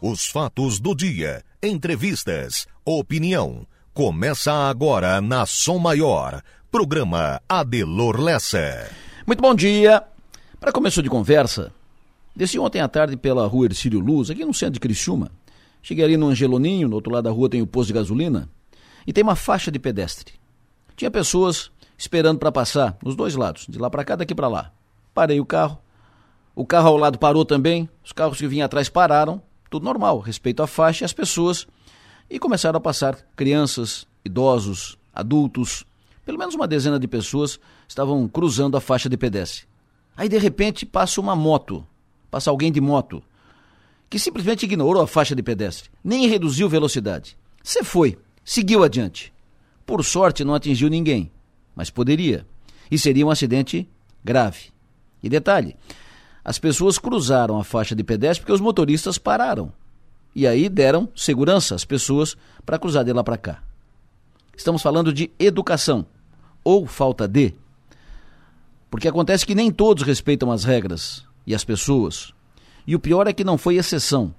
Os fatos do dia, entrevistas, opinião. Começa agora na Som Maior. Programa Adelor Lessa. Muito bom dia. Para começo de conversa, desci ontem à tarde pela rua Ercílio Luz, aqui no centro de Criciúma. Cheguei ali no Angeloninho, no outro lado da rua tem o posto de gasolina, e tem uma faixa de pedestre. Tinha pessoas esperando para passar, nos dois lados, de lá para cá, daqui para lá. Parei o carro, o carro ao lado parou também, os carros que vinham atrás pararam, tudo normal, respeito à faixa e às pessoas. E começaram a passar crianças, idosos, adultos, pelo menos uma dezena de pessoas estavam cruzando a faixa de pedestre. Aí de repente passa uma moto, passa alguém de moto, que simplesmente ignorou a faixa de pedestre, nem reduziu velocidade. Você foi, seguiu adiante. Por sorte não atingiu ninguém, mas poderia. E seria um acidente grave. E detalhe, as pessoas cruzaram a faixa de pedestre porque os motoristas pararam. E aí deram segurança às pessoas para cruzar de lá para cá. Estamos falando de educação ou falta de. Porque acontece que nem todos respeitam as regras e as pessoas. E o pior é que não foi exceção.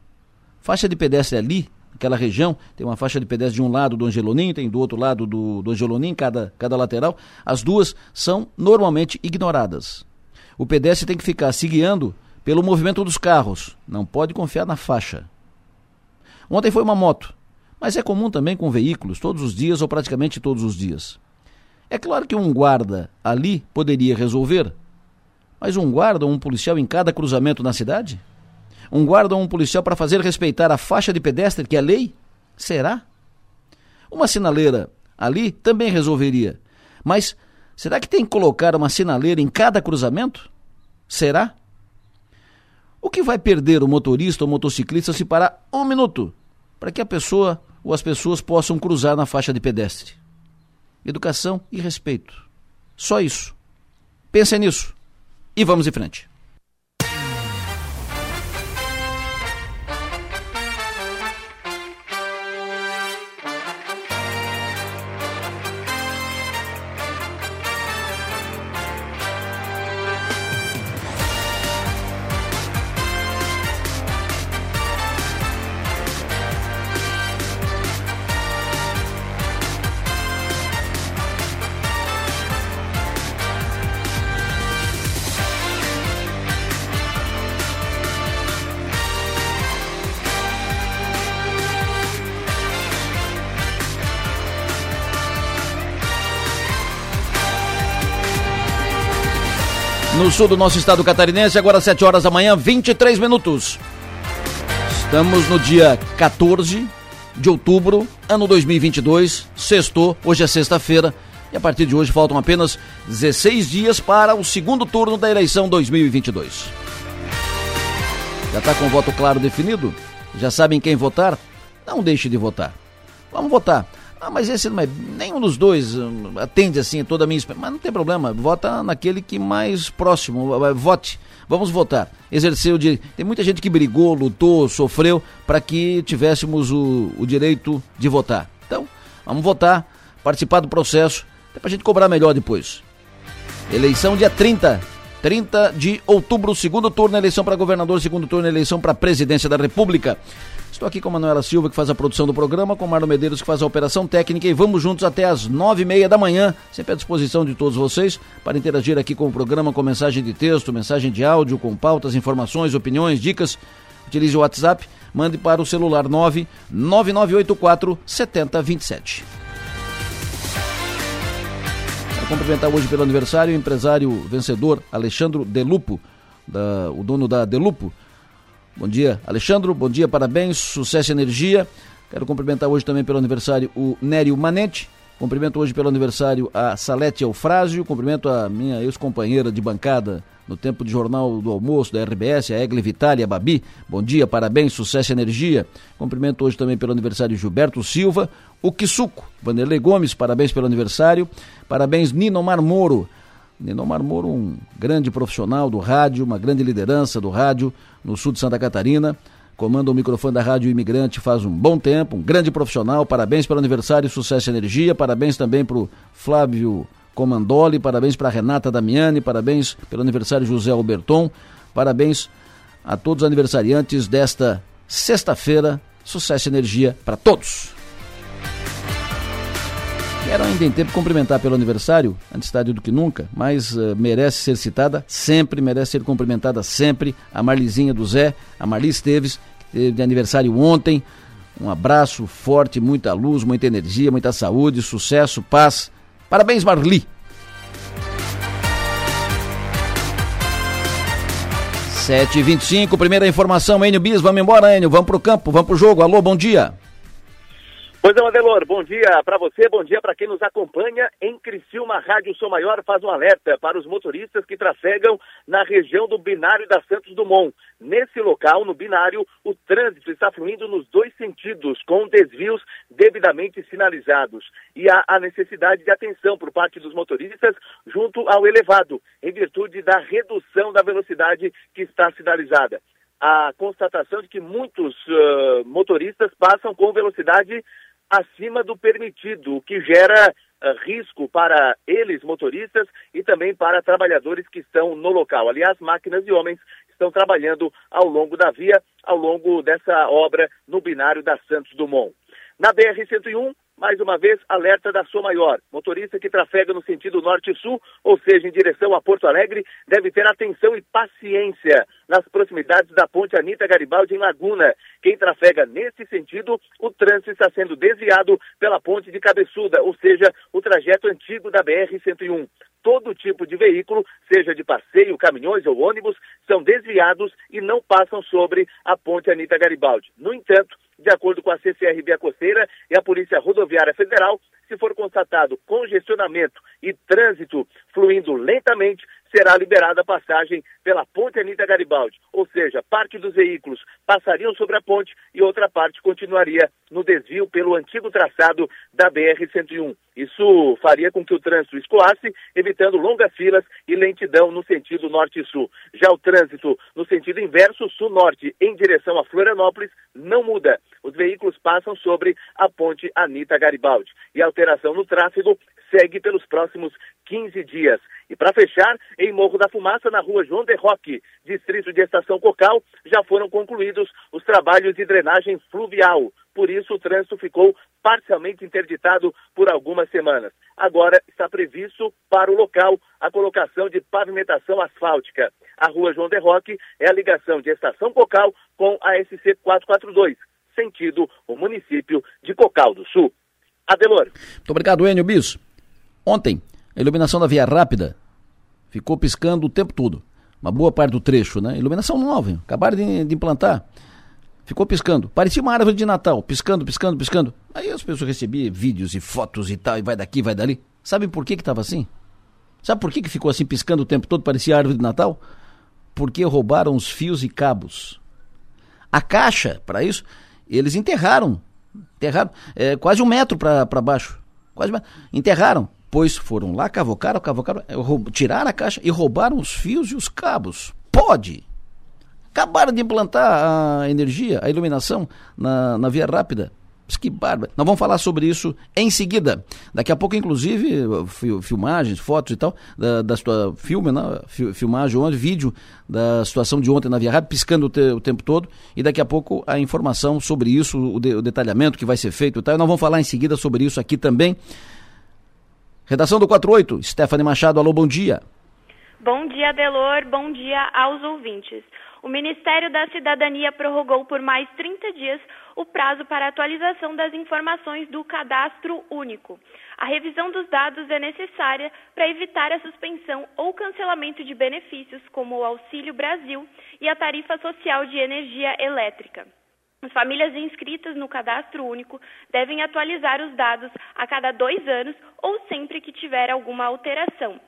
Faixa de pedestre ali, naquela região, tem uma faixa de pedestre de um lado do Angeloninho, tem do outro lado do, do Angeloninho, cada, cada lateral. As duas são normalmente ignoradas. O pedestre tem que ficar se guiando pelo movimento dos carros, não pode confiar na faixa. Ontem foi uma moto, mas é comum também com veículos, todos os dias ou praticamente todos os dias. É claro que um guarda ali poderia resolver, mas um guarda ou um policial em cada cruzamento na cidade? Um guarda ou um policial para fazer respeitar a faixa de pedestre, que é lei? Será? Uma sinaleira ali também resolveria, mas Será que tem que colocar uma sinaleira em cada cruzamento? Será? O que vai perder o motorista ou motociclista se parar um minuto para que a pessoa ou as pessoas possam cruzar na faixa de pedestre? Educação e respeito. Só isso. Pensem nisso e vamos em frente. Sul do nosso estado catarinense, agora 7 horas da manhã, 23 minutos. Estamos no dia 14 de outubro, ano 2022, sexto, hoje é sexta-feira, e a partir de hoje faltam apenas 16 dias para o segundo turno da eleição 2022. Já está com o voto claro definido? Já sabem quem votar? Não deixe de votar. Vamos votar. Ah, mas esse não é. Nenhum dos dois hum, atende assim toda a minha. Mas não tem problema, vota naquele que mais próximo. Vote. Vamos votar. Exercer o direito. Tem muita gente que brigou, lutou, sofreu para que tivéssemos o, o direito de votar. Então, vamos votar, participar do processo, até para a gente cobrar melhor depois. Eleição dia 30. 30 de outubro, segundo turno, eleição para governador, segundo turno, eleição para presidência da República. Estou aqui com a Manuela Silva, que faz a produção do programa, com o Marlon Medeiros, que faz a operação técnica, e vamos juntos até as nove e meia da manhã, sempre à disposição de todos vocês, para interagir aqui com o programa com mensagem de texto, mensagem de áudio, com pautas, informações, opiniões, dicas. Utilize o WhatsApp, mande para o celular 99984 7027. Cumprimentar hoje pelo aniversário o empresário vencedor Alexandre Delupo, da, o dono da Delupo, Bom dia, Alexandre. Bom dia, parabéns, sucesso e energia. Quero cumprimentar hoje também pelo aniversário o Nério Manente. Cumprimento hoje pelo aniversário a Salete Eufrásio. Cumprimento a minha ex-companheira de bancada no tempo de Jornal do Almoço da RBS, a Egle Vitalia Babi. Bom dia, parabéns, sucesso e energia. Cumprimento hoje também pelo aniversário Gilberto Silva. O Quisuco, Vanderlei Gomes, parabéns pelo aniversário. Parabéns, Nino Marmoro. Ninomar Moro, um grande profissional do rádio, uma grande liderança do rádio no sul de Santa Catarina. Comanda o microfone da Rádio Imigrante faz um bom tempo, um grande profissional. Parabéns pelo aniversário, sucesso e energia. Parabéns também para o Flávio Comandoli, parabéns para Renata Damiani, parabéns pelo aniversário José Alberton. Parabéns a todos os aniversariantes desta sexta-feira. Sucesso e energia para todos. Quero ainda em tempo cumprimentar pelo aniversário, antes tarde do que nunca, mas uh, merece ser citada sempre, merece ser cumprimentada sempre, a Marlizinha do Zé, a Marli Esteves, que teve de aniversário ontem. Um abraço forte, muita luz, muita energia, muita saúde, sucesso, paz. Parabéns, Marli! 7h25, primeira informação, Enio Bis, vamos embora, Enio, vamos pro campo, vamos pro jogo. Alô, bom dia. Pois é, Adelor, bom dia para você, bom dia para quem nos acompanha em Criciúma. Rádio Sou Maior faz um alerta para os motoristas que trafegam na região do binário da Santos Dumont. Nesse local, no binário, o trânsito está fluindo nos dois sentidos, com desvios devidamente sinalizados. E há a necessidade de atenção por parte dos motoristas junto ao elevado, em virtude da redução da velocidade que está sinalizada a constatação de que muitos uh, motoristas passam com velocidade acima do permitido, o que gera uh, risco para eles, motoristas, e também para trabalhadores que estão no local. Aliás, máquinas e homens estão trabalhando ao longo da via, ao longo dessa obra no binário da Santos Dumont. Na BR-101, mais uma vez, alerta da Sua Maior. Motorista que trafega no sentido norte-sul, ou seja, em direção a Porto Alegre, deve ter atenção e paciência nas proximidades da ponte Anita Garibaldi em Laguna. Quem trafega nesse sentido, o trânsito está sendo desviado pela ponte de Cabeçuda, ou seja, o trajeto antigo da BR-101 todo tipo de veículo, seja de passeio, caminhões ou ônibus, são desviados e não passam sobre a ponte Anita Garibaldi. No entanto, de acordo com a CCRB Coceira e a Polícia Rodoviária Federal, se for constatado congestionamento e trânsito fluindo lentamente, será liberada a passagem pela ponte Anita Garibaldi, ou seja, parte dos veículos passariam sobre a ponte e outra parte continuaria no desvio pelo antigo traçado da BR-101. Isso faria com que o trânsito escoasse, evitando longas filas e lentidão no sentido norte sul. Já o trânsito no sentido inverso, sul-norte, em direção a Florianópolis, não muda. Os veículos passam sobre a ponte Anita Garibaldi. E a alteração no tráfego segue pelos próximos 15 dias. E para fechar, em Morro da Fumaça, na rua João de Roque, distrito de Estação Cocal, já foram concluídos os trabalhos de drenagem fluvial. Por isso, o trânsito ficou parcialmente interditado por algumas semanas. Agora está previsto para o local a colocação de pavimentação asfáltica. A rua João de Roque é a ligação de Estação Cocal com a SC 442, sentido o município de Cocal do Sul. Adelor. Muito obrigado, Enio Bis. Ontem, a iluminação da Via Rápida ficou piscando o tempo todo. Uma boa parte do trecho, né? Iluminação nova, acabaram de, de implantar. Ficou piscando. Parecia uma árvore de Natal, piscando, piscando, piscando. Aí as pessoas recebiam vídeos e fotos e tal, e vai daqui, vai dali. Sabe por que que estava assim? Sabe por que que ficou assim piscando o tempo todo, parecia árvore de Natal? Porque roubaram os fios e cabos. A caixa, para isso, eles enterraram. Enterraram é, quase um metro para baixo. Quase Enterraram pois foram lá, cavocaram, cavocaram, eh, tiraram a caixa e roubaram os fios e os cabos. Pode! Acabaram de implantar a energia, a iluminação na, na via rápida. Que bárbaro. Nós vamos falar sobre isso em seguida. Daqui a pouco, inclusive, filmagens, fotos e tal, da, da sua filme, né? filmagem ontem, vídeo da situação de ontem na Via Rápida, piscando o, te, o, tempo todo. E daqui a pouco a informação sobre isso, o, de, o detalhamento que vai ser feito e tal. E nós vamos falar em seguida sobre isso aqui também. Redação do 48, Stephanie Machado, alô, bom dia. Bom dia, Delor, bom dia aos ouvintes. O Ministério da Cidadania prorrogou por mais 30 dias o prazo para atualização das informações do cadastro único. A revisão dos dados é necessária para evitar a suspensão ou cancelamento de benefícios como o Auxílio Brasil e a tarifa social de energia elétrica. As famílias inscritas no cadastro único devem atualizar os dados a cada dois anos ou sempre que tiver alguma alteração.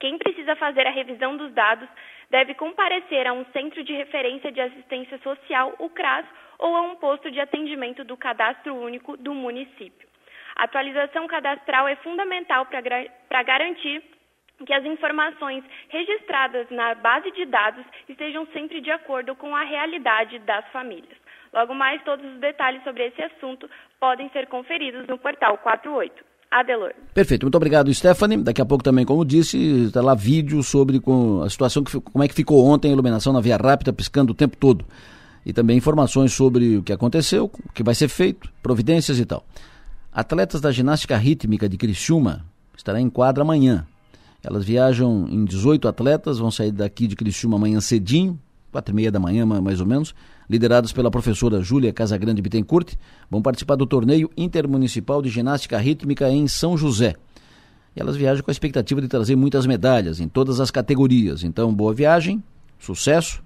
Quem precisa fazer a revisão dos dados deve comparecer a um Centro de Referência de Assistência Social, o CRAS, ou a um posto de atendimento do Cadastro Único do município. A atualização cadastral é fundamental para garantir que as informações registradas na base de dados estejam sempre de acordo com a realidade das famílias. Logo mais, todos os detalhes sobre esse assunto podem ser conferidos no portal 48. Adelor. Perfeito, muito obrigado, Stephanie. Daqui a pouco também, como disse, está lá vídeo sobre com a situação, que, como é que ficou ontem a iluminação na Via Rápida, piscando o tempo todo. e também informações sobre o que aconteceu, o que vai ser feito, providências e tal. Atletas da ginástica rítmica de Criciúma estará em quadra amanhã. Elas viajam em 18 atletas, vão sair daqui de Criciúma amanhã cedinho, quatro e meia da manhã mais ou menos, liderados pela professora Júlia Casagrande Bittencourt, vão participar do torneio intermunicipal de ginástica rítmica em São José. E elas viajam com a expectativa de trazer muitas medalhas em todas as categorias. Então, boa viagem, sucesso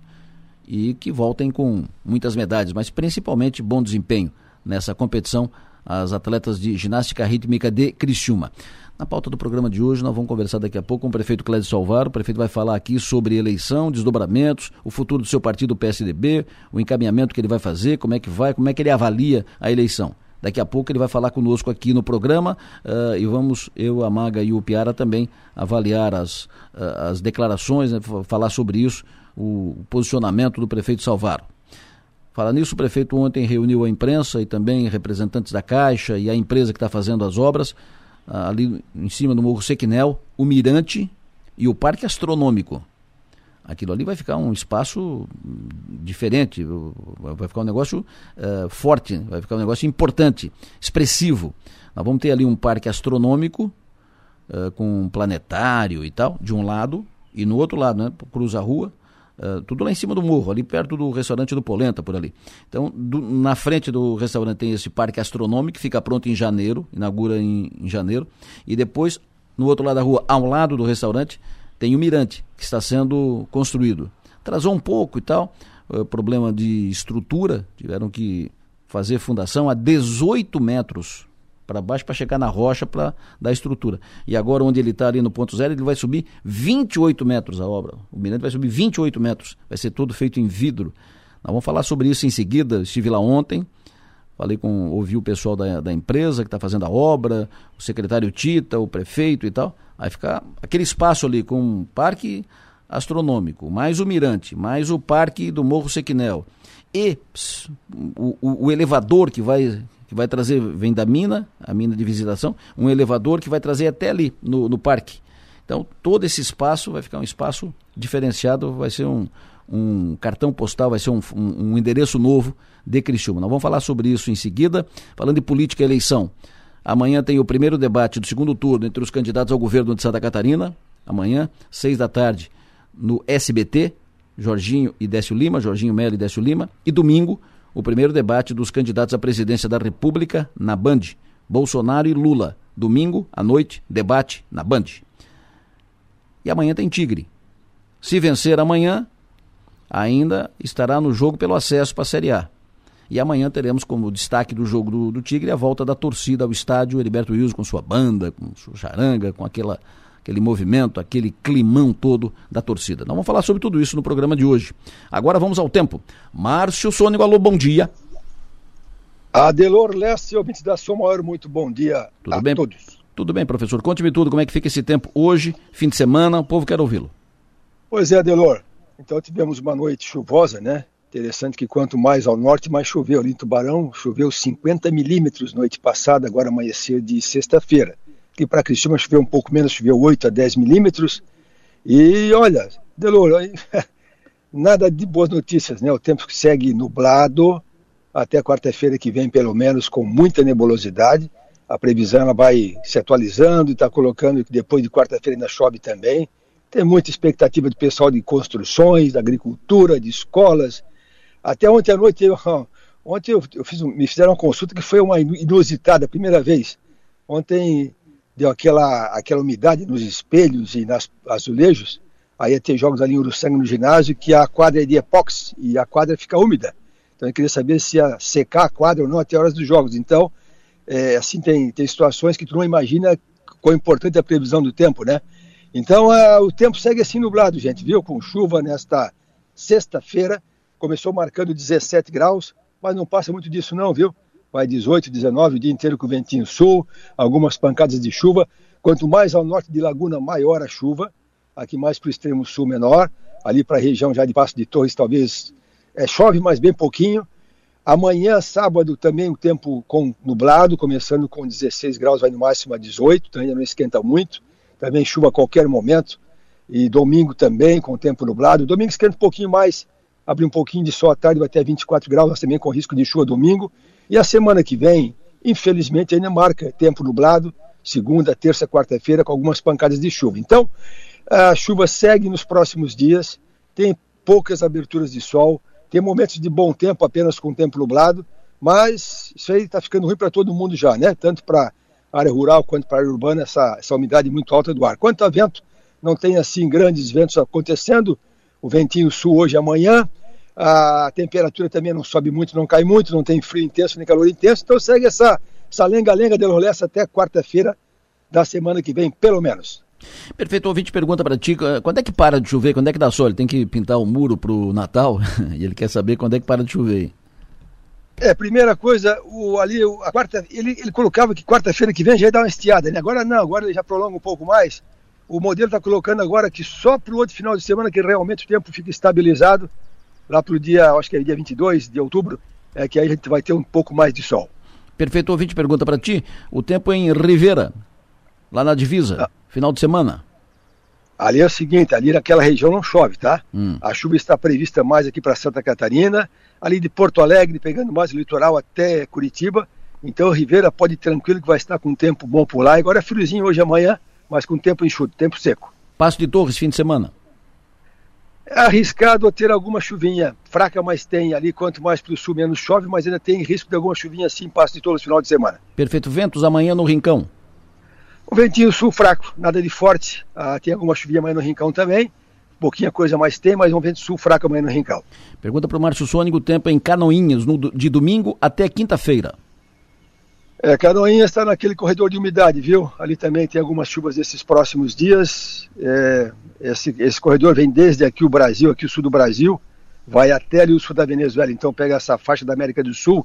e que voltem com muitas medalhas, mas principalmente bom desempenho nessa competição as atletas de ginástica rítmica de Criciúma. Na pauta do programa de hoje, nós vamos conversar daqui a pouco com o prefeito Clédio Salvaro. O prefeito vai falar aqui sobre eleição, desdobramentos, o futuro do seu partido, PSDB, o encaminhamento que ele vai fazer, como é que vai, como é que ele avalia a eleição. Daqui a pouco ele vai falar conosco aqui no programa uh, e vamos, eu, a Maga e o Piara também avaliar as, uh, as declarações, né, falar sobre isso, o, posicionamento do prefeito Salvaro. Fala nisso, o prefeito ontem reuniu a imprensa e também representantes da Caixa e a empresa que está fazendo as obras ali em cima do Morro Sequinel, o Mirante e o Parque Astronômico. Aquilo ali vai ficar um espaço diferente, vai ficar um negócio uh, forte, vai ficar um negócio importante, expressivo. Nós vamos ter ali um parque astronômico uh, com um planetário e tal, de um lado, e no outro lado, né, cruza a rua, Uh, tudo lá em cima do morro, ali perto do restaurante do Polenta, por ali. Então, do, na frente do restaurante tem esse parque astronômico, que fica pronto em janeiro, inaugura em, em, janeiro. E depois, no outro lado da rua, ao lado do restaurante, tem o Mirante, que está sendo construído. Atrasou um pouco e tal, uh, problema de estrutura, tiveram que fazer fundação a 18 metros para baixo para chegar na rocha para dar estrutura. E agora, onde ele está ali no ponto zero, ele vai subir 28 metros a obra. O mirante vai subir 28 metros. Vai ser todo feito em vidro. Nós vamos falar sobre isso em seguida. Estive lá ontem. Falei com, ouvi o pessoal da, da empresa que está fazendo a obra, o secretário Tita, o prefeito e tal. Vai ficar aquele espaço ali com um parque astronômico, mais o mirante, mais o parque do Morro Sequinel. E o, o, o elevador que vai que vai trazer, vem da mina, a mina de visitação, um elevador que vai trazer até ali, no, no parque. Então, todo esse espaço vai ficar um espaço diferenciado, vai ser um, um cartão postal, vai ser um, um, um, endereço novo de Criciúma. Nós vamos falar sobre isso em seguida, falando de política e eleição. Amanhã tem o primeiro debate do segundo turno entre os candidatos ao governo de Santa Catarina, amanhã, seis da tarde, no SBT, Jorginho e Décio Lima, Jorginho Melo e Décio Lima, e domingo, o primeiro debate dos candidatos à presidência da República na Band. Bolsonaro e Lula. Domingo à noite, debate na Band. E amanhã tem Tigre. Se vencer amanhã, ainda estará no jogo pelo acesso para a Série A. E amanhã teremos como destaque do jogo do, do Tigre a volta da torcida ao estádio Heriberto Wilson com sua banda, com sua charanga, com aquela aquele movimento, aquele climão todo da torcida. Nós vamos falar sobre tudo isso no programa de hoje. Agora vamos ao tempo. Márcio Sônico, alô, bom dia. Adelor Leste, ouvinte da Sua Maior, muito bom dia tudo a bem? todos. Tudo bem, professor. Conte-me tudo, como é que fica esse tempo hoje, fim de semana, o povo quer ouvi-lo. Pois é, Adelor. Então tivemos uma noite chuvosa, né? Interessante que quanto mais ao norte, mais choveu. Ali em Tubarão, choveu 50 milímetros noite passada, agora amanhecer de sexta-feira que para Criciúma choveu um pouco menos, choveu 8 a 10 milímetros. E olha, Delor, nada de boas notícias, né? O tempo segue nublado até quarta-feira que vem, pelo menos, com muita nebulosidade. A previsão ela vai se atualizando e está colocando que depois de quarta-feira ainda chove também. Tem muita expectativa do pessoal de construções, da agricultura, de escolas. Até ontem à noite, eu, ontem eu, fiz, me fizeram uma consulta que foi uma inusitada, primeira vez. Ontem deu aquela, aquela umidade nos espelhos e nas azulejos, aí ia ter jogos ali em Uruçanga no ginásio, que a quadra é de epóxi e a quadra fica úmida. Então eu queria saber se ia secar a quadra ou não até horas dos jogos. Então, é, assim, tem, tem situações que tu não imagina quão importante é a previsão do tempo, né? Então o tempo segue assim nublado, gente, viu? Com chuva nesta sexta-feira, começou marcando 17 graus, mas não passa muito disso não, viu? Vai 18, 19, o dia inteiro com ventinho sul, algumas pancadas de chuva. Quanto mais ao norte de Laguna, maior a chuva. Aqui mais para o extremo sul, menor. Ali para a região já de Passo de Torres, talvez é, chove, mas bem pouquinho. Amanhã, sábado, também o tempo com nublado, começando com 16 graus, vai no máximo a 18, então ainda não esquenta muito. Também chuva a qualquer momento. E domingo também, com o tempo nublado. Domingo esquenta um pouquinho mais, abrir um pouquinho de sol à tarde, vai até 24 graus, mas também com risco de chuva domingo. E a semana que vem, infelizmente, ainda marca tempo nublado, segunda, terça, quarta-feira, com algumas pancadas de chuva. Então, a chuva segue nos próximos dias, tem poucas aberturas de sol, tem momentos de bom tempo apenas com tempo nublado, mas isso aí está ficando ruim para todo mundo já, né? Tanto para a área rural quanto para a área urbana, essa, essa umidade muito alta do ar. Quanto a vento, não tem assim grandes ventos acontecendo, o ventinho sul hoje e amanhã, a temperatura também não sobe muito, não cai muito, não tem frio intenso nem calor intenso, então segue essa lenga-lenga de Lolessa até quarta-feira da semana que vem, pelo menos. Perfeito, o ouvinte pergunta para ti, eh, quando é que para de chover, quando é que dá sol? Ele tem que pintar o um muro para o Natal e ele quer saber quando é que para de chover. É, primeira coisa, o, ali, a quarta, ele, ele colocava que quarta-feira que vem já ia dar uma estiada, né? Agora não, agora ele já prolonga um pouco mais. O modelo está colocando agora que só para o outro final de semana que realmente o tempo fica estabilizado, lá para o dia, acho que é dia 22 de outubro, é que aí a gente vai ter um pouco mais de sol. Perfeito, ouvinte pergunta para ti, o tempo em Rivera, lá na divisa, ah. final de semana. Ali é o seguinte, ali naquela região não chove, tá? Hum. A chuva está prevista mais aqui para Santa Catarina, ali de Porto Alegre, pegando mais o litoral até Curitiba. Então Rivera pode ir tranquilo que vai estar com um tempo bom por lá. Agora é friozinho hoje amanhã, mas com tempo enxuto, tempo seco. Passo de Torres, fim de semana. É arriscado ter alguma chuvinha fraca, mas tem ali. Quanto mais para o sul, menos chove, mas ainda tem risco de alguma chuvinha assim, passo de todo o final de semana. Perfeito. Ventos amanhã no Rincão. O ventinho sul fraco, nada de forte. Ah, tem alguma chuvinha amanhã no Rincão também. Pouquinha coisa mais tem, mas um vento sul fraco amanhã no Rincão. Pergunta para o Márcio Sônico o tempo em Canoinhas, no, de domingo até quinta-feira. É, Canoinha está naquele corredor de umidade, viu? Ali também tem algumas chuvas esses próximos dias. É, esse, esse corredor vem desde aqui o Brasil, aqui o sul do Brasil, vai até ali o sul da Venezuela. Então pega essa faixa da América do Sul,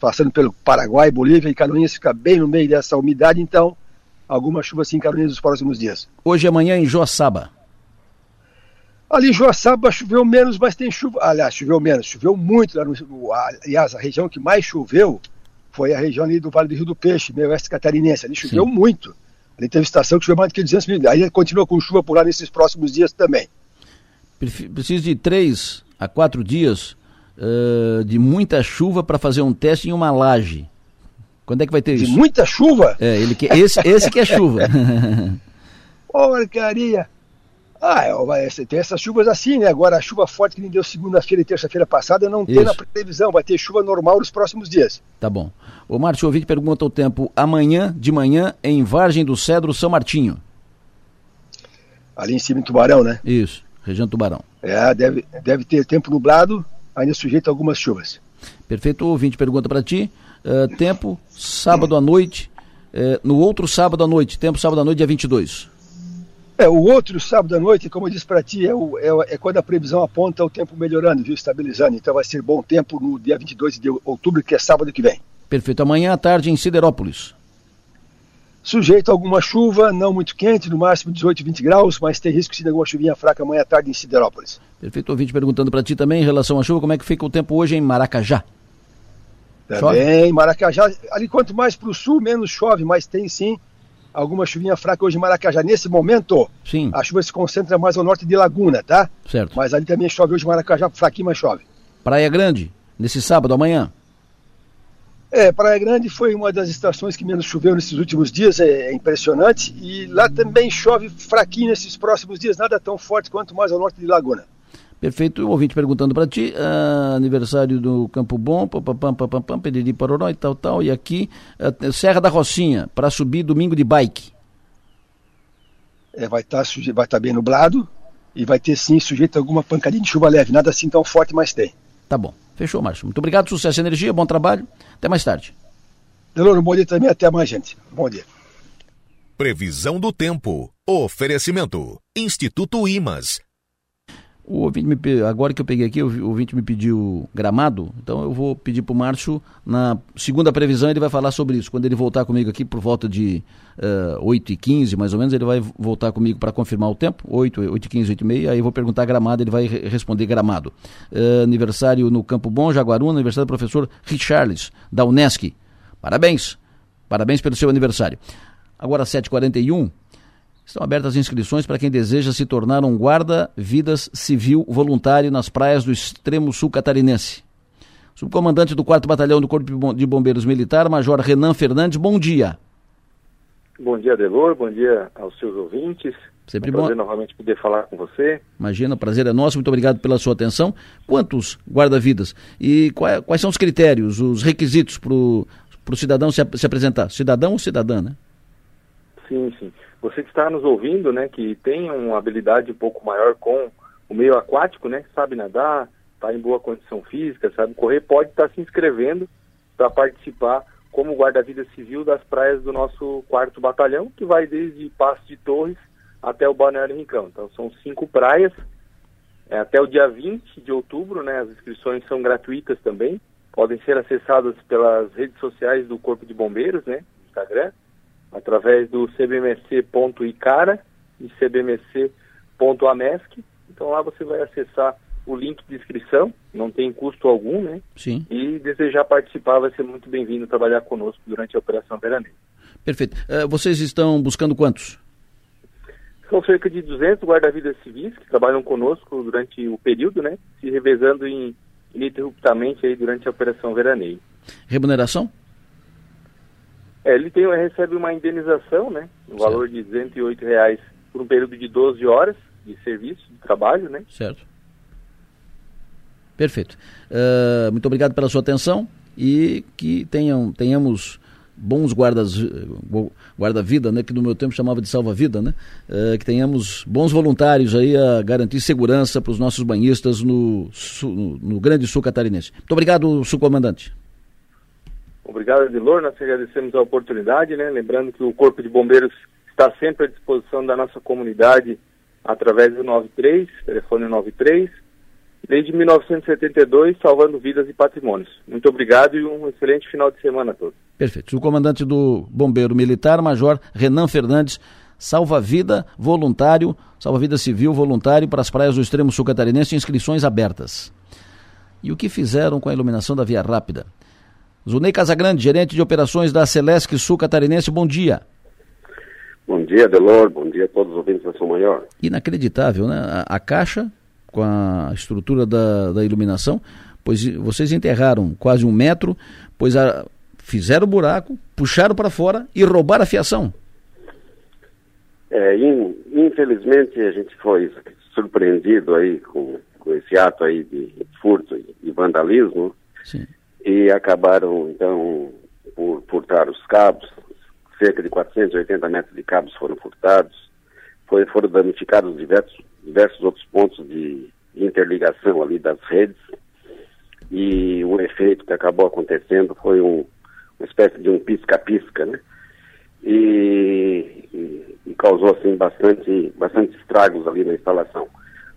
passando pelo Paraguai, Bolívia e Canoinhas fica bem no meio dessa umidade. Então, alguma chuva assim em Canoinhas nos próximos dias. Hoje e amanhã em Joaçaba. Ali em Joaçaba choveu menos, mas tem chuva. Aliás, choveu menos, choveu muito lá no. Aliás, a região que mais choveu foi a região ali do Vale do Rio do Peixe, meio oeste catarinense. Ali choveu Sim. muito. Ali teve estação que choveu mais do que 200 milímetros. Aí continua com chuva por lá nesses próximos dias também. Preciso de três a quatro dias uh, de muita chuva para fazer um teste em uma laje. Quando é que vai ter de isso? De muita chuva? É, ele que, esse, esse que é chuva. Porcaria! Ah, é, tem essas chuvas assim, né? Agora a chuva forte que nem deu segunda-feira e terça-feira passada não tem na previsão, vai ter chuva normal nos próximos dias. Tá bom. O Márcio Ouvinte pergunta o tempo amanhã de manhã em Vargem do Cedro, São Martinho. Ali em cima em Tubarão, né? Isso, região Tubarão. É, deve, deve ter tempo nublado, ainda sujeito a algumas chuvas. Perfeito, o ouvinte pergunta para ti, uh, tempo sábado à noite, uh, no outro sábado à noite, tempo sábado à noite dia 22. É, o outro sábado à noite, como eu disse para ti, é, o, é, é, quando a previsão aponta o tempo melhorando, viu, estabilizando. Então vai ser bom tempo no dia 22 de outubro, que é sábado que vem. Perfeito. Amanhã à tarde em Siderópolis. Sujeito a alguma chuva, não muito quente, no máximo 18, 20 graus, mas tem risco de alguma chuvinha fraca amanhã à tarde em Siderópolis. Perfeito. Ouvinte perguntando para ti também em relação à chuva, como é que fica o tempo hoje em Maracajá? Também, Maracajá, ali quanto mais para o sul, menos chove, mas tem sim alguma chuvinha fraca hoje em Maracajá. Nesse momento, Sim. a chuva se concentra mais ao norte de Laguna, tá? Certo. Mas ali também chove hoje em Maracajá, fraquinho, mas chove. Praia Grande, nesse sábado, amanhã? É, Praia Grande foi uma das estações que menos choveu nesses últimos dias, é, é impressionante. E lá também chove fraquinho nesses próximos dias, nada tão forte quanto mais ao norte de Laguna. Perfeito. O ouvinte perguntando para ti, uh, aniversário do Campo Bom, papapam, papapam, pediri paroró e tal, tal. E aqui, uh, Serra da Rocinha, para subir domingo de bike. É, vai estar tá, vai tá bem nublado e vai ter sim sujeito a alguma pancadinha de chuva leve. Nada assim tão forte, mas tem. Tá bom. Fechou, Márcio. Muito obrigado, sucesso e energia, bom trabalho. Até mais tarde. Deloro, bom dia também, até mais, gente. Bom dia. Previsão do tempo. Oferecimento. Instituto Imas o ouvinte me, agora que eu peguei aqui, o ouvinte me pediu gramado, então eu vou pedir para o Márcio, na segunda previsão, ele vai falar sobre isso. Quando ele voltar comigo aqui por volta de uh, eh, 8 e 15 mais ou menos, ele vai voltar comigo para confirmar o tempo, 8, 8 e 15, 8 e meia, aí eu vou perguntar gramado, ele vai re responder gramado. Uh, aniversário no Campo Bom, Jaguaruna, aniversário do professor Richarles, da Unesc. Parabéns, parabéns pelo seu aniversário. Agora 7h41, Estão abertas as inscrições para quem deseja se tornar um guarda-vidas civil voluntário nas praias do extremo sul catarinense. Subcomandante do 4 Batalhão do Corpo de Bombeiros Militar, Major Renan Fernandes, bom dia. Bom dia, Delor, bom dia aos seus ouvintes. Sempre é um bom. prazer novamente poder falar com você. Imagina, o prazer é nosso, muito obrigado pela sua atenção. Quantos guarda-vidas? E quais, quais, são os critérios, os requisitos para o cidadão se, se apresentar? Cidadão ou cidadã, né? Sim, sim. Você que está nos ouvindo, né, que tem uma habilidade um pouco maior com o meio aquático, né, sabe nadar, está em boa condição física, sabe correr, pode estar se inscrevendo para participar como guarda-vida civil das praias do nosso quarto batalhão, que vai desde Passo de Torres até o Balneário Rincão. Então são cinco praias, é, até o dia 20 de outubro, né, as inscrições são gratuitas também, podem ser acessadas pelas redes sociais do Corpo de Bombeiros, né, Instagram, através do cbmc.icara e cbmc.amesc. Então lá você vai acessar o link de inscrição, não tem custo algum, né? Sim. E desejar participar vai ser muito bem-vindo trabalhar conosco durante a Operação Veraneio. Perfeito. Uh, vocês estão buscando quantos? São cerca de 200 guarda-vidas civis que trabalham conosco durante o período, né? Se revezando em, ininterruptamente aí durante a Operação Veraneio. Remuneração? É, ele tem, recebe uma indenização, né? No certo. valor de 208 reais por um período de 12 horas de serviço, de trabalho, né? Certo. Perfeito. Uh, muito obrigado pela sua atenção e que tenham, tenhamos bons guardas guarda-vida, né, que no meu tempo chamava de salva-vida, né, uh, que tenhamos bons voluntários aí a garantir segurança para os nossos banhistas no, no, no, Grande Sul Catarinense. Muito obrigado, subcomandante. Obrigado, Edilor. Nós agradecemos a oportunidade, né, lembrando que o Corpo de Bombeiros está sempre à disposição da nossa comunidade através do 93, telefone 93 desde 1972, salvando vidas e patrimônios. Muito obrigado e um excelente final de semana a todos. Perfeito. O comandante do Bombeiro Militar, Major Renan Fernandes, salva-vida voluntário, salva-vida civil voluntário para as praias do extremo sul catarinense, inscrições abertas. E o que fizeram com a iluminação da Via Rápida? Zunei Casagrande, gerente de operações da Celesc Sul Catarinense, bom dia. Bom dia, Delor, bom dia a todos os ouvintes da São Maior. Inacreditável, né? A, a Caixa com a estrutura da, da iluminação, pois vocês enterraram quase um metro, pois a, fizeram o buraco, puxaram para fora e roubaram a fiação. É, in, infelizmente a gente foi surpreendido aí com, com esse ato aí de furto e vandalismo Sim. E acabaram então por furtar os cabos, cerca de 480 metros de cabos foram furtados, foi, foram danificados diversos diversos outros pontos de interligação ali das redes e o efeito que acabou acontecendo foi um, uma espécie de um pisca-pisca, né? E, e, e, causou assim bastante, bastante estragos ali na instalação.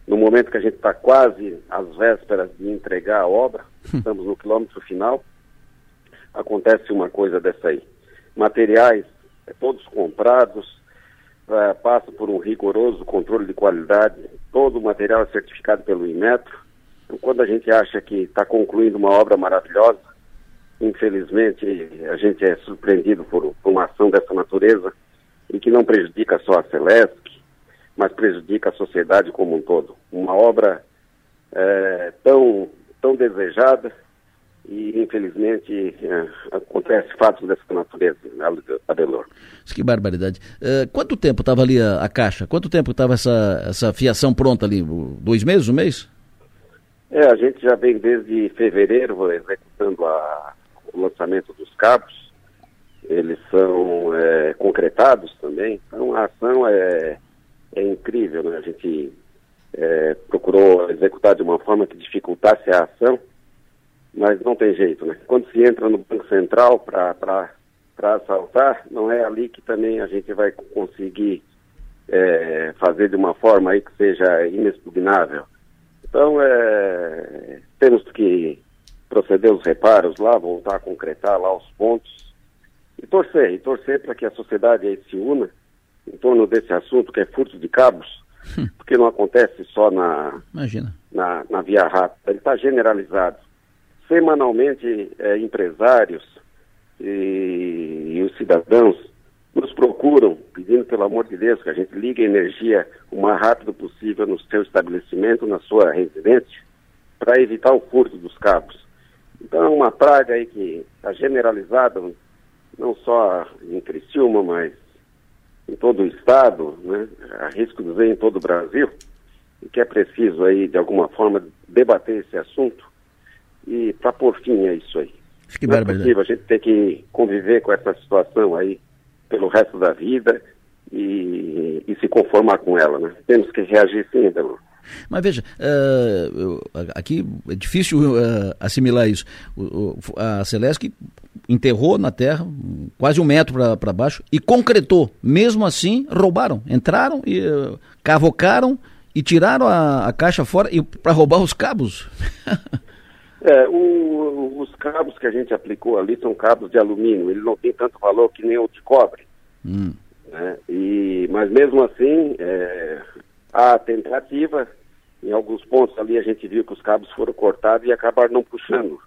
No momento que a gente está quase às vésperas de entregar a obra, hum. estamos no quilômetro final, acontece uma coisa dessa aí. Materiais é, todos comprados, uh, passa por um rigoroso controle de qualidade, todo o material é certificado pelo Inmetro. Então, quando a gente acha que está concluindo uma obra maravilhosa, infelizmente a gente é surpreendido por, por, uma ação dessa natureza e que não prejudica só a Celesc, mas prejudica a sociedade como um todo. Uma obra é, tão, tão desejada e infelizmente é, acontece fatos dessa natureza, Adelor. Que barbaridade. Uh, quanto tempo estava ali a, a, caixa? Quanto tempo estava essa, essa fiação pronta ali? Dois meses, um mês? É, a gente já vem desde fevereiro executando a, o lançamento dos cabos. Eles são é, concretados também. Então a ação é, é incrível, né? A gente é, procurou executar de uma forma que dificultasse a ação mas não tem jeito, né? Quando se entra no Banco Central para assaltar, não é ali que também a gente vai conseguir é, fazer de uma forma aí que seja inexpugnável. Então, é, temos que proceder os reparos lá, voltar a concretar lá os pontos e torcer, e torcer para que a sociedade aí se una em torno desse assunto que é furto de cabos, hum. porque não acontece só na, Imagina. na, na via rápida, ele está generalizado semanalmente é, empresários e, e, os cidadãos nos procuram pedindo, pelo amor de Deus, que a gente ligue a energia o mais rápido possível no seu estabelecimento, na sua residência, para evitar o furto dos cabos. Então é uma praga aí que está generalizada, não só em Criciúma, mas em todo o estado, né? arrisco dizer em todo o Brasil, e que é preciso aí, de alguma forma, debater esse assunto e para pôr fim a isso aí. Que não é possível a gente ter que conviver com essa situação aí pelo resto da vida e, e se conformar com ela, né? Temos que reagir sim, Delor. Mas veja, uh, aqui é difícil uh, assimilar isso. O, a Celeste enterrou na terra, quase um metro para baixo, e concretou. Mesmo assim, roubaram. Entraram e uh, cavocaram e tiraram a, a caixa fora para roubar os cabos. é, o, os cabos que a gente aplicou ali são cabos de alumínio. Ele não tem tanto valor que nem o de cobre. Hum. Né? E, mas mesmo assim, é, a tentativa, em alguns pontos ali a gente viu que os cabos foram cortados e acabaram não puxando.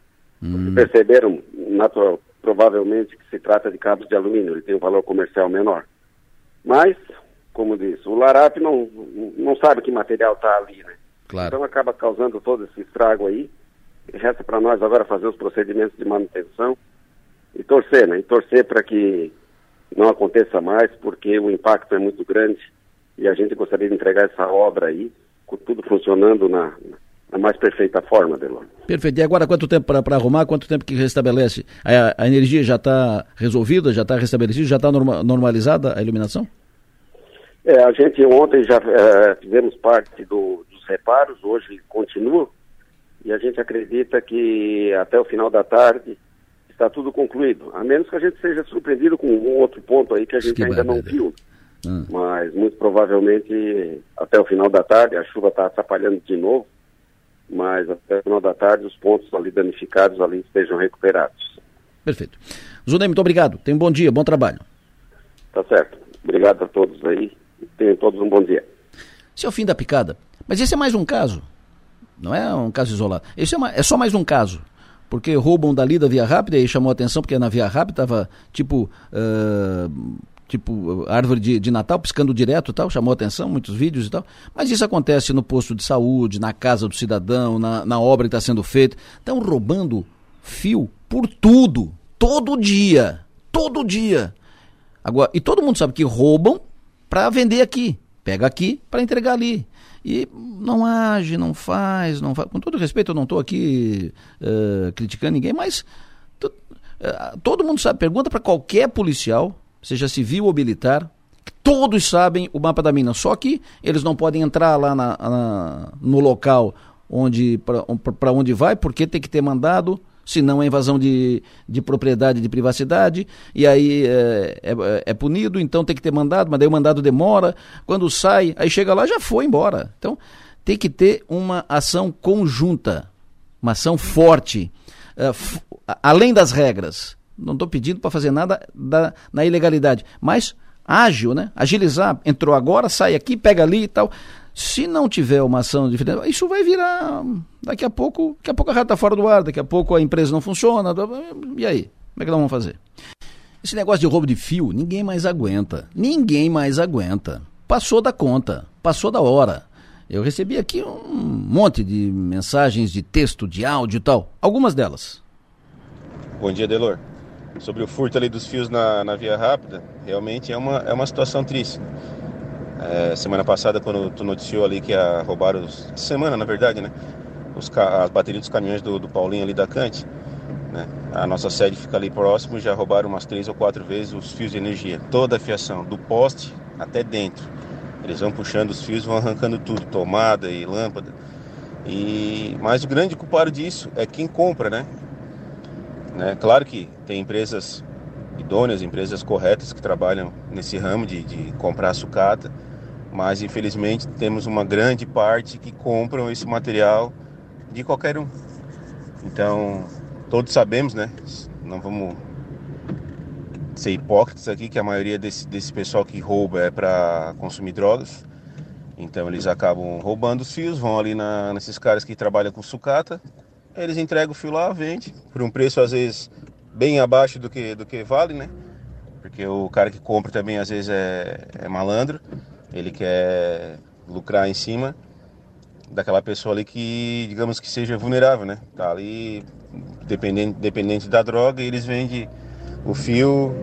Hum. Perceberam, natural, provavelmente, que se trata de cabos de alumínio, ele tem um valor comercial menor. Mas, como disse, o Larap não, não sabe que material está ali, né? Claro. Então acaba causando todo esse estrago aí. E resta para nós agora fazer os procedimentos de manutenção e torcer, né? E torcer para que não aconteça mais, porque o impacto é muito grande e a gente gostaria de entregar essa obra aí, com tudo funcionando na, na mais perfeita forma, Delon. Perfeito. E agora quanto tempo para arrumar? Quanto tempo que restabelece? A, a energia já está resolvida, já está restabelecida, já está norma, normalizada a iluminação? É, a gente ontem já é, fizemos parte do, dos reparos, hoje continua, e a gente acredita que até o final da tarde está tudo concluído, a menos que a gente seja surpreendido com um outro ponto aí que a gente que ainda não viu. Hum. Mas muito provavelmente até o final da tarde, a chuva está atrapalhando de novo, mas até o final da tarde os pontos ali danificados ali estejam recuperados. Perfeito. Zunei, muito obrigado. Tenha um bom dia, bom trabalho. Tá certo. Obrigado a todos aí. Tenham todos um bom dia. Esse é o fim da picada. Mas esse é mais um caso. Não é um caso isolado. Esse é, uma, é só mais um caso porque roubam dali da Via Rápida e chamou a atenção porque na Via Rápida estava tipo uh, tipo árvore de, de Natal piscando direto tal, chamou atenção, muitos vídeos e tal. Mas isso acontece no posto de saúde, na casa do cidadão, na, na obra que está sendo feita. Estão roubando fio por tudo, todo dia, todo dia. Agora, e todo mundo sabe que roubam para vender aqui. Pega aqui para entregar ali. E não age, não faz, não faz. Com todo respeito, eu não estou aqui uh, criticando ninguém, mas uh, todo mundo sabe. Pergunta para qualquer policial, seja civil ou militar, todos sabem o mapa da mina. Só que eles não podem entrar lá na, na, no local onde para onde vai, porque tem que ter mandado senão é invasão de, de propriedade de privacidade, e aí é, é, é, punido, então tem que ter mandado, mas daí o mandado demora, quando sai, aí chega lá já foi embora. Então tem que ter uma ação conjunta, uma ação forte, uh, além das regras. Não estou pedindo para fazer nada da, na ilegalidade, mas ágil, né? Agilizar, entrou agora, sai aqui, pega ali e tal. Se não tiver uma ação diferente, isso vai virar. Daqui a pouco, daqui a pouco a rata está fora do ar, daqui a pouco a empresa não funciona. E aí? Como é que nós vamos fazer? Esse negócio de roubo de fio, ninguém mais aguenta. Ninguém mais aguenta. Passou da conta, passou da hora. Eu recebi aqui um monte de mensagens de texto, de áudio e tal. Algumas delas. Bom dia, Delor. Sobre o furto ali dos fios na, na via rápida, realmente é uma, é uma situação triste. É, semana passada, quando tu noticiou ali que a, roubaram, os, semana na verdade, né? Os, as baterias dos caminhões do, do Paulinho ali da Cante, né? A nossa sede fica ali próximo, já roubaram umas três ou quatro vezes os fios de energia, toda a fiação, do poste até dentro. Eles vão puxando os fios, vão arrancando tudo, tomada e lâmpada. E mas o grande culpado disso é quem compra, né? Né? Claro que tem empresas idôneas, empresas corretas que trabalham nesse ramo de, de comprar sucata, mas infelizmente temos uma grande parte que compram esse material de qualquer um. Então, todos sabemos, né? Não vamos ser hipócritas aqui, que a maioria desse, desse pessoal que rouba é para consumir drogas. Então, eles acabam roubando os fios, vão ali na, nesses caras que trabalham com sucata, eles entregam o fio lá, vende, por um preço às vezes bem abaixo do que, do que vale, né? Porque o cara que compra também às vezes é, é malandro, ele quer lucrar em cima daquela pessoa ali que, digamos que seja vulnerável, né? Tá ali dependente, dependente da droga e eles vendem o fio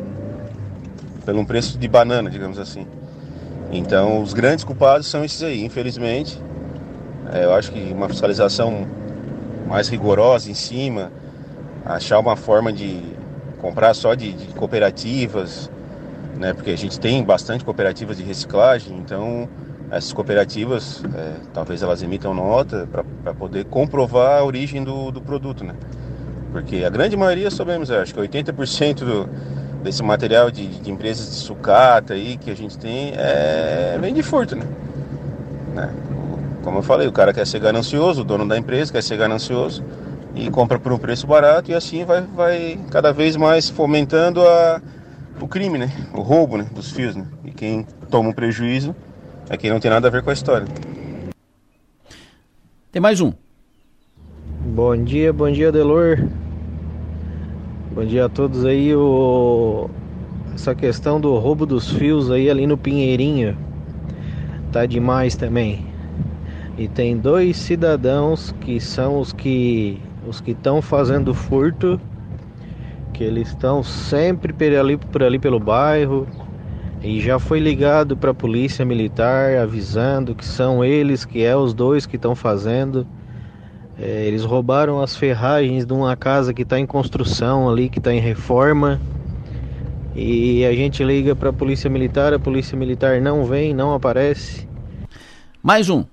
pelo preço de banana, digamos assim. Então, os grandes culpados são esses aí, infelizmente. É, eu acho que uma fiscalização mais rigorosa em cima, achar uma forma de comprar só de, de cooperativas, né? Porque a gente tem bastante cooperativas de reciclagem, então essas cooperativas, é, talvez elas emitam nota para poder comprovar a origem do, do produto, né? Porque a grande maioria, sabemos, acho que 80% do, desse material de, de, empresas de sucata aí que a gente tem é, vem de furto, né? né? Como eu falei, o cara quer ser ganancioso, o dono da empresa quer ser ganancioso e compra por um preço barato e assim vai, vai cada vez mais fomentando a, o crime, né? O roubo né? dos fios, né? E quem toma um prejuízo é quem não tem nada a ver com a história. Tem mais um. Bom dia, bom dia, Delor. Bom dia a todos aí. O... Essa questão do roubo dos fios aí ali no Pinheirinho tá demais também. E tem dois cidadãos que são os que os que estão fazendo furto, que eles estão sempre por ali, por ali pelo bairro e já foi ligado para a polícia militar avisando que são eles que é os dois que estão fazendo. É, eles roubaram as ferragens de uma casa que está em construção ali, que está em reforma. E a gente liga para a polícia militar, a polícia militar não vem, não aparece. Mais um.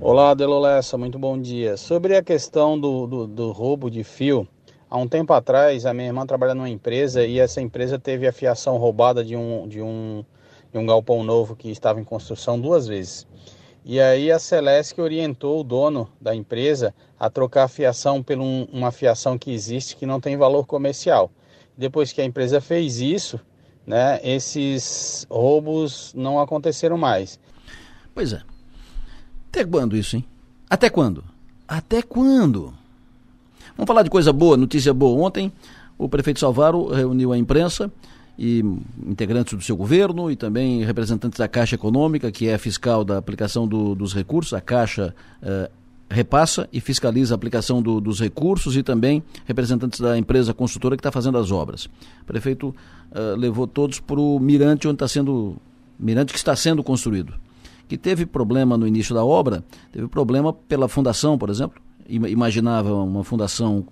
Olá, Delolessa, muito bom dia. Sobre a questão do, do, do, roubo de fio, há um tempo atrás a minha irmã trabalha numa empresa e essa empresa teve a fiação roubada de um, de um, de um galpão novo que estava em construção duas vezes. E aí a Celeste orientou o dono da empresa a trocar a fiação por um, uma fiação que existe que não tem valor comercial. Depois que a empresa fez isso, né, esses roubos não aconteceram mais. Pois é. Até quando isso, hein? Até quando? Até quando? Vamos falar de coisa boa, notícia boa. Ontem o prefeito Salvaro reuniu a imprensa e integrantes do seu governo e também representantes da Caixa Econômica, que é fiscal da aplicação do, dos recursos. A Caixa eh, repassa e fiscaliza a aplicação do, dos recursos e também representantes da empresa construtora que está fazendo as obras. O prefeito eh, levou todos para o mirante onde está sendo mirante que está sendo construído. Que teve problema no início da obra, teve problema pela fundação, por exemplo. Imaginava uma fundação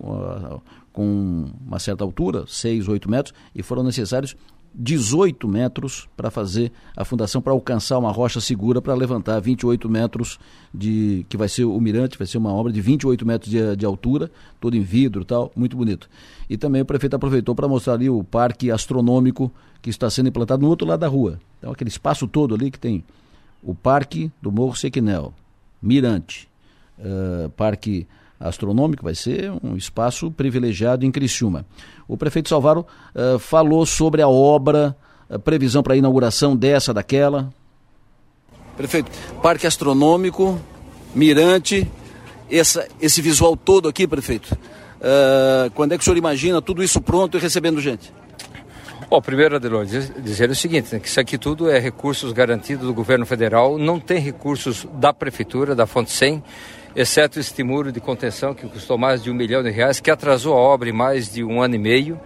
com uma certa altura, 6, 8 metros, e foram necessários 18 metros para fazer a fundação, para alcançar uma rocha segura para levantar 28 metros de. que vai ser o mirante, vai ser uma obra de 28 metros de, de altura, todo em vidro tal, muito bonito. E também o prefeito aproveitou para mostrar ali o parque astronômico que está sendo implantado no outro lado da rua. Então aquele espaço todo ali que tem o parque do Morro Sequinel, Mirante, uh, Parque astronômico, vai ser um espaço privilegiado em Criciúma. O prefeito Salvaro uh, falou sobre a obra, a previsão para a inauguração dessa, daquela. Prefeito, Parque Astronômico, Mirante, essa, esse visual todo aqui, prefeito. Uh, quando é que o senhor imagina tudo isso pronto e recebendo gente? Bom, primeiro, Adelor, dizer o seguinte, né, que isso aqui tudo é recursos garantidos do governo federal, não tem recursos da prefeitura, da Fonte 100, exceto esse muro de contenção que custou mais de um milhão de reais, que atrasou a obra em mais de um ano e meio.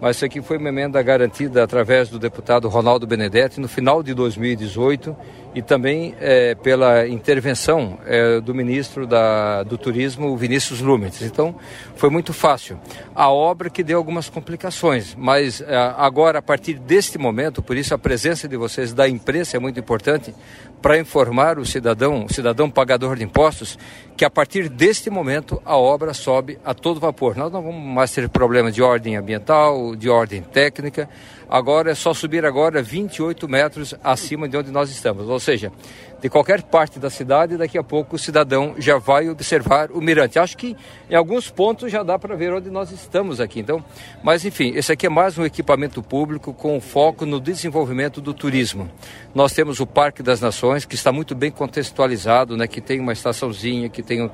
Mas isso aqui foi uma emenda garantida através do deputado Ronaldo Benedetti no final de 2018 e também é, pela intervenção é, do ministro da, do Turismo, Vinícius Lumetz. Então, foi muito fácil. A obra que deu algumas complicações, mas é, agora, a partir deste momento, por isso a presença de vocês da imprensa é muito importante, para informar o cidadão, o cidadão pagador de impostos, que a partir deste momento a obra sobe a todo vapor. Nós não vamos mais ter problemas de ordem ambiental, de ordem técnica, agora é só subir agora 28 metros acima de onde nós estamos. Ou seja, de qualquer parte da cidade, daqui a pouco o cidadão já vai observar o mirante. Acho que em alguns pontos já dá para ver onde nós estamos aqui. Então, mas enfim, esse aqui é mais um equipamento público com foco no desenvolvimento do turismo. Nós temos o Parque das Nações, que está muito bem contextualizado, né, que tem uma estaçãozinha, que tem um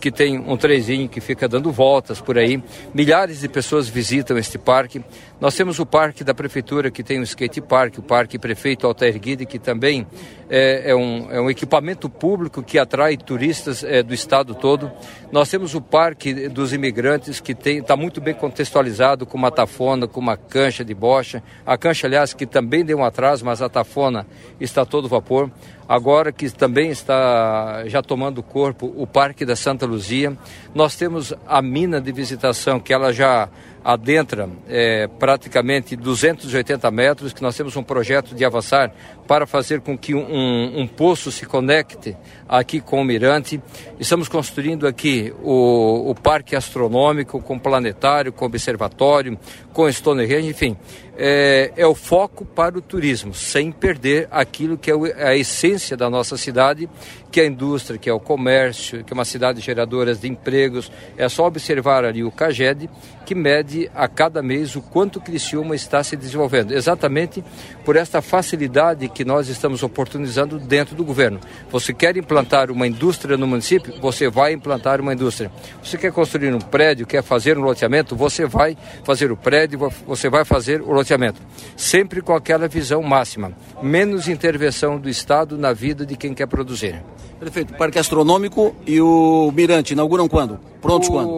que tem um trezinho que fica dando voltas por aí. Milhares de pessoas visitam este parque. Nós temos o parque da prefeitura que tem o skate park, o parque prefeito Altair Guide, que também é, é, um, é um equipamento público que atrai turistas é, do estado todo. Nós temos o parque dos imigrantes que está muito bem contextualizado com uma tafona, com uma cancha de bocha. A cancha, aliás, que também deu um atraso, mas a tafona está todo vapor. Agora que também está já tomando corpo o Parque da Santa Luzia, nós temos a mina de visitação que ela já adentra é, praticamente 280 metros, que nós temos um projeto de avançar para fazer com que um, um, poço se conecte aqui com o Mirante. Estamos construindo aqui o, o Parque Astronômico com planetário, com observatório, com Stonehenge, enfim. É, é, o foco para o turismo, sem perder aquilo que é a essência da nossa cidade, que é a indústria, que é o comércio, que é uma cidade geradora de empregos. É só observar ali o CAGED, que mede a cada mês o quanto Criciúma está se desenvolvendo, exatamente por esta facilidade que nós estamos oportunizando dentro do governo. Você quer implantar uma indústria no município? Você vai implantar uma indústria. Você quer construir um prédio, quer fazer um loteamento? Você vai fazer o prédio, você vai fazer o loteamento. Sempre com aquela visão máxima: menos intervenção do Estado na vida de quem quer produzir. Prefeito, Parque Astronômico e o Mirante inauguram quando? Prontos o, quando?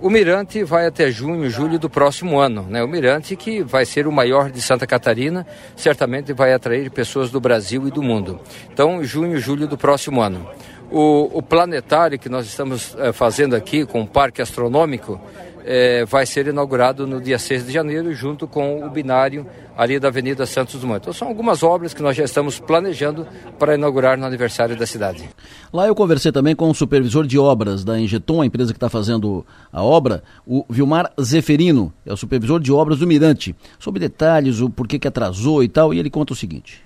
O Mirante vai até junho, julho do próximo ano. Né? O Mirante que vai ser o maior de Santa Catarina, certamente vai atrair pessoas do Brasil e do mundo. Então, junho, julho do próximo ano. O, o planetário que nós estamos é, fazendo aqui com o Parque Astronômico é, vai ser inaugurado no dia 6 de janeiro, junto com o binário ali da Avenida Santos Dumont. Então são algumas obras que nós já estamos planejando para inaugurar no aniversário da cidade. Lá eu conversei também com o supervisor de obras da Engeton, a empresa que está fazendo a obra, o Vilmar Zeferino, é o supervisor de obras do Mirante, sobre detalhes, o porquê que atrasou e tal, e ele conta o seguinte.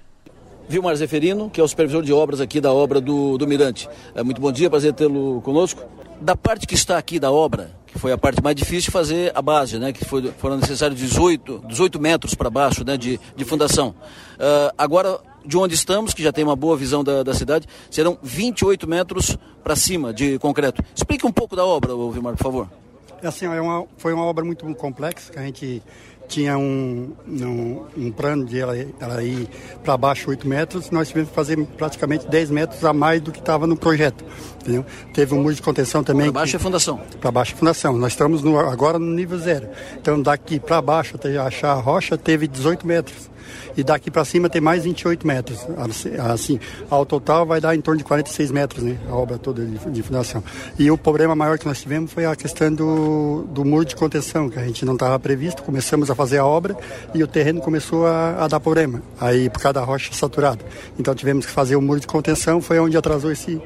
Vilmar Zeferino, que é o supervisor de obras aqui da obra do, do Mirante. É, muito bom dia, prazer tê-lo conosco. Da parte que está aqui da obra, que foi a parte mais difícil, fazer a base, né? Que foi, foram necessários 18, 18 metros para baixo né? de, de fundação. Uh, agora, de onde estamos, que já tem uma boa visão da, da cidade, serão 28 metros para cima de concreto. Explique um pouco da obra, Vilmar, por favor. É assim, é uma, foi uma obra muito complexa que a gente tinha um, um, um plano de ela, ela ir para baixo 8 metros, nós tivemos que fazer praticamente 10 metros a mais do que estava no projeto. Entendeu? Teve um muro de contenção também. Para baixo é fundação. Para baixo é fundação. Nós estamos no, agora no nível zero. Então daqui para baixo até achar a rocha teve 18 metros e daqui para cima tem mais 28 metros. Assim, ao total vai dar em torno de 46 metros, né? A obra toda de, de fundação. E o problema maior que nós tivemos foi a questão do, do muro de contenção, que a gente não estava previsto. Começamos a fazer a obra e o terreno começou a, a dar problema. Aí por causa da rocha saturada. Então tivemos que fazer o muro de contenção, foi onde atrasou esse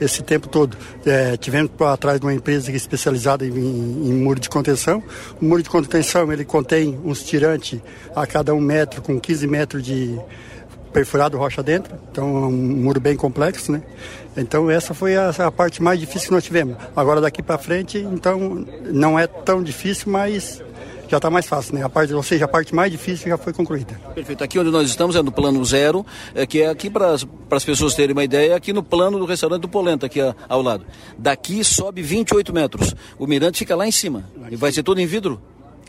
esse tempo todo. É, tivemos atrás de uma empresa é especializada em, em, muro de contenção. O muro de contenção ele contém uns tirantes a cada um metro, com 15 metros de perfurado rocha dentro. Então é um muro bem complexo, né? Então essa foi a, a parte mais difícil que nós tivemos. Agora daqui para frente, então não é tão difícil, mas já está mais fácil, né? A parte, ou seja, a parte mais difícil já foi concluída. Perfeito. Aqui onde nós estamos é no plano zero, é, que é aqui para as pessoas terem uma ideia, é aqui no plano do restaurante do Polenta, aqui a, ao lado. Daqui sobe 28 metros. O mirante fica lá em cima. E vai ser todo em vidro?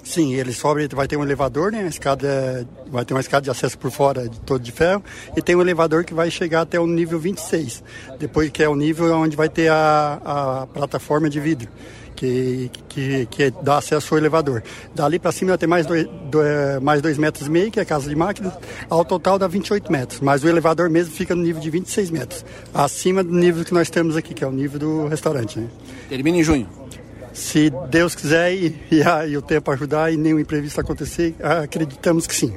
Sim, ele sobe, vai ter um elevador, né? A escada, vai ter uma escada de acesso por fora de todo de ferro e tem um elevador que vai chegar até o nível 26. Depois que é o nível onde vai ter a, a plataforma de vidro que, que, que dá acesso ao elevador. Dali para cima tem mais dois, dois, mais dois metros e meio, que é a casa de máquinas. Ao total dá 28 metros, mas o elevador mesmo fica no nível de 26 metros, acima do nível que nós temos aqui, que é o nível do restaurante. Né? Termina em junho. Se Deus quiser e, e, e o tempo ajudar e nenhum imprevisto acontecer, acreditamos que sim.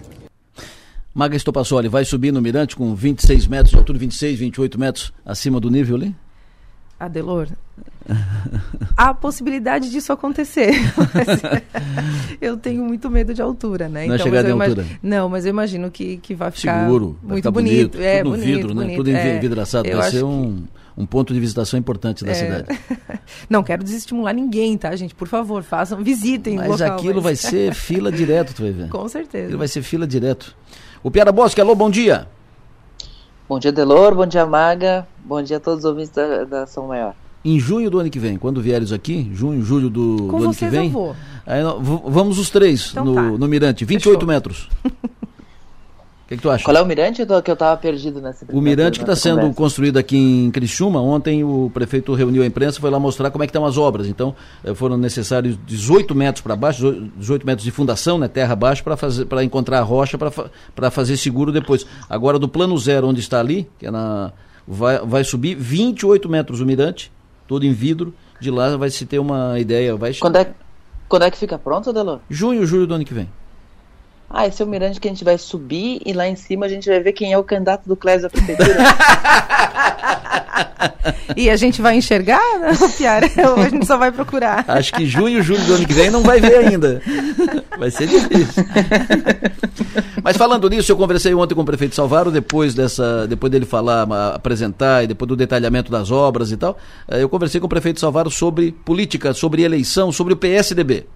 Maga Estopassoli vai subir no Mirante com 26 metros de altura, 26, 28 metros acima do nível ali? Adelor, há possibilidade disso acontecer. eu tenho muito medo de altura, né? Não é então, é altura. Imag... Não, mas eu imagino que, que vai ficar Seguro, muito ficar bonito. bonito. É, tudo bonito, vidro, bonito, né? Tudo é, envidraçado. Vai ser um, um ponto de visitação importante da é... cidade. Não quero desestimular ninguém, tá, gente? Por favor, façam, visitem mas o local. Aquilo mas... vai ser fila direto, tu vai ver. Com certeza. Aquilo vai ser fila direto. O Piara Bosque, alô, bom dia. Bom dia, Delor, bom dia, Maga, bom dia a todos os ouvintes da, da São Maior. Em junho do ano que vem, quando vieres aqui, junho, julho do, Com do ano que vocês vem. eu vou. Vamos os três Então no, tá. no Mirante, 28 metros. O que, que tu acha? Qual é o mirante que eu tava perdido nessa O mirante que está sendo conversa? construído aqui em Criciúma, ontem o prefeito reuniu a imprensa e foi lá mostrar como é que estão as obras. Então, eh, foram necessários 18 metros para baixo, 18 metros de fundação, né, terra abaixo, para fazer para encontrar a rocha para fazer seguro depois. Agora, do plano zero, onde está ali, que é na, vai, vai subir 28 metros o mirante, todo em vidro. De lá vai se ter uma ideia. Vai Quando é, quando é que fica pronto, Adelor? Junho, julho do ano que vem. Ah, esse é o mirante que a gente vai subir e lá em cima a gente vai ver quem é o candidato do Clésio à prefeitura. E a gente vai enxergar, né, Piara? Ou a gente só vai procurar? Acho que junho, julho do ano que vem não vai ver ainda. Vai ser difícil. Mas falando nisso, eu conversei ontem com o prefeito Salvaro, depois dessa, depois dele falar, apresentar e depois do detalhamento das obras e tal. eh, Eu conversei com o prefeito Salvaro sobre política, sobre eleição, sobre o PSDB.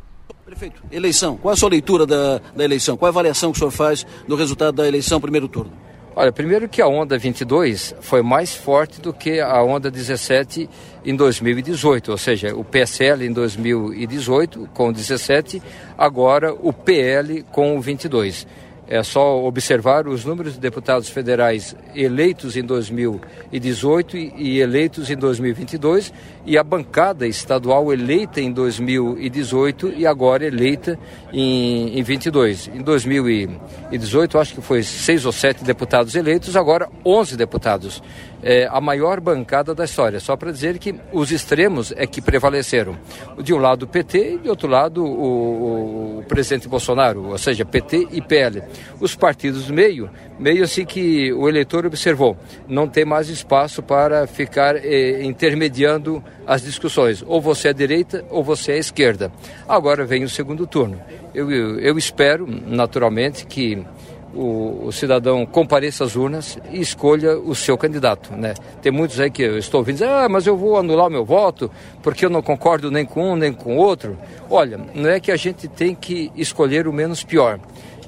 Prefeito, eleição. Qual a sua leitura da, da eleição? Qual a avaliação que o senhor faz do resultado da eleição primeiro turno? Olha, primeiro que a onda 22 foi mais forte do que a onda 17 em 2018, ou seja, o PSL em 2018 com 17, agora o PL com o 22. É só observar os números de deputados federais eleitos em 2018 e, eleitos em 2022 e a bancada estadual eleita em 2018 e agora eleita em, em 22. Em 2018, acho que foi seis ou sete deputados eleitos, agora 11 deputados. É a maior bancada da história. Só para dizer que os extremos é que prevaleceram. De um lado o PT e de outro lado o, o presidente Bolsonaro, ou seja, PT e PL. Os partidos do meio, meio assim que o eleitor observou, não tem mais espaço para ficar eh, intermediando as discussões. Ou você é direita ou você é esquerda. Agora vem o segundo turno. Eu, eu, eu espero, naturalmente, que o, o cidadão compareça às urnas e escolha o seu candidato. Né? Tem muitos aí que eu estou ouvindo dizer, ah, mas eu vou anular o meu voto porque eu não concordo nem com um nem com o outro. Olha, não é que a gente tem que escolher o menos pior.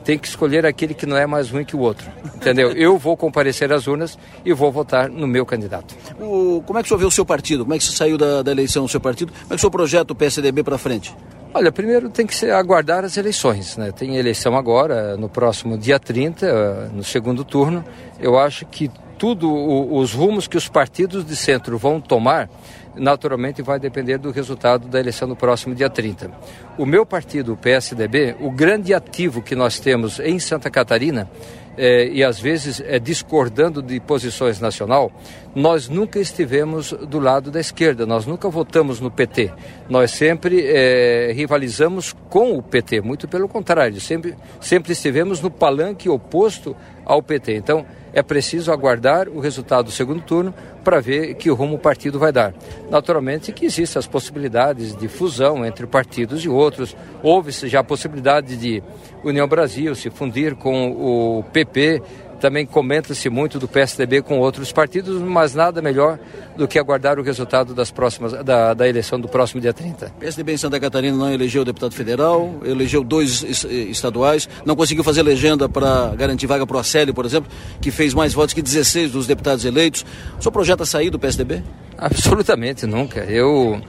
Tem que escolher aquele que não é mais ruim que o outro. Entendeu? Eu vou comparecer às urnas e vou votar no meu candidato. O- como é que o senhor vê o seu partido? Como é que você saiu da, da eleição o seu partido? Como é que o senhor projeta o PSDB para frente? Olha, primeiro tem que aguardar as eleições. Né? Tem eleição agora, no próximo dia 30, eh, no segundo turno. Eu acho que tudo, os rumos que os partidos de centro vão tomar, naturalmente vai depender do resultado da eleição no próximo dia 30. O meu partido, o PSDB, o grande ativo que nós temos em Santa Catarina, eh, e às vezes é discordando de posições nacional, nós nunca estivemos do lado da esquerda, nós nunca votamos no PT. Nós sempre eh, rivalizamos com o PT, muito pelo contrário, sempre, sempre estivemos no palanque oposto ao PT. Então, é preciso aguardar o resultado do segundo turno para ver que rumo o partido vai dar. Naturalmente que existem as possibilidades de fusão entre partidos e outros. Houve-se já a possibilidade de União Brasil se fundir com o PP. Também comenta-se muito do PSDB com outros partidos, mas nada melhor do que aguardar o resultado das próximas, da, da eleição do próximo dia 30. PSDB em Santa Catarina não elegeu deputado federal, elegeu dois eh, estaduais, não conseguiu fazer legenda para garantir vaga para o Acélio, por exemplo, que fez mais votos que 16 dos deputados eleitos. O senhor projeta sair do PSDB? Absolutamente nunca. Eu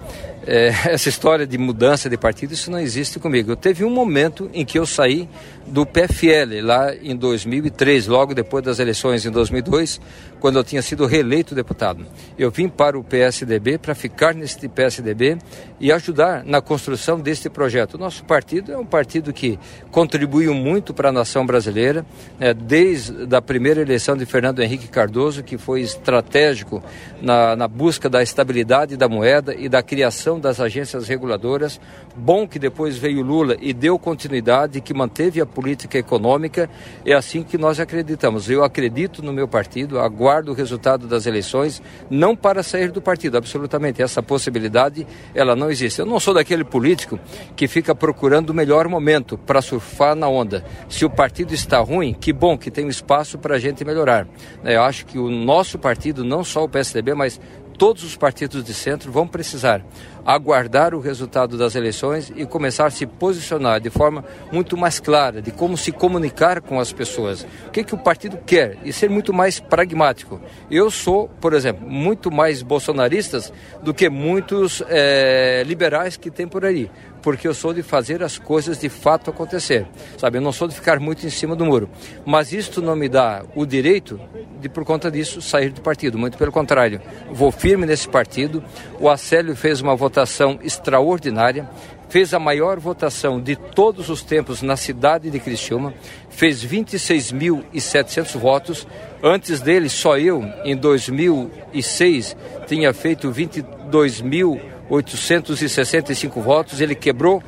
é, essa história de mudança de partido isso não existe comigo. Eu teve um momento em que eu saí do PFL lá em 2003, logo depois das eleições em 2002, quando eu tinha sido reeleito deputado. Eu vim para o PSDB para ficar neste PSDB e ajudar na construção deste projeto. Nosso partido é um partido que contribuiu muito para a nação brasileira, né, desde a primeira eleição de Fernando Henrique Cardoso, que foi estratégico na, na busca da estabilidade da moeda e da criação das agências reguladoras. Bom que depois veio Lula e deu continuidade, que manteve a política econômica. É assim que nós acreditamos. Eu acredito no meu partido, aguardo o resultado das eleições, não para sair do partido, absolutamente. Essa possibilidade, ela não existe. Eu não sou daquele político que fica procurando o melhor momento para surfar na onda. Se o partido está ruim, que bom que tem espaço para a gente melhorar. Eu acho que o nosso partido, não só o PSDB, mas todos os partidos de centro vão precisar aguardar o resultado das eleições e começar a se posicionar de forma muito mais clara de como se comunicar com as pessoas. O que, que o partido quer e ser muito mais pragmático. Eu sou, por exemplo, muito mais bolsonaristas do que muitos é, liberais que tem por aí porque eu sou de fazer as coisas de fato acontecer. Sabe, eu não sou de ficar muito em cima do muro. Mas isto não me dá o direito de, por conta disso, sair do partido. Muito pelo contrário, vou firme nesse partido. O Acélio fez uma votação extraordinária fez a maior votação de todos os tempos na cidade de Criciúma, fez 26.700 votos. Antes dele, só eu, em 2006, tinha feito 22 mil 865 votos, ele quebrou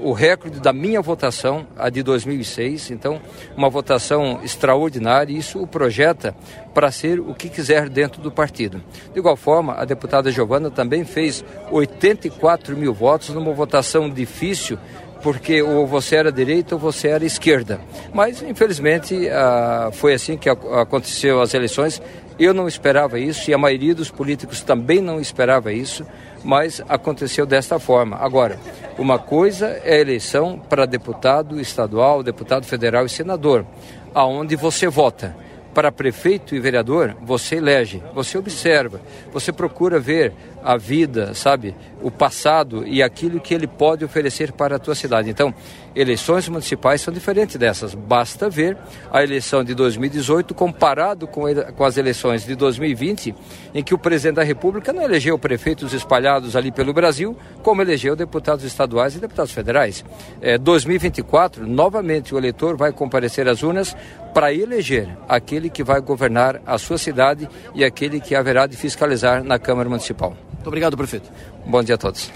o recorde da minha votação, a de 2006. Então, uma votação extraordinária. E isso o projeta para ser o que quiser dentro do partido. De igual forma, a deputada Giovana também fez 84 mil votos numa votação difícil porque ou você era direita ou você era esquerda. Mas, infelizmente, ah, foi assim que aconteceu as eleições. Eu não esperava isso e a maioria dos políticos também não esperava isso mas aconteceu desta forma. Agora, uma coisa é a eleição para deputado estadual, deputado federal e senador, aonde você vota para prefeito e vereador, você elege, você observa, você procura ver a vida, sabe, o passado e aquilo que ele pode oferecer para a tua cidade. Então, eleições municipais são diferentes dessas. Basta ver a eleição de 2018 comparado com, ele, com as eleições de 2020, em que o presidente da República não elegeu prefeitos espalhados ali pelo Brasil, como elegeu deputados estaduais e deputados federais. É, 2024, novamente o eleitor vai comparecer às urnas para eleger aquele que vai governar a sua cidade e aquele que haverá de fiscalizar na Câmara Municipal. Muito obrigado, prefeito. Bom dia a todos.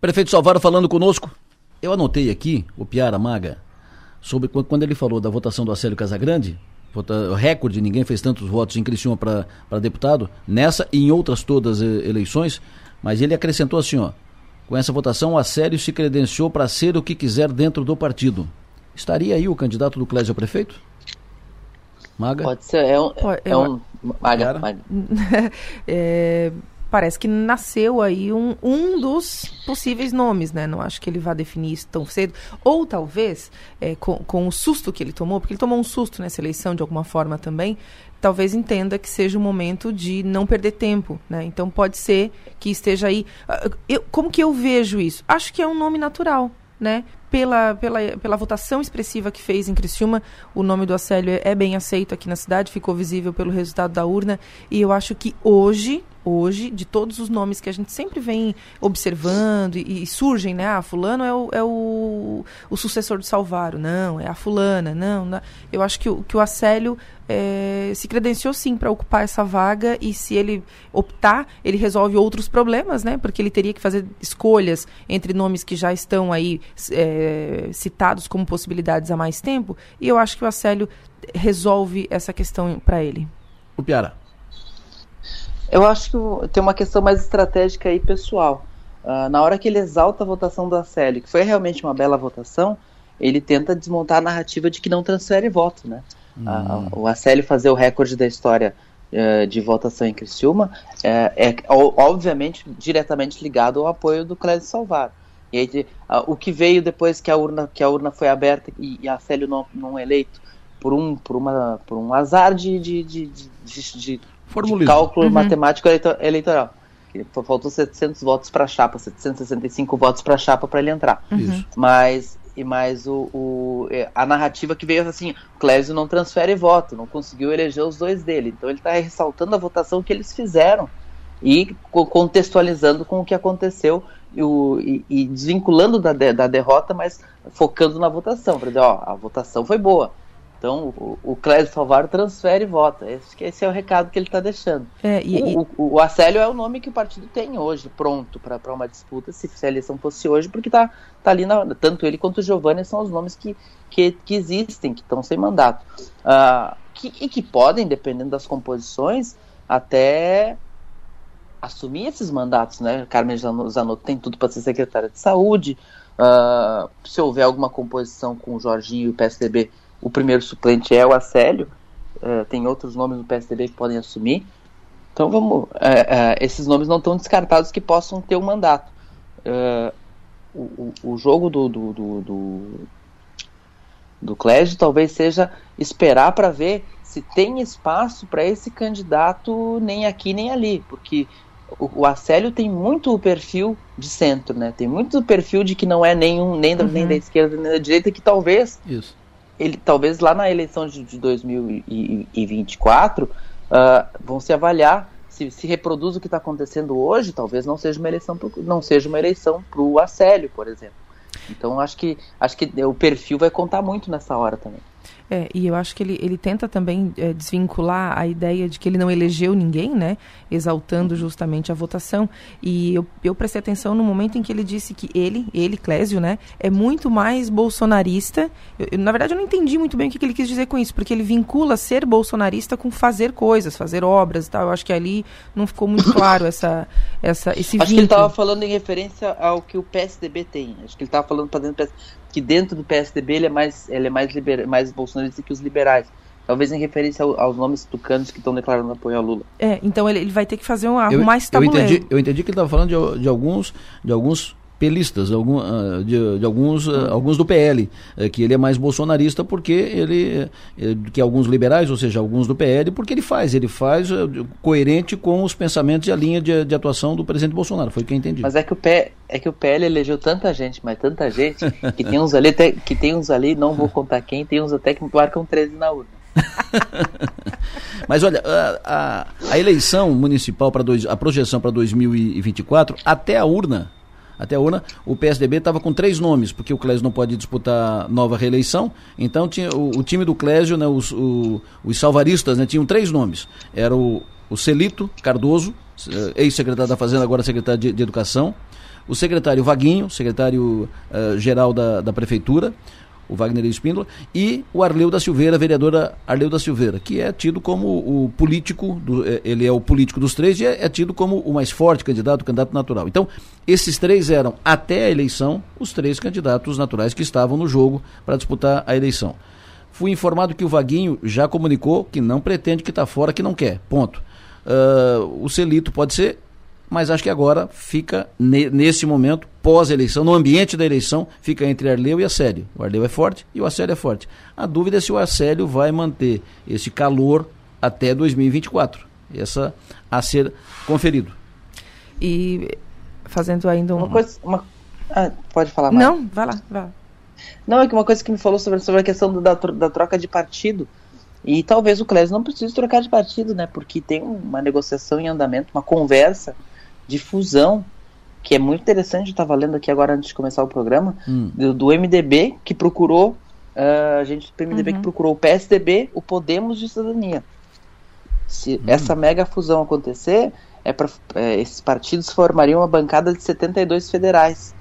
Prefeito Salvaro falando conosco. Eu anotei aqui, o Piara Maga, sobre quando ele falou da votação do Acélio Casagrande, o recorde, ninguém fez tantos votos em Criciúma para deputado, nessa e em outras todas eleições, mas ele acrescentou assim, ó, com essa votação, o Acélio se credenciou para ser o que quiser dentro do partido. Estaria aí o candidato do Clésio a prefeito? Maga? Pode ser, é um. É um Maga, Maga. é, parece que nasceu aí um, um dos possíveis nomes, né? Não acho que ele vá definir isso tão cedo. Ou talvez, é, com, com o susto que ele tomou, porque ele tomou um susto nessa eleição de alguma forma também, talvez entenda que seja o momento de não perder tempo, né? Então pode ser que esteja aí. Ah, eu, como que eu vejo isso? Acho que é um nome natural, né? pela, pela, pela votação expressiva que fez em Criciúma, o nome do Acélio é bem aceito aqui na cidade, ficou visível pelo resultado da urna, e eu acho que hoje, hoje, de todos os nomes que a gente sempre vem observando e, e surgem, né? Ah, fulano é o, é o, o sucessor do Salvaro. Não, é a fulana. Não, não. eu acho que, o, que o Acélio é, se credenciou sim para ocupar essa vaga e se ele optar, ele resolve outros problemas, né? Porque ele teria que fazer escolhas entre nomes que já estão aí é, citados como possibilidades há mais tempo. E eu acho que o Acélio resolve essa questão para ele. O Piara. Eu acho que tem uma questão mais estratégica aí pessoal. Uh, na hora que ele exalta a votação do Acélio, que foi realmente uma bela votação, ele tenta desmontar a narrativa de que não transfere voto, né? Hum. Uh, o Acélio fazer o recorde da história uh, de votação em Criciúma é, é, obviamente diretamente ligado ao apoio do Clésio Salvar. E aí, o que veio depois que a urna, que a urna foi aberta e, e Acélio não, não eleito por um, por uma, por um azar de, de, de, de, de de cálculo uhum. matemático eleitoral. Faltou 700 votos para a chapa, 765 votos para a chapa para ele entrar. Uhum. Mas e mais o, o, é, a narrativa que veio assim, o Clésio não transfere voto, não conseguiu eleger os dois dele. Então ele está ressaltando a votação que eles fizeram e contextualizando com o que aconteceu e, o, e, e desvinculando da, da derrota, mas focando na votação. Para dizer, ó, a votação foi boa. Então, o, o Clésio Salvaro transfere voto. Esse, esse é o recado que ele está deixando. É, e, o, o, o Acélio é o nome que o partido tem hoje, pronto para uma disputa, se, se a eleição fosse hoje, porque está tá ali, na, tanto ele quanto o Giovanni são os nomes que, que, que existem, que estão sem mandato. Uh, que, e que podem, dependendo das composições, até assumir esses mandatos, né? Carmen Zanotto tem tudo para ser secretária de saúde. Uh, se houver alguma composição com o Jorginho e o PSDB, o primeiro suplente é o Acélio, uh, tem outros nomes no PSDB que podem assumir. Então vamos, é, é, esses nomes não estão descartados que possam ter um mandato. É, o, o, jogo do, do, do, do, do talvez seja esperar para ver se tem espaço para esse candidato nem aqui nem ali, porque o, o Acélio tem muito o perfil de centro, né? Tem muito o perfil de que não é nenhum, nem, da, uhum. nem da esquerda nem da direita, que talvez Isso. Ele talvez lá na eleição de, de 2024 uh, ah, vão se avaliar se, se reproduz o que está acontecendo hoje, talvez não seja uma eleição pro, não seja uma eleição para o Acélio, por exemplo. Então acho que acho que o perfil vai contar muito nessa hora também. É, e eu acho que ele, ele tenta também é, desvincular a ideia de que ele não elegeu ninguém, né? Exaltando justamente a votação. E eu, eu prestei atenção no momento em que ele disse que ele, ele, Clésio, né, é muito mais bolsonarista. Eu, eu, na verdade, eu não entendi muito bem o que, que, ele quis dizer com isso, porque ele vincula ser bolsonarista com fazer coisas, fazer obras e tal. Eu acho que ali não ficou muito claro essa, essa, esse Acho vínculo. que ele estava falando em referência ao que o PSDB tem. Acho que ele estava falando para dentro do PSDB que dentro do PSDB ele é mais, ele é mais, liber, mais bolsonarista que os liberais. Talvez em referência ao, aos nomes tucanos que estão declarando apoio ao Lula. É, então ele, ele vai ter que fazer um arrumar esse tabuleiro. Eu entendi, eu entendi que ele estava falando de, de, alguns, de alguns pelistas, algum, uh, de, de, alguns, uh, alguns do PL, uh, que ele é mais bolsonarista porque ele, que alguns liberais, ou seja, alguns do PL, porque ele faz, ele faz coerente com os pensamentos e a linha de, de, atuação do presidente Bolsonaro, foi o que eu entendi. Mas é que o, P, é que o PL elegeu tanta gente, mas tanta gente, que tem uns ali, até, que tem uns ali, não vou contar quem, tem uns até que marcam 13 na urna. Mas olha, a, a, a eleição municipal para a projeção para 2024, até a urna, até urna, o PSDB estava com três nomes, porque o Clésio não pode disputar nova reeleição. Então tinha o, o time do Clésio, né, os, o, os salvaristas, né, tinham três nomes. Era o, o Celito Cardoso, eh, ex-secretário da Fazenda, agora secretário de, de Educação. O secretário Vaguinho, secretário-geral uh, da, da Prefeitura o Wagner Espíndola, e o Arleu da Silveira, a vereadora Arleu da Silveira, que é tido como o político, do, é, ele é o político dos três e é, é, tido como o mais forte candidato, o candidato natural. Então, esses três eram, até a eleição, os três candidatos naturais que estavam no jogo para disputar a eleição. Fui informado que o Vaguinho já comunicou que não pretende que está fora, que não quer. Ponto. Uh, o Celito pode ser mas acho que agora fica, ne, nesse momento, pós-eleição, no ambiente da eleição, fica entre Arleu e Acélio. O Arleu é forte e o Acélio é forte. A dúvida é se o Acélio vai manter esse calor até 2024. Essa a ser conferido. E fazendo ainda um... uma coisa. Uma... Ah, pode falar mais. Não, vai lá, vai lá. Não, é que uma coisa que me falou sobre, sobre a questão da, da troca de partido. E talvez o Clésio não precise trocar de partido, né? Porque tem uma negociação em andamento, uma conversa de fusão, que é muito interessante, eu estava lendo aqui agora antes de começar o programa, hum. do, do, MDB que procurou, uh, a gente do MDB uhum. que procurou o PSDB, o Podemos de Cidadania. Se hum. essa mega fusão acontecer, é pra, é, esses partidos formariam uma bancada de 72 federais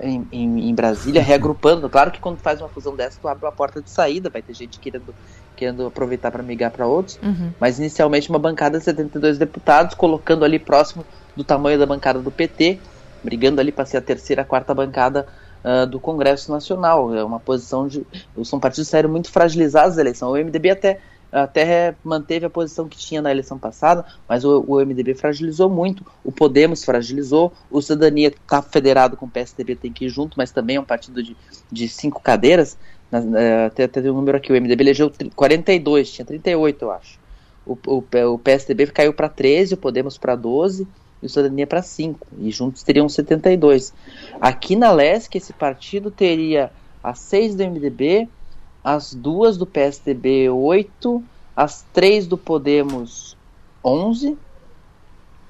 em, em, em, Brasília, reagrupando. Claro que quando faz uma fusão dessa, tu abre uma porta de saída, vai ter gente querendo, querendo aproveitar para migrar para outros, uhum. mas inicialmente uma bancada de 72 deputados, colocando ali próximo do tamanho da bancada do PT, brigando ali para ser a terceira, a quarta bancada uh, do Congresso Nacional. É uma posição de. São partidos saíram muito fragilizados da eleição. O MDB até, até manteve a posição que tinha na eleição passada, mas o, o MDB fragilizou muito. O Podemos fragilizou. O Cidadania está federado com o PSDB, tem que ir junto, mas também é um partido de, de cinco cadeiras. Até, até tem um número aqui: o MDB elegeu 42, tinha 38, eu acho. O, o, o PSDB caiu para 13, o Podemos para 12 e o Cidadania para 5, e juntos teriam 72. Aqui na LESC, esse partido teria as 6 do MDB, as duas do PSDB 8, as três do Podemos 11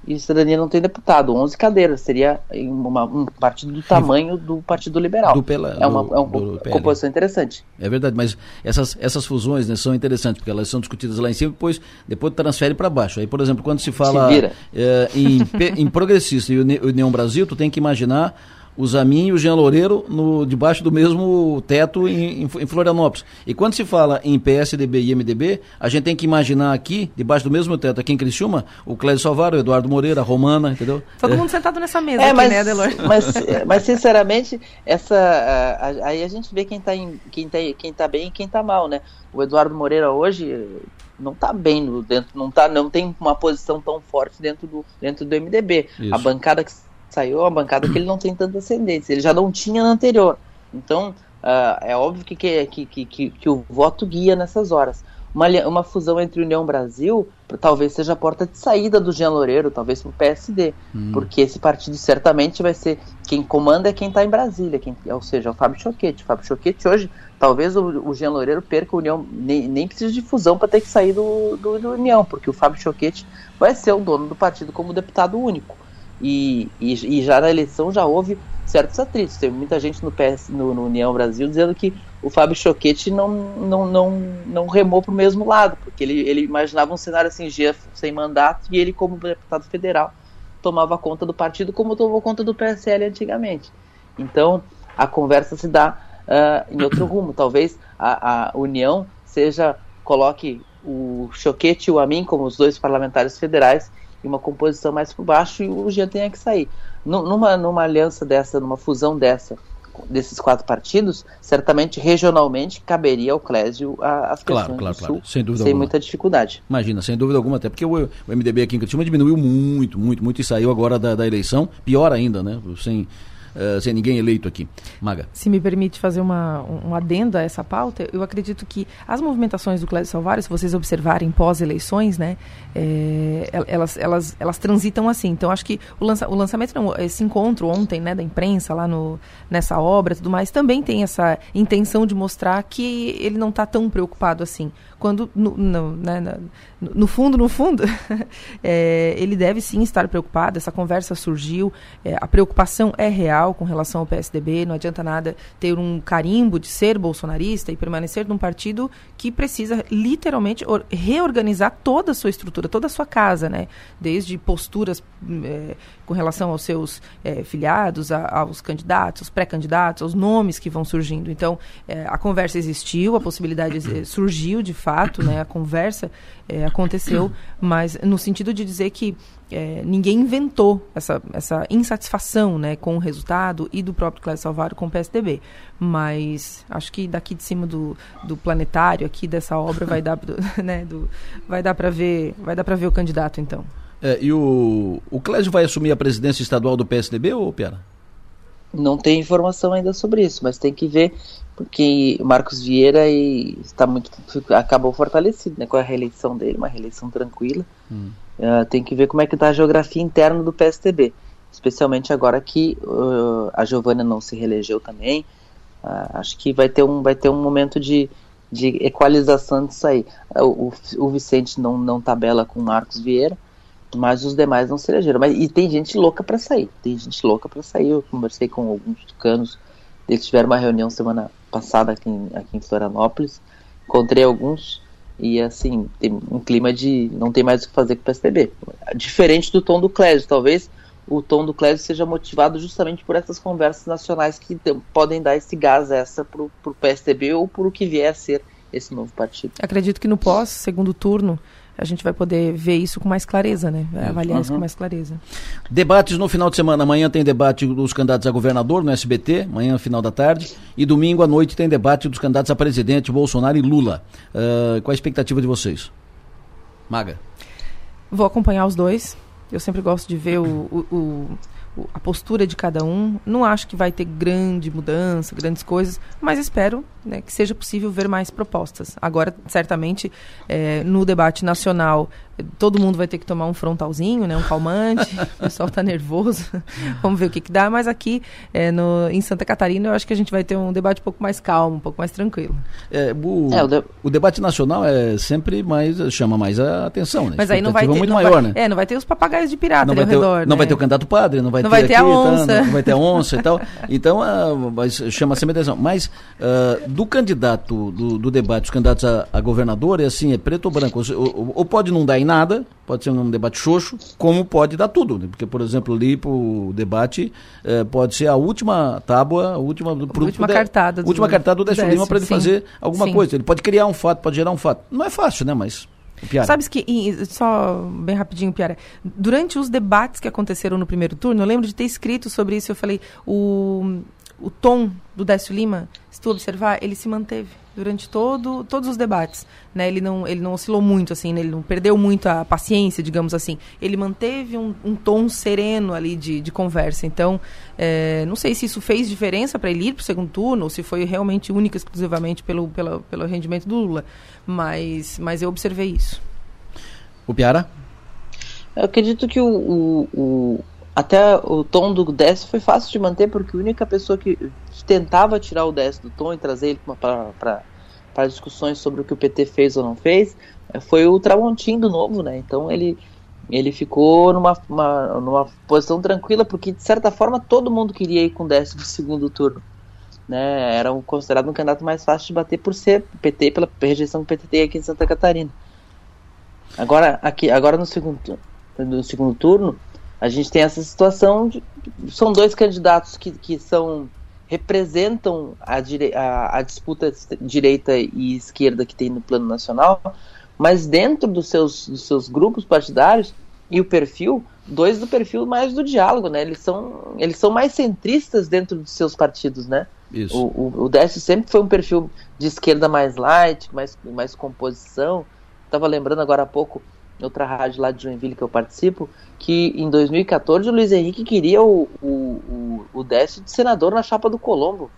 e cidadania não tem deputado, 11 cadeiras, seria uma, um partido do tamanho do Partido Liberal. Do pela, é uma, do, é uma composição interessante. É verdade, mas essas, essas fusões né, são interessantes, porque elas são discutidas lá em cima e depois, depois transfere para baixo. Aí, por exemplo, quando se fala se é, em, em progressista e União Brasil, tu tem que imaginar o Zamin e o Jean Loureiro no, debaixo do mesmo teto em, em, em, Florianópolis. E quando se fala em PSDB e MDB, a gente tem que imaginar aqui, debaixo do mesmo teto, aqui em Criciúma, o Clésio Salvaro, o Eduardo Moreira, a Romana, entendeu? Todo é. mundo sentado nessa mesa é, aqui, mas, né, Adelor? Mas, mas, sinceramente, essa, aí a gente vê quem está quem tá, quem tá bem e quem está mal, né? O Eduardo Moreira hoje não está bem dentro, não, tá, não tem uma posição tão forte dentro do, dentro do MDB. Isso. A bancada que saiu é uma bancada que ele não tem tanta ascendência, ele já não tinha na anterior. Então, uh, é óbvio que, que, que, que, que o voto guia nessas horas. Uma, uma fusão entre União Brasil talvez seja a porta de saída do Jean Loureiro, talvez para o PSD, hum. porque esse partido certamente vai ser quem comanda é quem está em Brasília, quem, ou seja, é o Fábio Choquete. O Fábio Choquete hoje, talvez o, o Jean Loureiro perca a União, nem, nem precisa de fusão para ter que sair do, do, do, União, porque o Fábio Choquete vai ser o dono do partido como deputado único. E, e, e já na eleição já houve certos atritos. Tem muita gente no, PS, no, no União Brasil dizendo que o Fábio Choquete não, não, não, não remou para o mesmo lado, porque ele, ele imaginava um cenário assim, sem mandato, e ele, como deputado federal, tomava conta do partido como tomou conta do PSL antigamente. Então, a conversa se dá uh, em outro rumo. Talvez a, a União seja, coloque o Choquete e o Amin como os dois parlamentares federais em uma composição mais por baixo e o Jean tenha que sair. Numa, numa aliança dessa, numa fusão dessa, desses quatro partidos, certamente regionalmente caberia ao Clésio as questões claro, claro, do Sul, claro. sem, dúvida sem alguma. muita dificuldade. Imagina, sem dúvida alguma, até porque o, o MDB aqui em Curitiba diminuiu muito, muito, muito e saiu agora da, da eleição, pior ainda, né? Sem, uh, sem ninguém eleito aqui. Maga. Se me permite fazer uma, um adendo a essa pauta, eu acredito que as movimentações do Clésio Salvário, se vocês observarem pós-eleições, né, é, elas, elas, elas transitam assim. Então, acho que o, lança, o lançamento, não, esse encontro ontem né, da imprensa lá no, nessa obra tudo mais, também tem essa intenção de mostrar que ele não está tão preocupado assim. Quando, no, no, né, no fundo, no fundo, é, ele deve sim estar preocupado. Essa conversa surgiu, é, a preocupação é real com relação ao PSDB. Não adianta nada ter um carimbo de ser bolsonarista e permanecer num partido que precisa literalmente reorganizar toda a sua estrutura, toda a sua casa, né? Desde posturas é, com relação aos seus é, filiados, a, aos candidatos, aos pré-candidatos, aos nomes que vão surgindo. Então, é, a conversa existiu, a possibilidade surgiu de fato, né? A conversa é, aconteceu, mas no sentido de dizer que é, ninguém inventou essa, essa insatisfação né, com o resultado e do próprio Cléber Salvaro com o PSDB. Mas acho que daqui de cima do, do planetário aqui dessa obra vai dar, né, do, vai dar para ver vai dar para ver o candidato então. É, e o, o Clésio vai assumir a presidência estadual do PSDB ou Piara? Não tem informação ainda sobre isso, mas tem que ver porque o Marcos Vieira está muito acabou fortalecido né, com a reeleição dele, uma reeleição tranquila. Hum. Uh, tem que ver como é que está a geografia interna do PSDB, especialmente agora que uh, a Giovana não se reelegeu também. Uh, acho que vai ter um, vai ter um momento de, de equalização disso aí. O, o, Vicente não, não tabela com o Marcos Vieira, mas os demais não se elegeram. Mas, e tem gente louca para sair, tem gente louca para sair. Eu conversei com alguns tucanos, eles tiveram uma reunião semana passada aqui em, aqui em Florianópolis, encontrei alguns e assim, tem um clima de não tem mais o que fazer com o PSDB. Diferente do tom do Clésio, talvez o tom do Clésio seja motivado justamente por essas conversas nacionais que podem dar esse gás essa para o PSDB ou por o que vier a ser esse novo partido. Acredito que no pós, segundo turno, a gente vai poder ver isso com mais clareza, né? Avaliar uhum. isso com mais clareza. Debates no final de semana. Amanhã tem debate dos candidatos a governador no SBT, amanhã final da tarde. E domingo à noite tem debate dos candidatos a presidente, Bolsonaro e Lula. Uh, qual a expectativa de vocês? Maga. Vou acompanhar os dois. Eu sempre gosto de ver o, o, o a postura de cada um. Não acho que vai ter grande mudança, grandes coisas, mas espero né, que seja possível ver mais propostas. Agora, certamente, é, no debate nacional, todo mundo vai ter que tomar um frontalzinho, né, um calmante. o pessoal está nervoso. Vamos ver o que, que dá. Mas aqui é, no, em Santa Catarina, eu acho que a gente vai ter um debate um pouco mais calmo, um pouco mais tranquilo. É, o, é, o, de... o, debate nacional é sempre mais chama mais a atenção, né? Mas aí não vai ter muito não maior, vai, né? É, não vai ter os papagaios de pirata não ao ter, redor. Não né? vai ter o candidato padre, não vai não ter, vai ter aqui, a onça, tá, não vai ter a onça e tal. Então, uh, chama sempre a atenção. Mas uh, do candidato do, do, debate, os candidatos a, a governador, é assim, é preto ou branco? Ou, ou, pode não dar em nada, pode ser um debate xoxo, como pode dar tudo. Né? Porque, por exemplo, ali para o debate eh, pode ser a última tábua, a última, pro, última pro, cartada do, última cartada do Décio Lima para ele sim, fazer alguma sim. coisa. Ele pode criar um fato, pode gerar um fato. Não é fácil, né? Mas. Piara. Sabes que, só bem rapidinho, Piara, durante os debates que aconteceram no primeiro turno, eu lembro de ter escrito sobre isso, eu falei, o, o tom do Décio Lima, se tu observar, ele se manteve durante todo, todos os debates, né? Ele não, ele não oscilou muito, assim, né? ele não perdeu muito a paciência, digamos assim. Ele manteve um, um tom sereno ali de, de conversa. Então, é, não sei se isso fez diferença para ele ir para o segundo turno, ou se foi realmente única, exclusivamente pelo, pelo, pelo rendimento do Lula. Mas, mas eu observei isso. O Piara? Eu acredito que o, o, o, até o tom do Décio foi fácil de manter, porque a única pessoa que, tentava tirar o Décio do tom e trazer ele para discussões sobre o que o PT fez ou não fez eh, foi o Tramontim do Novo, né? Então ele, ele ficou numa, uma, numa posição tranquila, porque de certa forma todo mundo queria ir com o Décio para o segundo turno. Né? Era um, considerado um candidato mais fácil de bater por ser PT, pela rejeição que o PT aqui em Santa Catarina. Agora, aqui, agora no segundo, no segundo turno, a gente tem essa situação de, são dois candidatos que, que são representam a, dire, a, a, disputa direita e esquerda que tem no plano nacional, mas dentro dos seus, dos seus grupos partidários e o perfil, dois do perfil mais do diálogo, né? Eles são, eles são mais centristas dentro dos seus partidos, né? Isso. O, o, o Décio sempre foi um perfil de esquerda mais light, mais, mais composição. Estava lembrando agora há pouco outra rádio lá de Joinville que eu participo, que em 2014 o Luiz Henrique queria o, o, o, o Décio de senador na chapa do Colombo.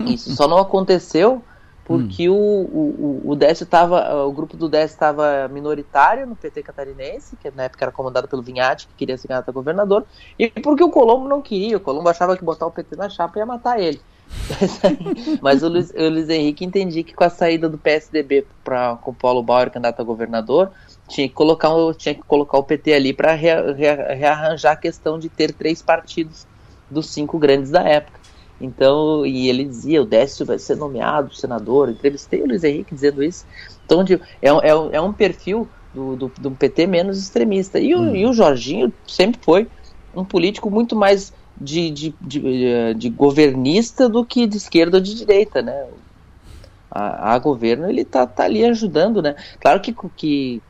Isso só não aconteceu porque hum. o, o, o Décio tava, o grupo do Décio estava minoritário no PT catarinense, que na época era comandado pelo Vinhati, que queria ser candidato a governador, e porque o Colombo não queria, o Colombo achava que botar o PT na chapa ia matar ele. Mas o Luiz, o Luiz Henrique entendi que com a saída do PSDB para com o Paulo Bauer candidato a governador, tinha que colocar, tinha que colocar o PT ali para rearranjar a questão de ter três partidos dos cinco grandes da época. Então, e ele dizia, o Décio vai ser nomeado senador, entrevistei o Luiz Henrique dizendo isso. Então, é, é, é um perfil do, do, do, PT menos extremista. E o, hum. e o Jorginho sempre foi um político muito mais de, de, de, de, governista do que de esquerda ou de direita, né? A, a governo ele tá, tá ali ajudando, né? Claro que, que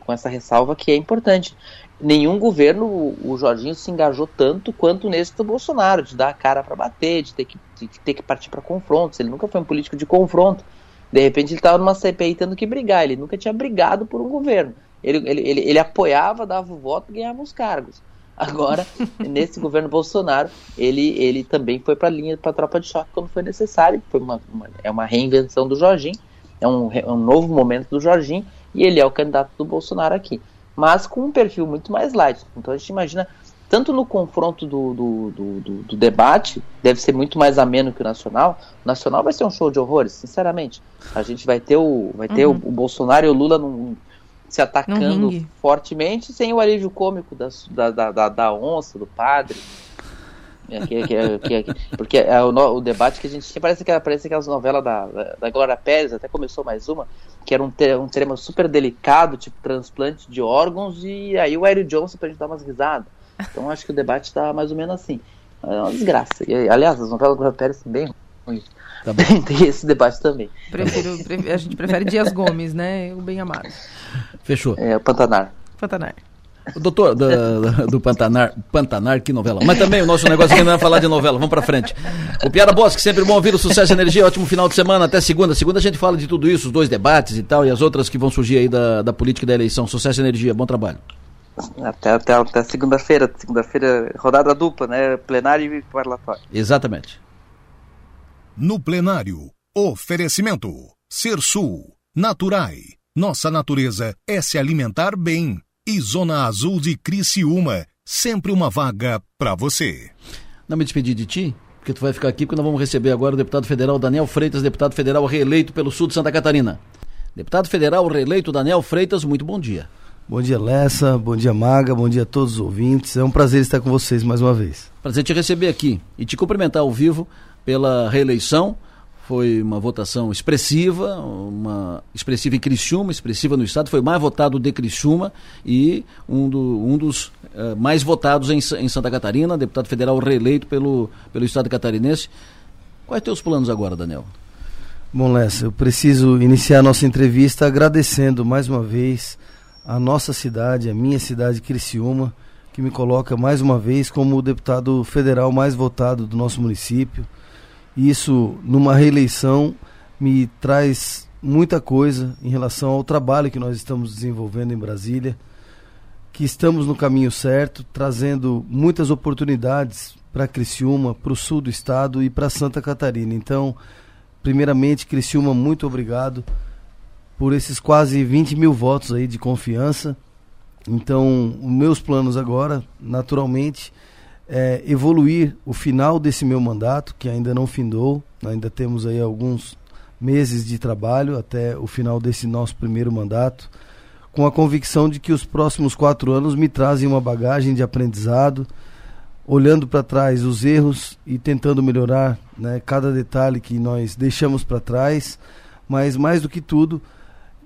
com essa ressalva que é importante. Nenhum governo, o Jorginho se engajou tanto quanto nesse do Bolsonaro, de dar a cara para bater, de ter que, de ter que partir para confrontos. Ele nunca foi um político de confronto. De repente ele estava numa CPI tendo que brigar. Ele nunca tinha brigado por um governo. Ele, ele, ele, ele apoiava, dava o voto e ganhava os cargos. Agora, nesse governo Bolsonaro, ele, ele também foi para a linha para a tropa de choque quando foi necessário. Foi uma, uma, é uma reinvenção do Jorginho, é um, é um novo momento do Jorginho e ele é o candidato do Bolsonaro aqui. Mas com um perfil muito mais light. Então a gente imagina, tanto no confronto do, do, do, do, do debate, deve ser muito mais ameno que o nacional. O nacional vai ser um show de horrores, sinceramente. A gente vai ter o, vai ter uhum. o, o Bolsonaro e o Lula num, se atacando fortemente, sem o alívio cômico da, da, da, da onça, do padre. É, que, que, que, porque é o, o, debate que a gente tinha, parece, que, parece aquelas novelas da, da, da Glória Pérez, até começou mais uma, que era um, te, um tema super delicado, tipo transplante de órgãos, e aí o Hélio Johnson pra gente dar umas risadas. Então acho que o debate tá mais ou menos assim. É uma desgraça. E, aliás, as novelas da Glória Pérez são bem ruins. Tá Tem esse debate também. Prefiro, a gente prefere Dias Gomes, né? O bem amado. Fechou. É, o Pantanar. Pantanar. Doutor do, do, Pantanar, Pantanar, que novela. Mas também o nosso negócio aqui não é falar de novela, vamos pra frente. O Piara Bosque, sempre bom ouvir o Sucesso e Energia, ótimo final de semana, até segunda. Segunda a gente fala de tudo isso, os dois debates e tal, e as outras que vão surgir aí da, da política e da eleição. Sucesso e Energia, bom trabalho. Até, até, até segunda-feira, segunda-feira, rodada dupla, né? Plenário e parlatório. Exatamente. No plenário, oferecimento. Ser Sul, Naturai. Nossa natureza é se alimentar bem. E Zona Azul de Criciúma, sempre uma vaga para você. Não me despedir de ti, porque tu vai ficar aqui, porque nós vamos receber agora o deputado federal Daniel Freitas, deputado federal reeleito pelo sul de Santa Catarina. Deputado federal reeleito Daniel Freitas, muito bom dia. Bom dia, Lessa. Bom dia, Maga. Bom dia a todos os ouvintes. É um prazer estar com vocês mais uma vez. Prazer te receber aqui e te cumprimentar ao vivo pela reeleição. Foi uma votação expressiva, uma expressiva em Criciúma, expressiva no estado, foi mais votado de Criciúma e um, do, um dos uh, mais votados em, em, Santa Catarina, deputado federal reeleito pelo, pelo estado catarinense. Quais teus planos agora, Daniel? Bom, Lessa, eu preciso iniciar a nossa entrevista agradecendo mais uma vez a nossa cidade, a minha cidade, Criciúma, que me coloca mais uma vez como o deputado federal mais votado do nosso município. Isso, numa reeleição, me traz muita coisa em relação ao trabalho que nós estamos desenvolvendo em Brasília, que estamos no caminho certo, trazendo muitas oportunidades para Criciúma, para o sul do estado e para Santa Catarina. Então, primeiramente, Criciúma, muito obrigado por esses quase 20 mil votos aí de confiança. Então, meus planos agora, naturalmente, é evoluir o final desse meu mandato, que ainda não findou, ainda temos aí alguns meses de trabalho até o final desse nosso primeiro mandato, com a convicção de que os próximos quatro anos me trazem uma bagagem de aprendizado, olhando para trás os erros e tentando melhorar né, cada detalhe que nós deixamos para trás, mas mais do que tudo,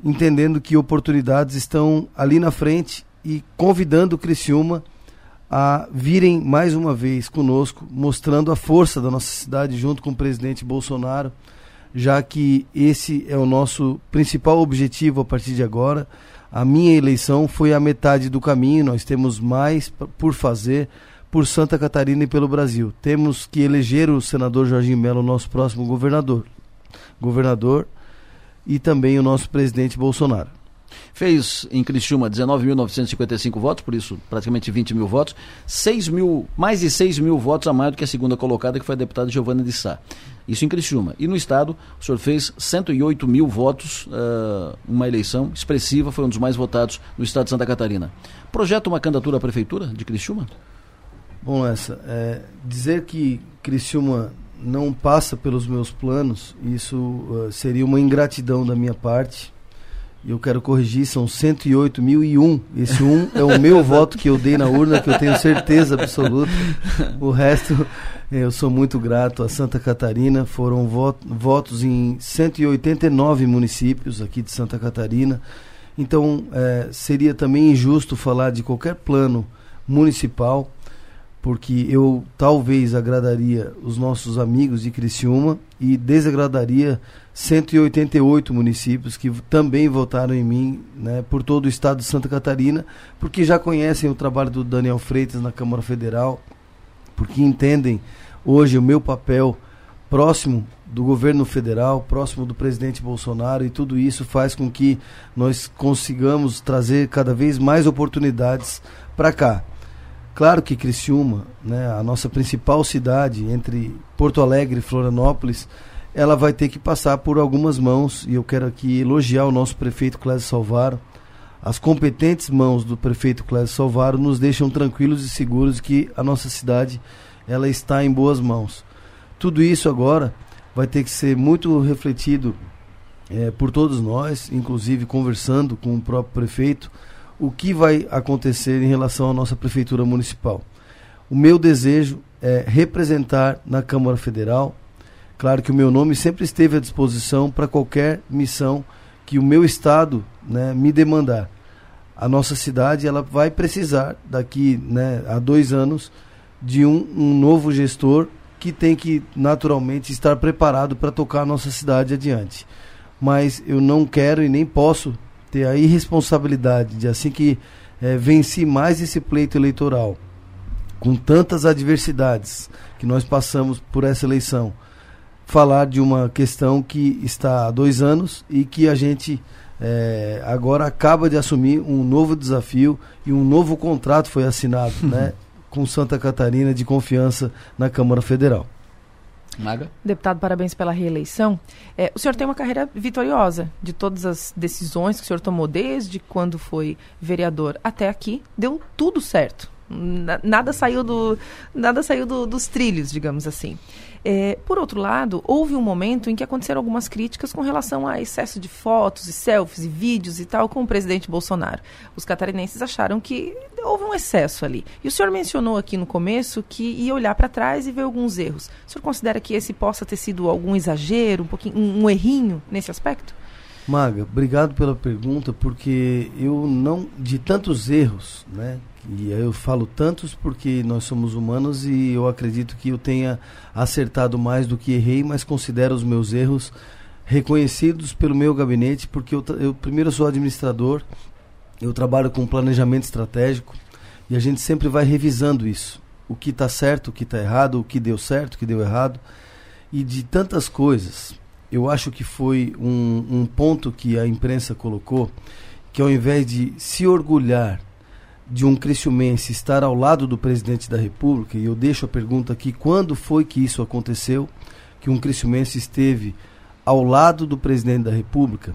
entendendo que oportunidades estão ali na frente e convidando o Criciúma a virem mais uma vez conosco, mostrando a força da nossa cidade junto com o presidente Bolsonaro, já que esse é o nosso principal objetivo a partir de agora. A minha eleição foi a metade do caminho, nós temos mais por fazer por Santa Catarina e pelo Brasil. Temos que eleger o senador Jorginho Melo, nosso próximo governador. Governador e também o nosso presidente Bolsonaro. Fez em Criciúma 19.955 votos, por isso praticamente 20 mil votos, 6 mil, mais de 6 mil votos a mais do que a segunda colocada, que foi a deputada Giovana de Sá. Isso em Criciúma. E no Estado, o senhor fez 108 mil votos, uh, uma eleição expressiva, foi um dos mais votados no Estado de Santa Catarina. Projeta uma candidatura à Prefeitura de Criciúma? Bom, essa, é, dizer que Criciúma não passa pelos meus planos, isso uh, seria uma ingratidão da minha parte. Eu quero corrigir, são 108.001. Esse um é o meu voto que eu dei na urna, que eu tenho certeza absoluta. O resto, eu sou muito grato a Santa Catarina. Foram votos em 189 municípios aqui de Santa Catarina. Então, é, seria também injusto falar de qualquer plano municipal porque eu talvez agradaria os nossos amigos de Criciúma e desagradaria 188 municípios que também votaram em mim, né, por todo o estado de Santa Catarina, porque já conhecem o trabalho do Daniel Freitas na Câmara Federal, porque entendem hoje o meu papel próximo do governo federal, próximo do presidente Bolsonaro, e tudo isso faz com que nós consigamos trazer cada vez mais oportunidades para cá. Claro que Criciúma, né, a nossa principal cidade entre Porto Alegre e Florianópolis, ela vai ter que passar por algumas mãos e eu quero aqui elogiar o nosso prefeito Clésio Salvaro. As competentes mãos do prefeito Clésio Salvaro nos deixam tranquilos e seguros que a nossa cidade ela está em boas mãos. Tudo isso agora vai ter que ser muito refletido é, por todos nós, inclusive conversando com o próprio prefeito o que vai acontecer em relação à nossa prefeitura municipal. O meu desejo é representar na Câmara Federal. Claro que o meu nome sempre esteve à disposição para qualquer missão que o meu estado né, me demandar. A nossa cidade ela vai precisar daqui né, a dois anos de um, um novo gestor que tem que naturalmente estar preparado para tocar a nossa cidade adiante. Mas eu não quero e nem posso ter a irresponsabilidade de assim que é, venci mais esse pleito eleitoral, com tantas adversidades que nós passamos por essa eleição, falar de uma questão que está há dois anos e que a gente é, agora acaba de assumir um novo desafio e um novo contrato foi assinado, né, com Santa Catarina de confiança na Câmara Federal. Maga. Deputado, parabéns pela reeleição. É, o senhor tem uma carreira vitoriosa de todas as decisões que o senhor tomou desde quando foi vereador até aqui. Deu tudo certo Nada saiu, do, nada saiu do, dos trilhos, digamos assim. É, por outro lado, houve um momento em que aconteceram algumas críticas com relação a excesso de fotos e selfies e vídeos e tal com o presidente Bolsonaro. Os catarinenses acharam que houve um excesso ali. E o senhor mencionou aqui no começo que ia olhar para trás e ver alguns erros. O senhor considera que esse possa ter sido algum exagero, um, pouquinho, um, um errinho nesse aspecto? Maga, obrigado pela pergunta, porque eu não, de tantos erros, né, e eu falo tantos porque nós somos humanos e eu acredito que eu tenha acertado mais do que errei, mas considero os meus erros reconhecidos pelo meu gabinete, porque eu, eu primeiro sou administrador, eu trabalho com planejamento estratégico e a gente sempre vai revisando isso. O que está certo, o que está errado, o que deu certo, o que deu errado. E de tantas coisas, eu acho que foi um, um ponto que a imprensa colocou, que ao invés de se orgulhar de um criciumense estar ao lado do presidente da República, e eu deixo a pergunta aqui, quando foi que isso aconteceu, que um criciumense esteve ao lado do presidente da República?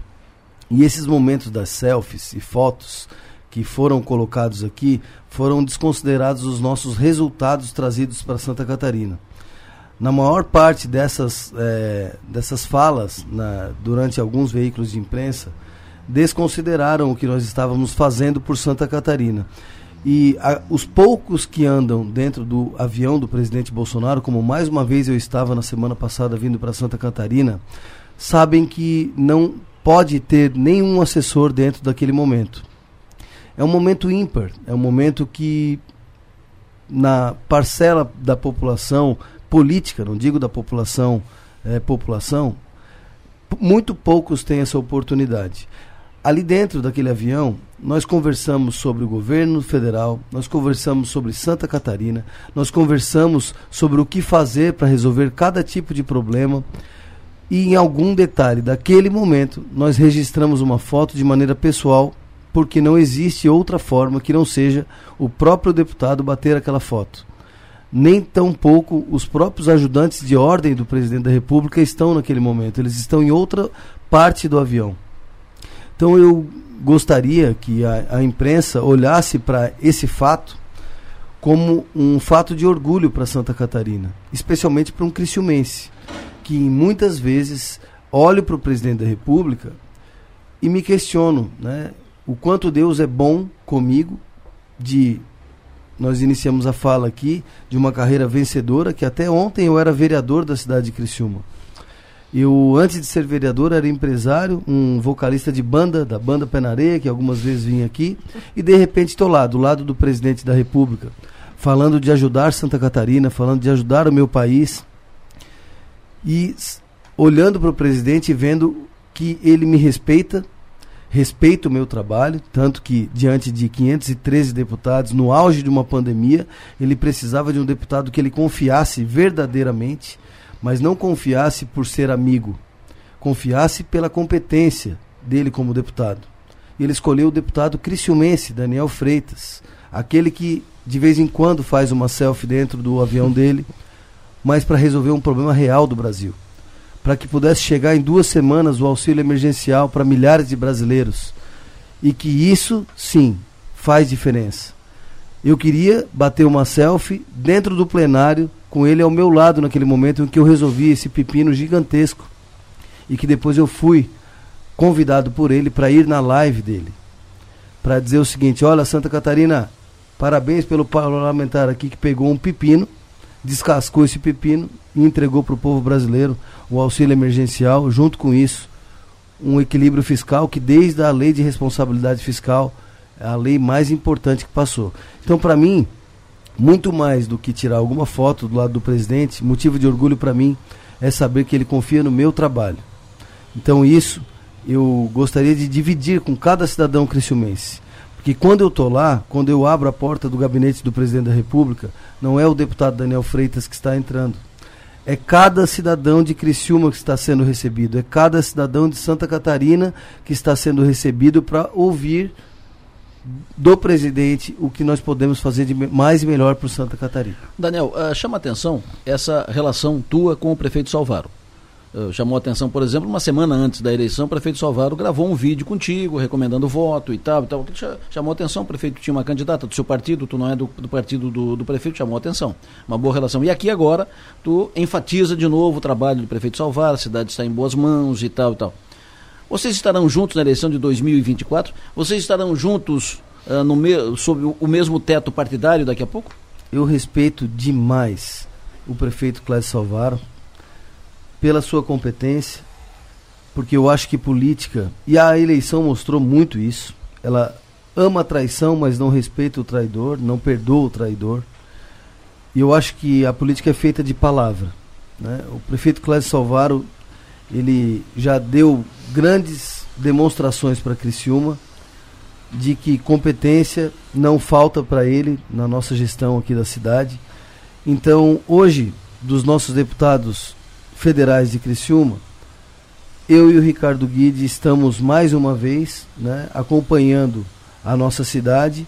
E esses momentos das selfies e fotos que foram colocados aqui foram desconsiderados os nossos resultados trazidos para Santa Catarina. Na maior parte dessas, é, dessas falas, na, durante alguns veículos de imprensa, desconsideraram o que nós estávamos fazendo por Santa Catarina. E a, os poucos que andam dentro do avião do presidente Bolsonaro, como mais uma vez eu estava na semana passada vindo para Santa Catarina, sabem que não pode ter nenhum assessor dentro daquele momento. É um momento ímpar, é um momento que na parcela da população política, não digo da população, é, população, muito poucos têm essa oportunidade ali dentro daquele avião, nós conversamos sobre o governo federal, nós conversamos sobre Santa Catarina, nós conversamos sobre o que fazer para resolver cada tipo de problema. E em algum detalhe daquele momento, nós registramos uma foto de maneira pessoal, porque não existe outra forma que não seja o próprio deputado bater aquela foto. Nem tampouco os próprios ajudantes de ordem do presidente da República estão naquele momento, eles estão em outra parte do avião. Então eu gostaria que a, a imprensa olhasse para esse fato como um fato de orgulho para Santa Catarina, especialmente para um criciumense, que muitas vezes olho para o presidente da República e me questiono né, o quanto Deus é bom comigo, de nós iniciamos a fala aqui de uma carreira vencedora, que até ontem eu era vereador da cidade de Criciúma. Eu, antes de ser vereador, era empresário, um vocalista de banda, da banda Penareia, que algumas vezes vinha aqui, e de repente estou lá, do lado do presidente da República, falando de ajudar Santa Catarina, falando de ajudar o meu país, e olhando para o presidente e vendo que ele me respeita, respeita o meu trabalho, tanto que diante de 513 deputados, no auge de uma pandemia, ele precisava de um deputado que ele confiasse verdadeiramente mas não confiasse por ser amigo, confiasse pela competência dele como deputado. E ele escolheu o deputado criciumense, Daniel Freitas, aquele que de vez em quando faz uma selfie dentro do avião dele, mas para resolver um problema real do Brasil. Para que pudesse chegar em duas semanas o auxílio emergencial para milhares de brasileiros. E que isso, sim, faz diferença. Eu queria bater uma selfie dentro do plenário com ele ao meu lado naquele momento em que eu resolvi esse pepino gigantesco e que depois eu fui convidado por ele para ir na live dele para dizer o seguinte: olha, Santa Catarina, parabéns pelo parlamentar aqui que pegou um pepino, descascou esse pepino e entregou para o povo brasileiro o auxílio emergencial, junto com isso, um equilíbrio fiscal que, desde a lei de responsabilidade fiscal, é a lei mais importante que passou. Então, para mim, muito mais do que tirar alguma foto do lado do presidente, motivo de orgulho para mim é saber que ele confia no meu trabalho. Então isso eu gostaria de dividir com cada cidadão criciumense. Porque quando eu estou lá, quando eu abro a porta do gabinete do presidente da República, não é o deputado Daniel Freitas que está entrando. É cada cidadão de Criciúma que está sendo recebido, é cada cidadão de Santa Catarina que está sendo recebido para ouvir do presidente o que nós podemos fazer de mais e melhor para o Santa Catarina. Daniel, uh, chama atenção essa relação tua com o prefeito Salvaro. Uh, chamou atenção, por exemplo, uma semana antes da eleição, o prefeito Salvaro gravou um vídeo contigo, recomendando voto e tal, e tal. Chamou atenção, o prefeito tinha uma candidata do seu partido, tu não é do, do partido do, do, prefeito, chamou atenção. Uma boa relação. E aqui agora, tu enfatiza de novo o trabalho do prefeito Salvaro, a cidade está em boas mãos e tal e tal. Vocês estarão juntos na eleição de 2024? Vocês estarão juntos uh, no me sob o mesmo teto partidário daqui a pouco? Eu respeito demais o prefeito Cláudio Salvaro pela sua competência, porque eu acho que política, e a eleição mostrou muito isso, ela ama a traição, mas não respeita o traidor, não perdoa o traidor. E eu acho que a política é feita de palavra. Né? O prefeito Cláudio Salvaro, ele já deu grandes demonstrações para Criciúma de que competência não falta para ele na nossa gestão aqui da cidade. Então, hoje, dos nossos deputados federais de Criciúma, eu e o Ricardo Guide estamos mais uma vez né, acompanhando a nossa cidade,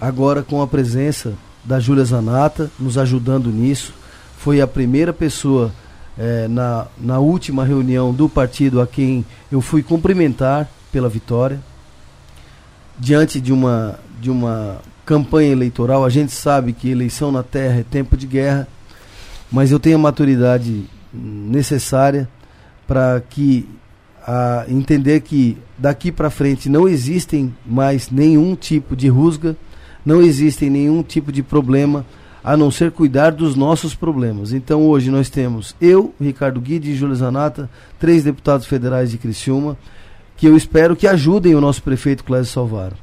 agora com a presença da Júlia Zanata, nos ajudando nisso. Foi a primeira pessoa é, na, na última reunião do partido a quem eu fui cumprimentar pela vitória. Diante de uma, de uma campanha eleitoral, a gente sabe que eleição na terra é tempo de guerra, mas eu tenho a maturidade necessária para que a entender que daqui para frente não existem mais nenhum tipo de rusga, não existem nenhum tipo de problema a não ser cuidar dos nossos problemas. Então hoje nós temos eu, Ricardo Guide e Júlio Zanata, três deputados federais de Criciúma, que eu espero que ajudem o nosso prefeito Clésio Salvaro.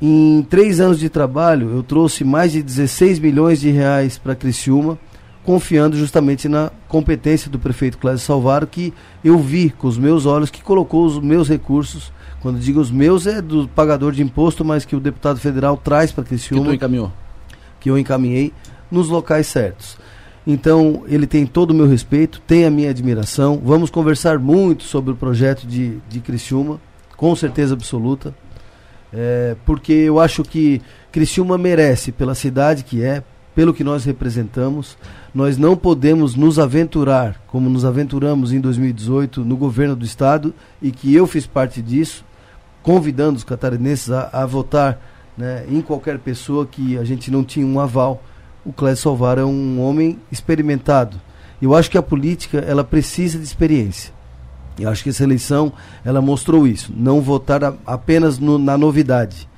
Em três anos de trabalho, eu trouxe mais de 16 milhões de reais para Criciúma, confiando justamente na competência do prefeito Cláudio Salvaro, que eu vi com os meus olhos, que colocou os meus recursos, quando digo os meus é do pagador de imposto, mas que o deputado federal traz para Criciúma. Que tu encaminhou. Que eu encaminhei nos locais certos. Então, ele tem todo o meu respeito, tem a minha admiração. Vamos conversar muito sobre o projeto de, de Criciúma, com certeza absoluta. É, porque eu acho que Criciúma merece, pela cidade que é, pelo que nós representamos, nós não podemos nos aventurar, como nos aventuramos em 2018 no governo do estado e que eu fiz parte disso, convidando os catarinenses a, a votar né, em qualquer pessoa que a gente não tinha um aval. O Clécio Salvar é um homem experimentado. Eu acho que a política ela precisa de experiência. Eu acho que essa eleição ela mostrou isso. Não votar a, apenas no, na novidade.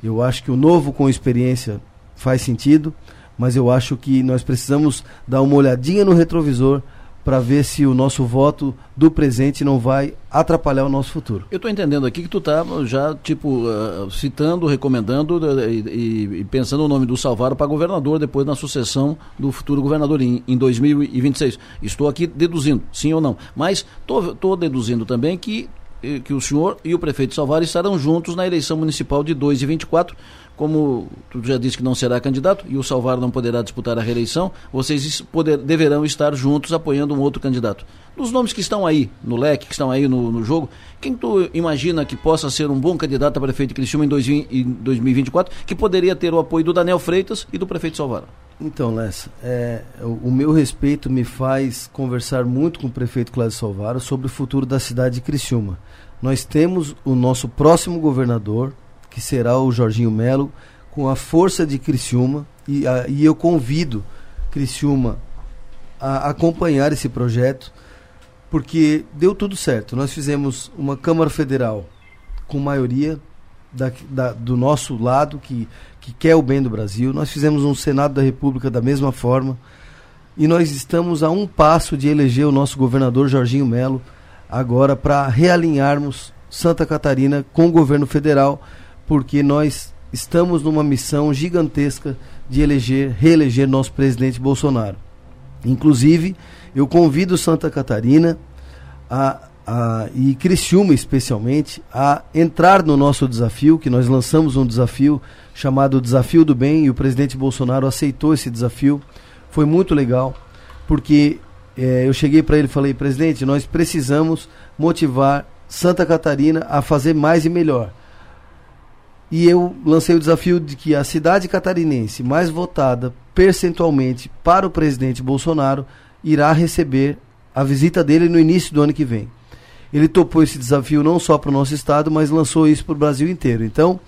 Eu acho que o novo com experiência faz sentido mas eu acho que nós precisamos dar uma olhadinha no retrovisor para ver se o nosso voto do presente não vai atrapalhar o nosso futuro. Eu estou entendendo aqui que tu está já, tipo, uh, citando, recomendando uh, e, e, pensando o nome do Salvaro para governador depois na sucessão do futuro governador em, em 2026. Estou aqui deduzindo, sim ou não. Mas estou deduzindo também que eh, que o senhor e o prefeito Salvaro estarão juntos na eleição municipal de 2 e 24, como tu já disse que não será candidato e o Salvar não poderá disputar a reeleição, vocês poder, deverão estar juntos apoiando um outro candidato. Dos nomes que estão aí no leque, que estão aí no, no jogo, quem tu imagina que possa ser um bom candidato a prefeito de Criciúma em, dois, em 2024, que poderia ter o apoio do Daniel Freitas e do prefeito Salvar? Então, Lessa, é, o, o, meu respeito me faz conversar muito com o prefeito Cláudio Salvaro sobre o futuro da cidade de Criciúma. Nós temos o nosso próximo governador, que será o Jorginho Melo, com a força de Criciúma, e, a, e eu convido Criciúma a acompanhar esse projeto, porque deu tudo certo. Nós fizemos uma Câmara Federal com maioria da, da, do nosso lado, que, que quer o bem do Brasil. Nós fizemos um Senado da República da mesma forma. E nós estamos a um passo de eleger o nosso governador Jorginho Melo, agora para realinharmos Santa Catarina com o governo federal porque nós estamos numa missão gigantesca de eleger, reeleger nosso presidente Bolsonaro. Inclusive, eu convido Santa Catarina a, a, e Criciúma especialmente a entrar no nosso desafio, que nós lançamos um desafio chamado Desafio do Bem, e o presidente Bolsonaro aceitou esse desafio. Foi muito legal, porque é, eu cheguei para ele e falei, presidente, nós precisamos motivar Santa Catarina a fazer mais e melhor. E eu lancei o desafio de que a cidade catarinense mais votada percentualmente para o presidente Bolsonaro irá receber a visita dele no início do ano que vem. Ele topou esse desafio não só para o nosso estado, mas lançou isso para o Brasil inteiro. Então,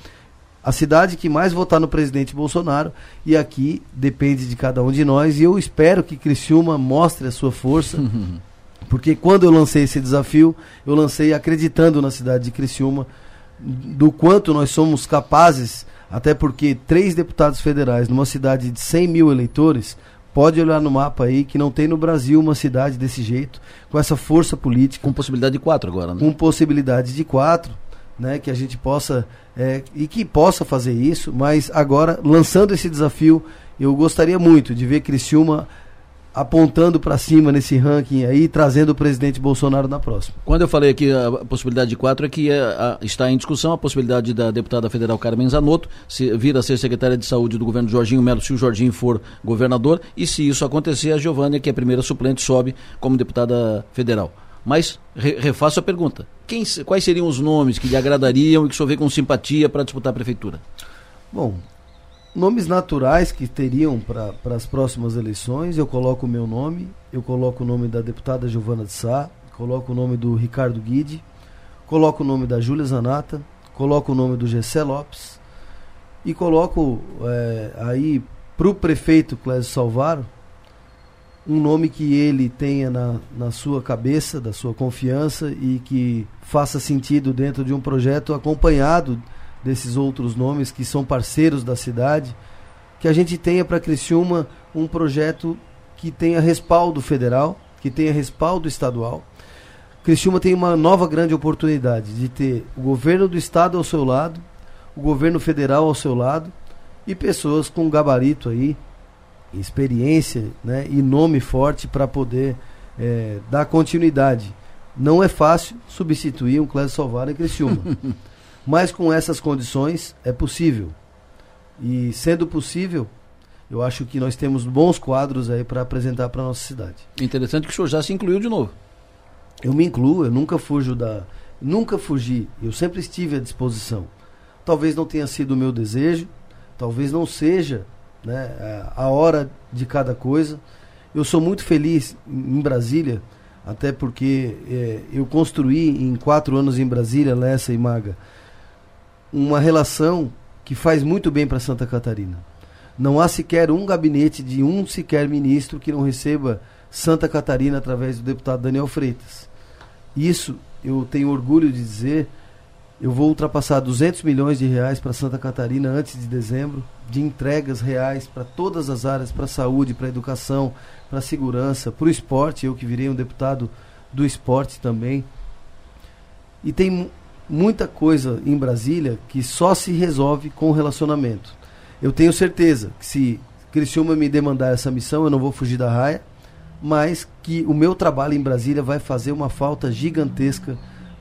a cidade que mais votar no presidente Bolsonaro, e aqui depende de cada um de nós, e eu espero que Criciúma mostre a sua força, porque quando eu lancei esse desafio, eu lancei acreditando na cidade de Criciúma, do quanto nós somos capazes, até porque três deputados federais numa cidade de 100 mil eleitores, pode olhar no mapa aí que não tem no Brasil uma cidade desse jeito, com essa força política. Com possibilidade de quatro agora, né? Com possibilidade de quatro, né? Que a gente possa é, e que possa fazer isso, mas agora, lançando esse desafio, eu gostaria muito de ver Criciúma apontando para cima nesse ranking aí, trazendo o presidente Bolsonaro na próxima. Quando eu falei aqui a possibilidade de quatro, é que é, a, está em discussão a possibilidade da deputada federal Carmen Zanotto se, vir a ser secretária de saúde do governo Jorginho Melo, se o Jorginho for governador, e se isso acontecer, a Giovânia, que é a primeira suplente, sobe como deputada federal. Mas re, refaço a pergunta: Quem, quais seriam os nomes que lhe agradariam e que o senhor vê com simpatia para disputar a prefeitura? Bom, nomes naturais que teriam para as próximas eleições, eu coloco o meu nome, eu coloco o nome da deputada Giovana de Sá, coloco o nome do Ricardo Guide, coloco o nome da Júlia Zanata, coloco o nome do Gessé Lopes e coloco é, aí para o prefeito Clésio Salvaro um nome que ele tenha na, na sua cabeça, da sua confiança e que faça sentido dentro de um projeto acompanhado desses outros nomes que são parceiros da cidade, que a gente tenha para Criciúma um projeto que tenha respaldo federal, que tenha respaldo estadual. Criciúma tem uma nova grande oportunidade de ter o governo do estado ao seu lado, o governo federal ao seu lado e pessoas com gabarito aí experiência né, e nome forte para poder é, dar continuidade. Não é fácil substituir um Clésio Salvaro em Criciúma. mas com essas condições é possível. E sendo possível, eu acho que nós temos bons quadros aí para apresentar para nossa cidade. Interessante que o senhor já se incluiu de novo. Eu me incluo, eu nunca fujo da. Nunca fugi, eu sempre estive à disposição. Talvez não tenha sido o meu desejo, talvez não seja né, a hora de cada coisa. Eu sou muito feliz em Brasília, até porque é, eu construí em quatro anos em Brasília, Lessa e Maga, uma relação que faz muito bem para Santa Catarina. Não há sequer um gabinete de um sequer ministro que não receba Santa Catarina através do deputado Daniel Freitas. Isso eu tenho orgulho de dizer eu vou ultrapassar 200 milhões de reais para Santa Catarina antes de dezembro, de entregas reais para todas as áreas, para a saúde, para a educação, para a segurança, para o esporte, eu que virei um deputado do esporte também. E tem muita coisa em Brasília que só se resolve com relacionamento. Eu tenho certeza que se Criciúma me demandar essa missão, eu não vou fugir da raia, mas que o meu trabalho em Brasília vai fazer uma falta gigantesca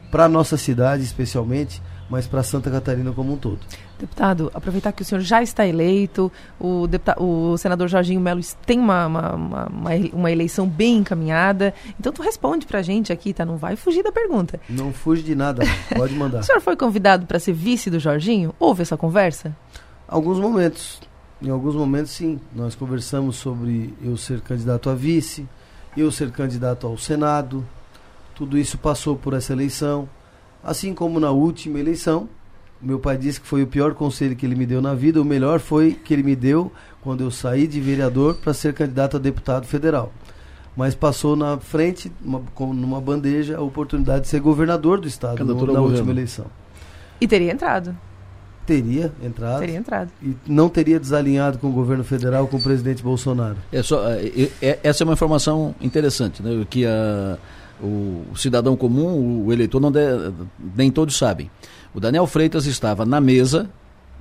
para a nossa cidade especialmente, mas para Santa Catarina como um todo. Deputado, aproveitar que o senhor já está eleito, o, deputado, o senador Jorginho Melo tem uma, uma, uma, uma, eleição bem encaminhada, então tu responde para a gente aqui, tá? Não vai fugir da pergunta. Não fuge de nada, pode mandar. o senhor foi convidado para ser vice do Jorginho? Houve essa conversa? Alguns momentos, em alguns momentos sim, nós conversamos sobre eu ser candidato a vice, eu ser candidato ao Senado, tudo isso passou por essa eleição. Assim como na última eleição, meu pai disse que foi o pior conselho que ele me deu na vida. O melhor foi que ele me deu quando eu saí de vereador para ser candidato a deputado federal. Mas passou na frente, uma, numa bandeja, a oportunidade de ser governador do estado no, na última eleição. E teria entrado. Teria entrado. Teria entrado. E não teria desalinhado com o governo federal, com o presidente Bolsonaro. É só, é, é, essa é uma informação interessante, né? Que a o, cidadão comum, o eleitor, não de, nem todos sabem. O Daniel Freitas estava na mesa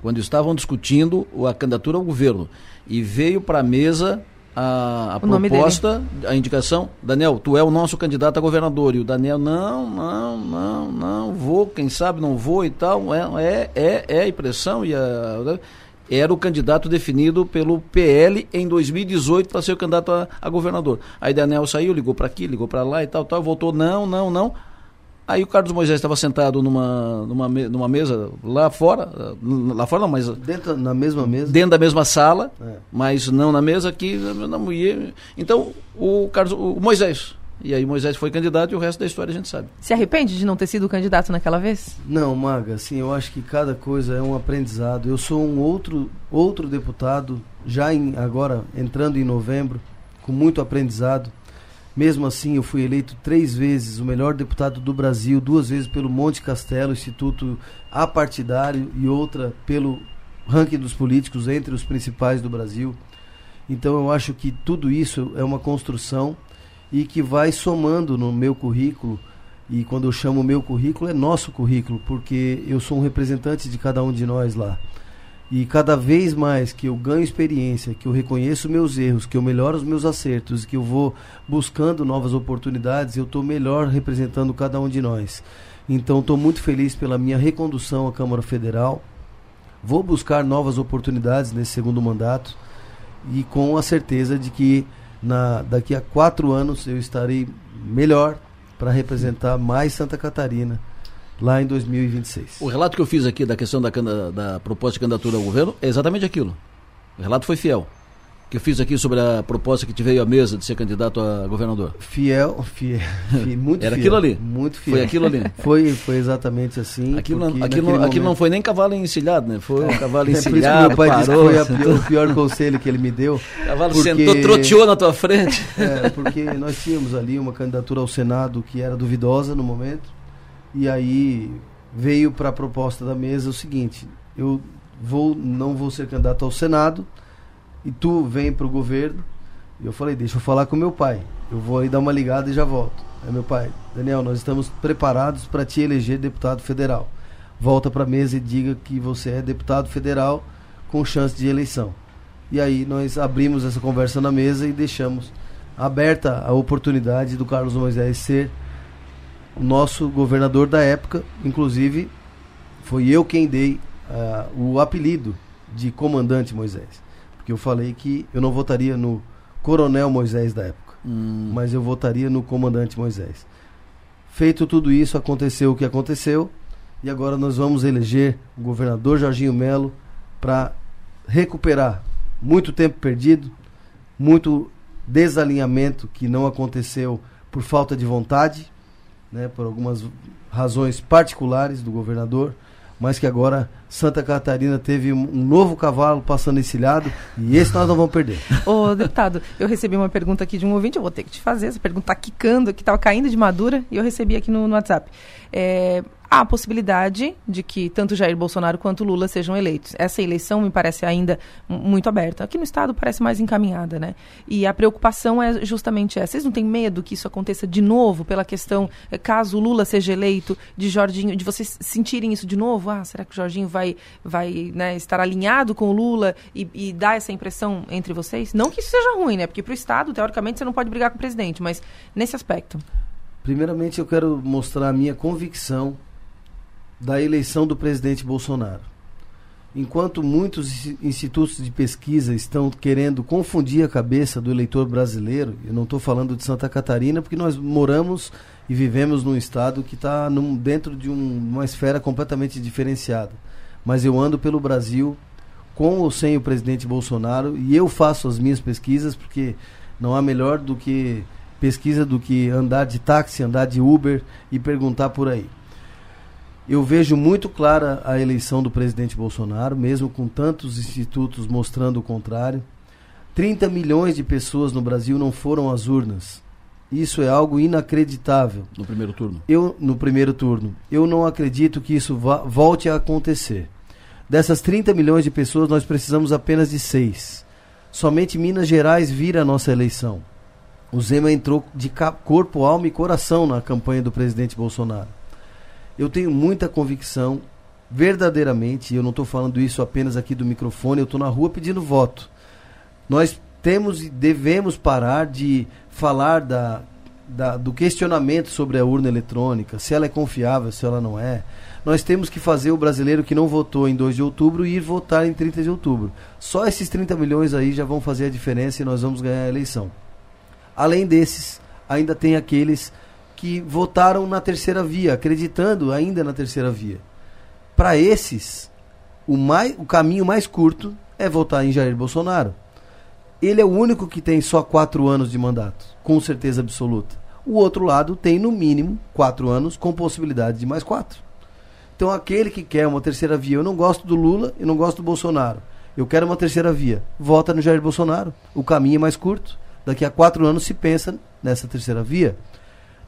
quando estavam discutindo a candidatura ao governo e veio para a mesa a, a proposta, a indicação, Daniel, tu é o nosso candidato a governador. E o Daniel, não, não, não, não, vou, quem sabe não vou e tal. É, é, é, é a impressão e a era o candidato definido pelo PL em 2018 para ser o candidato a, a, governador. Aí Daniel saiu, ligou para aqui, ligou para lá e tal, tal, voltou, não, não, não. Aí o Carlos Moisés estava sentado numa, numa, numa mesa lá fora, lá fora não, mas... Dentro, na mesma mesa? Dentro da mesma sala, é. mas não na mesa aqui. Não, então, o, Carlos, o Moisés E aí Moisés foi candidato e o resto da história a gente sabe. Se arrepende de não ter sido candidato naquela vez? Não, Maga, assim, eu acho que cada coisa é um aprendizado. Eu sou um outro, outro deputado, já em, agora entrando em novembro, com muito aprendizado. Mesmo assim, eu fui eleito três vezes o melhor deputado do Brasil, duas vezes pelo Monte Castelo, Instituto Apartidário, e outra pelo ranking dos políticos entre os principais do Brasil. Então eu acho que tudo isso é uma construção e que vai somando no meu currículo. E quando eu chamo meu currículo, é nosso currículo, porque eu sou um representante de cada um de nós lá. E cada vez mais que eu ganho experiência, que eu reconheço meus erros, que eu melhoro os meus acertos, que eu vou buscando novas oportunidades, eu estou melhor representando cada um de nós. Então estou muito feliz pela minha recondução à Câmara Federal. Vou buscar novas oportunidades nesse segundo mandato e com a certeza de que na, daqui a quatro anos eu estarei melhor para representar mais Santa Catarina lá em 2026. O relato que eu fiz aqui da questão da, da proposta de candidatura ao governo é exatamente aquilo. O relato foi fiel que eu fiz aqui sobre a proposta que te veio à mesa de ser candidato a governador? Fiel, fiel, fiel muito Era fiel, aquilo ali. Muito fiel. Foi aquilo ali. Foi, foi exatamente assim. Aquilo, não, aquilo, não, aquilo não foi nem cavalo encilhado, né? Foi um cavalo é, encilhado, meu pai parou. disse que foi pior, o pior conselho que ele me deu. O cavalo porque, sentou, troteou na tua frente. É, porque nós tínhamos ali uma candidatura ao Senado que era duvidosa no momento. E aí veio para a proposta da mesa o seguinte: eu vou, não vou ser candidato ao Senado e tu vem pro governo. E eu falei, deixa eu falar com meu pai. Eu vou aí dar uma ligada e já volto. Aí meu pai, Daniel, nós estamos preparados para te eleger deputado federal. Volta para a mesa e diga que você é deputado federal com chance de eleição. E aí nós abrimos essa conversa na mesa e deixamos aberta a oportunidade do Carlos Moisés ser o nosso governador da época. Inclusive, foi eu quem dei uh, o apelido de Comandante Moisés. Porque eu falei que eu não votaria no Coronel Moisés da época, hum. mas eu votaria no Comandante Moisés. Feito tudo isso, aconteceu o que aconteceu, e agora nós vamos eleger o governador Jorginho Melo para recuperar muito tempo perdido, muito desalinhamento que não aconteceu por falta de vontade, né, por algumas razões particulares do governador mas que agora Santa Catarina teve um novo cavalo passando encilhado e esse nós não vamos perder. Ô, deputado, eu recebi uma pergunta aqui de um ouvinte, eu vou ter que te fazer, essa pergunta está quicando, que estava caindo de madura, e eu recebi aqui no, no WhatsApp. É, há a possibilidade de que tanto Jair Bolsonaro quanto Lula sejam eleitos. Essa eleição me parece ainda muito aberta. Aqui no Estado parece mais encaminhada, né? E a preocupação é justamente essa. Vocês não têm medo que isso aconteça de novo pela questão, eh, caso Lula seja eleito, de Jorginho, de vocês sentirem isso de novo? Ah, será que o Jorginho vai, vai né, estar alinhado com o Lula e, e dar essa impressão entre vocês? Não que isso seja ruim, né? Porque para o Estado, teoricamente, você não pode brigar com o presidente, mas nesse aspecto. Primeiramente, eu quero mostrar a minha convicção da eleição do presidente Bolsonaro. Enquanto muitos institutos de pesquisa estão querendo confundir a cabeça do eleitor brasileiro, eu não estou falando de Santa Catarina, porque nós moramos e vivemos num estado que está dentro de um, uma esfera completamente diferenciada. Mas eu ando pelo Brasil com ou sem o presidente Bolsonaro e eu faço as minhas pesquisas, porque não há melhor do que pesquisa do que andar de táxi, andar de Uber e perguntar por aí. Eu vejo muito clara a eleição do presidente Bolsonaro, mesmo com tantos institutos mostrando o contrário. 30 milhões de pessoas no Brasil não foram às urnas. Isso é algo inacreditável. No primeiro turno? Eu no primeiro turno. Eu não acredito que isso volte a acontecer. Dessas 30 milhões de pessoas, nós precisamos apenas de seis. Somente Minas Gerais vira a nossa eleição o Zema entrou de corpo, alma e coração na campanha do presidente Bolsonaro. Eu tenho muita convicção, verdadeiramente, e eu não estou falando isso apenas aqui do microfone, eu estou na rua pedindo voto. Nós temos e devemos parar de falar da, da, do questionamento sobre a urna eletrônica, se ela é confiável, se ela não é. Nós temos que fazer o brasileiro que não votou em 2 de outubro ir votar em 30 de outubro. Só esses 30 milhões aí já vão fazer a diferença e nós vamos ganhar a eleição. Além desses, ainda tem aqueles que votaram na terceira via, acreditando ainda na terceira via. Para esses, o, mais, o caminho mais curto é votar em Jair Bolsonaro. Ele é o único que tem só quatro anos de mandato, com certeza absoluta. O outro lado tem, no mínimo, quatro anos, com possibilidade de mais quatro. Então, aquele que quer uma terceira via, eu não gosto do Lula e não gosto do Bolsonaro. Eu quero uma terceira via. Vota no Jair Bolsonaro. O caminho é mais curto. Daqui a quatro anos se pensa nessa terceira via.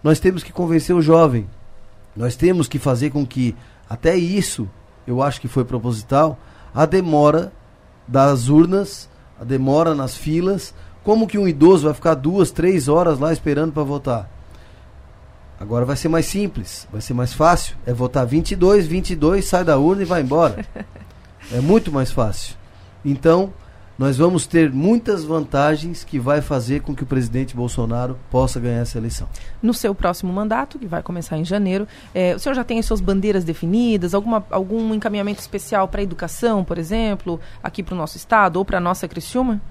Nós temos que convencer o jovem. Nós temos que fazer com que, até isso, eu acho que foi proposital, a demora das urnas, a demora nas filas. Como que um idoso vai ficar duas, três horas lá esperando para votar? Agora vai ser mais simples, vai ser mais fácil. É votar 22, 22, sai da urna e vai embora. É muito mais fácil. Então, nós vamos ter muitas vantagens que vai fazer com que o presidente Bolsonaro possa ganhar essa eleição. No seu próximo mandato, que vai começar em janeiro, é, o senhor já tem as suas bandeiras definidas? Alguma, algum encaminhamento especial para a educação, por exemplo, aqui para o nosso estado ou para a nossa Criciúma?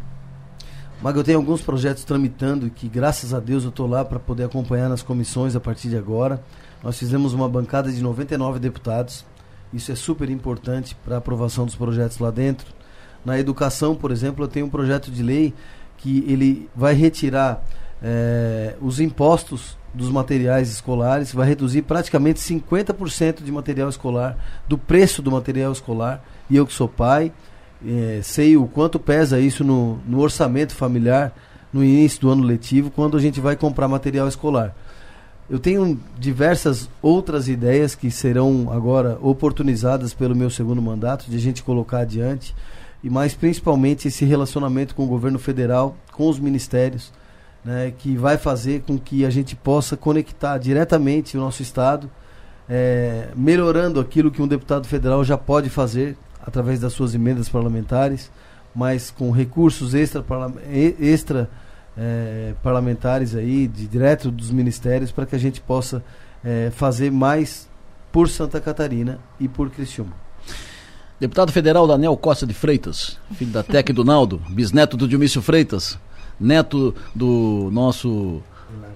Mas eu tenho alguns projetos tramitando que, graças a Deus, eu estou lá para poder acompanhar nas comissões a partir de agora. Nós fizemos uma bancada de 99 deputados. Isso é super importante para a aprovação dos projetos lá dentro. Na educação, por exemplo, eu tenho um projeto de lei que ele vai retirar é, os impostos dos materiais escolares, vai reduzir praticamente 50% de material escolar, do preço do material escolar. E eu que sou pai, é, sei o quanto pesa isso no, no orçamento familiar no início do ano letivo, quando a gente vai comprar material escolar. Eu tenho diversas outras ideias que serão agora oportunizadas pelo meu segundo mandato, de a gente colocar adiante e mais principalmente esse relacionamento com o governo federal, com os ministérios, né, que vai fazer com que a gente possa conectar diretamente o nosso Estado, é, melhorando aquilo que um deputado federal já pode fazer através das suas emendas parlamentares, mas com recursos extra, extra é, parlamentares aí, de, direto dos ministérios, para que a gente possa é, fazer mais por Santa Catarina e por Criciúma. Deputado federal Daniel Costa de Freitas, filho da Tec do Naldo, bisneto do Dionísio Freitas, neto do nosso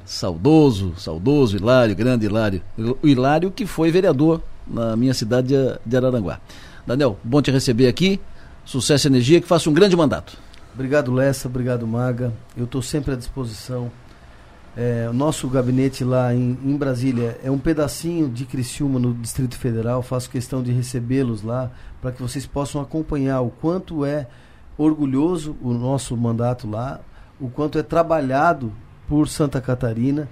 saudoso, saudoso Hilário, grande Hilário. O Hilário que foi vereador na minha cidade de Araranguá. Daniel, bom te receber aqui. Sucesso e energia, que faça um grande mandato. Obrigado, Lessa. Obrigado, Maga. Eu estou sempre à disposição. É, o nosso gabinete lá em, em, Brasília é um pedacinho de Criciúma no Distrito Federal. Faço questão de recebê-los lá para que vocês possam acompanhar o quanto é orgulhoso o nosso mandato lá, o quanto é trabalhado por Santa Catarina.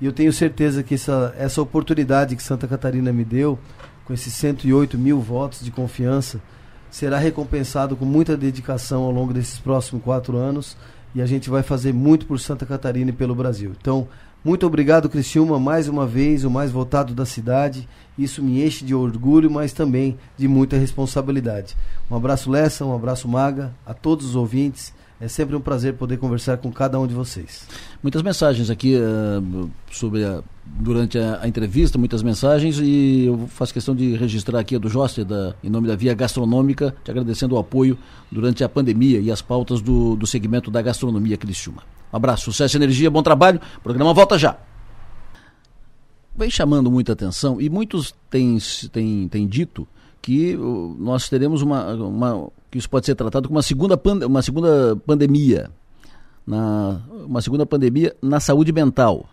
E eu tenho certeza que essa, essa oportunidade que Santa Catarina me deu, com esses 108 mil votos de confiança, será recompensado com muita dedicação ao longo desses próximos quatro anos e a gente vai fazer muito por Santa Catarina e pelo Brasil. Então, muito obrigado, Criciúma, mais uma vez, o mais votado da cidade. Isso me enche de orgulho, mas também de muita responsabilidade. Um abraço, Lessa, um abraço, Maga, a todos os ouvintes. É sempre um prazer poder conversar com cada um de vocês. Muitas mensagens aqui uh, sobre a, durante a, a, entrevista, muitas mensagens e eu faço questão de registrar aqui a do Joster, da, em nome da Via Gastronômica, te agradecendo o apoio durante a pandemia e as pautas do, do segmento da gastronomia Criciúma. Um abraço, sucesso energia, bom trabalho. O programa volta já. Vem chamando muita atenção e muitos têm, têm, têm dito que nós teremos uma, uma que isso pode ser tratado como uma segunda, pand uma segunda pandemia, na, uma segunda pandemia na saúde mental,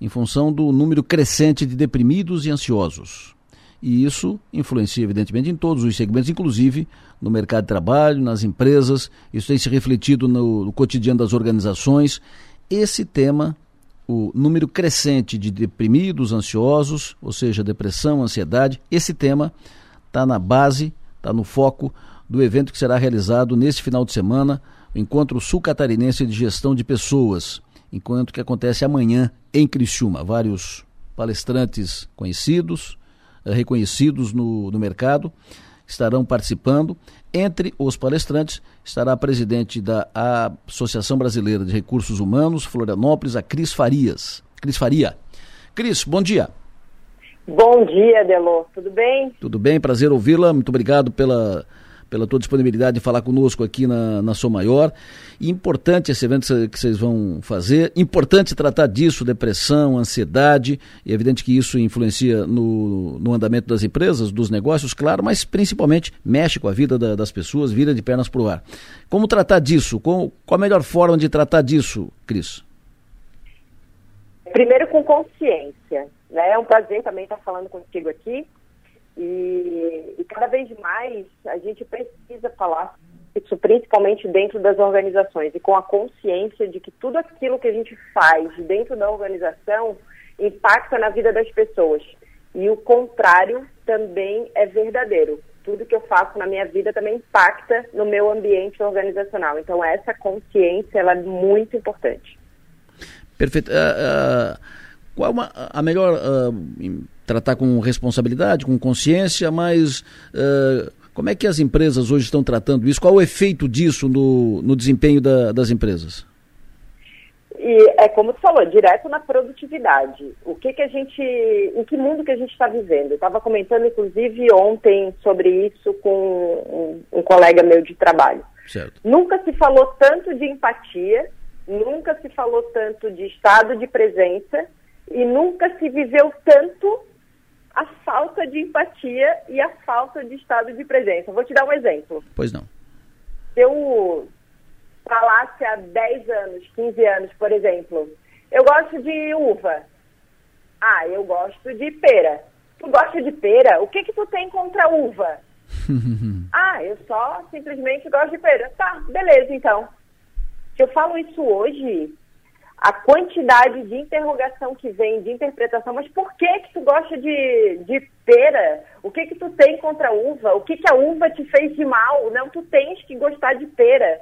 em função do número crescente de deprimidos e ansiosos. E isso influencia, evidentemente, em todos os segmentos, inclusive no mercado de trabalho, nas empresas, isso tem se refletido no, no cotidiano das organizações. Esse tema, o número crescente de deprimidos, ansiosos, ou seja, depressão, ansiedade, esse tema está na base, está no foco do evento que será realizado neste final de semana, o Encontro Sul Catarinense de Gestão de Pessoas, enquanto que acontece amanhã em Criciúma. Vários palestrantes conhecidos, eh, reconhecidos no, no mercado, estarão participando. Entre os palestrantes estará a presidente da Associação Brasileira de Recursos Humanos, Florianópolis, a Cris Farias. Cris Faria. Cris, bom dia. Bom dia, Delô. Tudo bem? Tudo bem, prazer ouvi-la. Muito obrigado pela pela tua disponibilidade de falar conosco aqui na, na Sou Maior. Importante esse evento que vocês vão fazer, importante tratar disso, depressão, ansiedade, e é evidente que isso influencia no, no andamento das empresas, dos negócios, claro, mas principalmente mexe com a vida da, das pessoas, vira de pernas para o ar. Como tratar disso? Qual, qual a melhor forma de tratar disso, Cris? primeiro com consciência, né? É um prazer também estar falando contigo aqui. E, e cada vez mais a gente precisa falar isso principalmente dentro das organizações e com a consciência de que tudo aquilo que a gente faz dentro da organização impacta na vida das pessoas. E o contrário também é verdadeiro. Tudo que eu faço na minha vida também impacta no meu ambiente organizacional. Então essa consciência ela é muito importante. Perfeito. Uh, uh, qual uma, a melhor uh, tratar com responsabilidade, com consciência, mas como é que as empresas hoje estão tratando isso? Qual o efeito disso no, no desempenho da, das empresas? E é como tu falou, direto na produtividade. O que que a gente, em que mundo que a gente está vivendo? Eu estava comentando, inclusive, ontem sobre isso com um, um colega meu de trabalho. Certo. Nunca se falou tanto de empatia, nunca se falou tanto de estado de presença e nunca se viveu tanto a falta de empatia e a falta de estado de presença. Vou te dar um exemplo. Pois não. Eu falasse há 10 anos, 15 anos, por exemplo, eu gosto de uva. Ah, eu gosto de pera. Tu gosta de pera? O que que tu tem contra uva? ah, eu só simplesmente gosto de pera. Tá, beleza então. Se eu falo isso hoje, a quantidade de interrogação que vem, de interpretação, mas por que que tu gosta de, de pera? O que que tu tem contra a uva? O que que a uva te fez de mal? Não, tu tens que gostar de pera.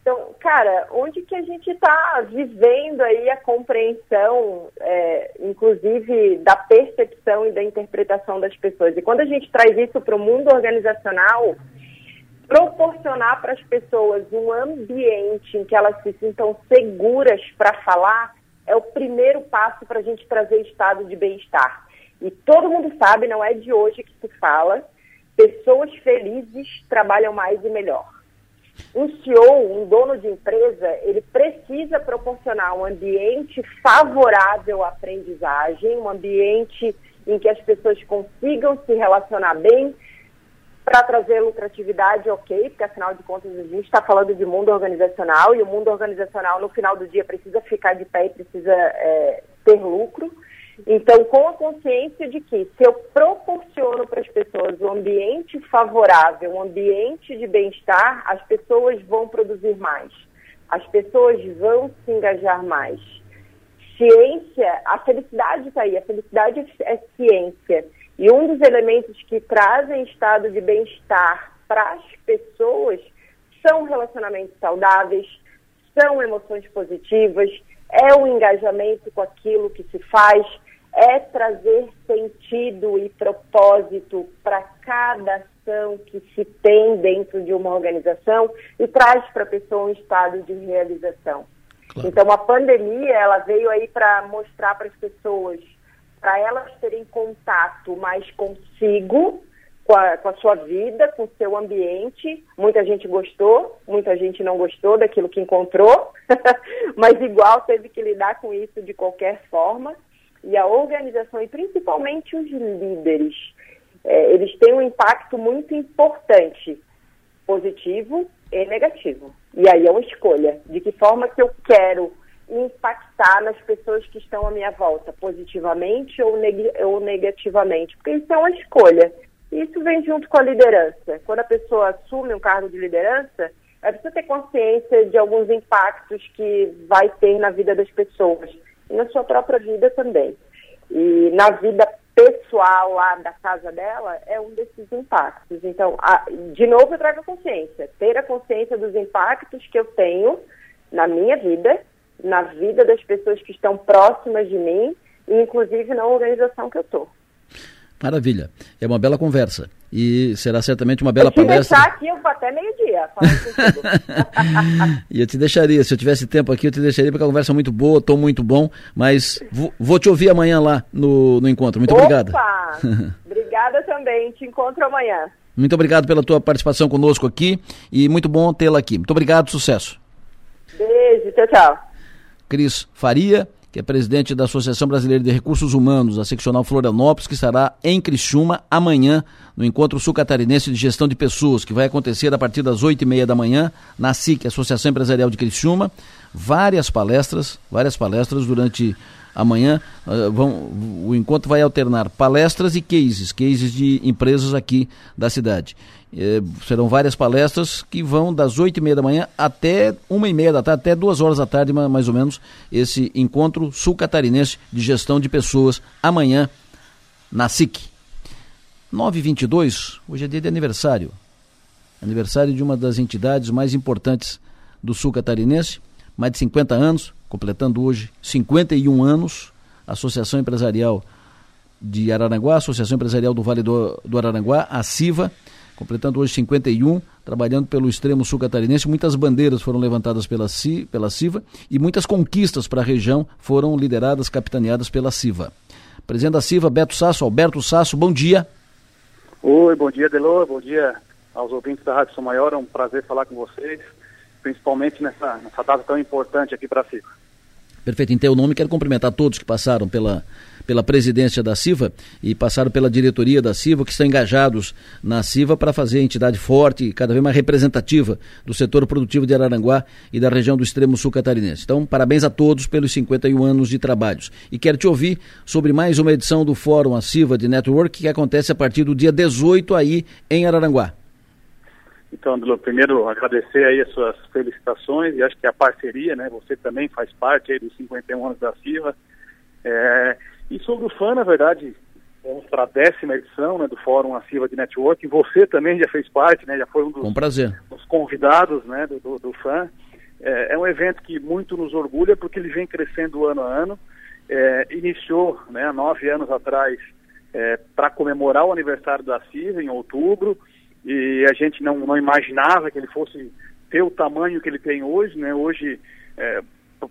Então, cara, onde que a gente está vivendo aí a compreensão, é, inclusive da percepção e da interpretação das pessoas? E quando a gente traz isso para o mundo organizacional, proporcionar para as pessoas um ambiente em que elas se sintam seguras para falar é o primeiro passo para a gente trazer estado de bem-estar. E todo mundo sabe, não é de hoje que se fala, pessoas felizes trabalham mais e melhor. Um CEO, um dono de empresa, ele precisa proporcionar um ambiente favorável à aprendizagem, um ambiente em que as pessoas consigam se relacionar bem, para trazer lucratividade, ok, porque afinal de contas a gente está falando de mundo organizacional e o mundo organizacional no final do dia precisa ficar de pé e precisa é, ter lucro. Então, com a consciência de que se eu proporciono para as pessoas um ambiente favorável, um ambiente de bem-estar, as pessoas vão produzir mais, as pessoas vão se engajar mais. Ciência, a felicidade está aí, a felicidade é ciência. E um dos elementos que trazem estado de bem-estar para as pessoas são relacionamentos saudáveis, são emoções positivas, é o engajamento com aquilo que se faz, é trazer sentido e propósito para cada ação que se tem dentro de uma organização e traz para a pessoa um estado de realização. Claro. Então a pandemia ela veio aí para mostrar para as pessoas para elas terem contato mais consigo, com a, com a, sua vida, com o seu ambiente. Muita gente gostou, muita gente não gostou daquilo que encontrou, mas igual teve que lidar com isso de qualquer forma. E a organização, e principalmente os líderes, é, eles têm um impacto muito importante, positivo e negativo. E aí é uma escolha, de que forma que eu quero impactar nas pessoas que estão à minha volta, positivamente ou, neg ou negativamente, porque isso é uma escolha. Isso vem junto com a liderança. Quando a pessoa assume um cargo de liderança, ela precisa ter consciência de alguns impactos que vai ter na vida das pessoas e na sua própria vida também. E na vida pessoal lá da casa dela é um desses impactos. Então, a, de novo, eu trago a consciência. Ter a consciência dos impactos que eu tenho na minha vida na vida das pessoas que estão próximas de mim, e inclusive na organização que eu estou. Maravilha. É uma bela conversa. E será certamente uma bela eu te palestra. deixar aqui, eu vou até meio-dia. e eu te deixaria, se eu tivesse tempo aqui, eu te deixaria, porque a conversa é muito boa, estou muito bom, mas vou, vou, te ouvir amanhã lá no, no encontro. Muito Opa! obrigado. Obrigada também. Te encontro amanhã. Muito obrigado pela tua participação conosco aqui e muito bom tê-la aqui. Muito obrigado, sucesso. Beijo, tchau, tchau. Cris Faria, que é presidente da Associação Brasileira de Recursos Humanos, a seccional Florianópolis, que estará em Criciúma amanhã no Encontro Sul Catarinense de Gestão de Pessoas, que vai acontecer a partir das oito e meia da manhã na SIC, Associação Empresarial de Criciúma. Várias palestras, várias palestras durante amanhã. Uh, vão, o encontro vai alternar palestras e cases, cases de empresas aqui da cidade. Eh, serão várias palestras que vão das oito e meia da manhã até uma e meia da tarde, até duas horas da tarde, mais ou menos, esse encontro sul-catarinense de gestão de pessoas amanhã na SIC. 922, hoje é dia de aniversário. Aniversário de uma das entidades mais importantes do sul catarinense, mais de 50 anos, completando hoje 51 anos, Associação Empresarial de Araranguá, Associação Empresarial do Vale do, do Araranguá, a CIVA, completando hoje 51, trabalhando pelo extremo sul catarinense. Muitas bandeiras foram levantadas pela, CI, pela CIVA e muitas conquistas para a região foram lideradas, capitaneadas pela CIVA. Presidente da CIVA, Beto Sasso, Alberto Sasso, bom dia. Oi, bom dia, Delor, bom dia aos ouvintes da Rádio São Maior, é um prazer falar com vocês, principalmente nessa, nessa data tão importante aqui para a CIVA. Perfeito. Em teu nome, quero cumprimentar todos que passaram pela, pela presidência da CIVA e passaram pela diretoria da CIVA, que estão engajados na CIVA para fazer a entidade forte e cada vez mais representativa do setor produtivo de Araranguá e da região do extremo sul catarinense. Então, parabéns a todos pelos 51 anos de trabalhos. E quero te ouvir sobre mais uma edição do Fórum a CIVA de Network, que acontece a partir do dia 18 aí em Araranguá. Então, André, primeiro agradecer aí as suas felicitações e acho que a parceria, né? Você também faz parte aí dos 51 anos da CIVA. É, e sobre o FAN, na verdade, vamos para a décima edição né, do Fórum Aciva de Network. Você também já fez parte, né? Já foi um dos, prazer. dos convidados né, do, do, do FAN. É, é, um evento que muito nos orgulha porque ele vem crescendo ano a ano. É, iniciou né, nove anos atrás é, para comemorar o aniversário da CIVA em outubro e a gente não, não imaginava que ele fosse ter o tamanho que ele tem hoje, né? Hoje, é,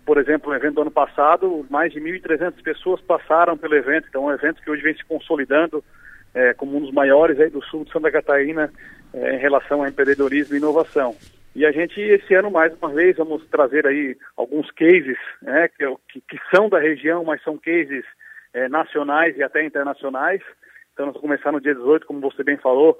por exemplo, no evento do ano passado, mais de 1.300 pessoas passaram pelo evento, então é um evento que hoje vem se consolidando é, como um dos maiores aí do sul de Santa Catarina é, em relação a empreendedorismo e inovação. E a gente, esse ano, mais uma vez, vamos trazer aí alguns cases né, que, que, são da região, mas são cases é, nacionais e até internacionais. Então, nós vamos começar no dia 18, como você bem falou,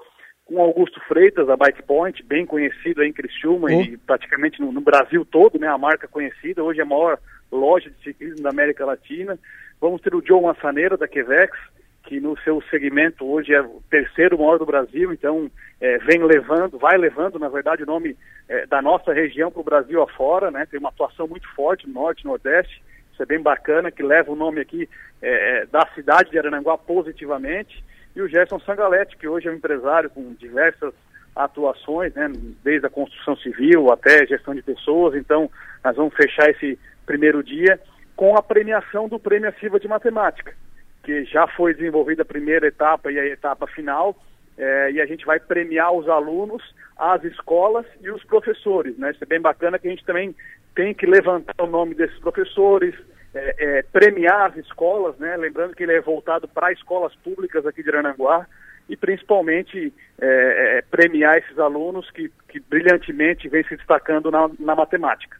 com Augusto Freitas, a Bike Point, bem conhecido em Criciúma oh. e praticamente no, no, Brasil todo, né, a marca conhecida, hoje é a maior loja de ciclismo da América Latina. Vamos ter o Joe Massaneira, da Quevex, que no seu segmento hoje é o terceiro maior do Brasil, então é, vem levando, vai levando, na verdade, o nome é, da nossa região para o Brasil afora, né, tem uma atuação muito forte no Norte e Nordeste, isso é bem bacana, que leva o nome aqui é, é da cidade de Arananguá positivamente e o Gerson Sangalete, que hoje é um empresário com diversas atuações, né, desde a construção civil até gestão de pessoas. Então, nós vamos fechar esse primeiro dia com a premiação do Prêmio Silva de Matemática, que já foi desenvolvida a primeira etapa e a etapa final, é, e a gente vai premiar os alunos, as escolas e os professores. Né? Isso é bem bacana que a gente também tem que levantar o nome desses professores, é, é, premiar as escolas, né? lembrando que ele é voltado para escolas públicas aqui de Arananguá, e principalmente é, é, premiar esses alunos que, que brilhantemente vêm se destacando na, na matemática.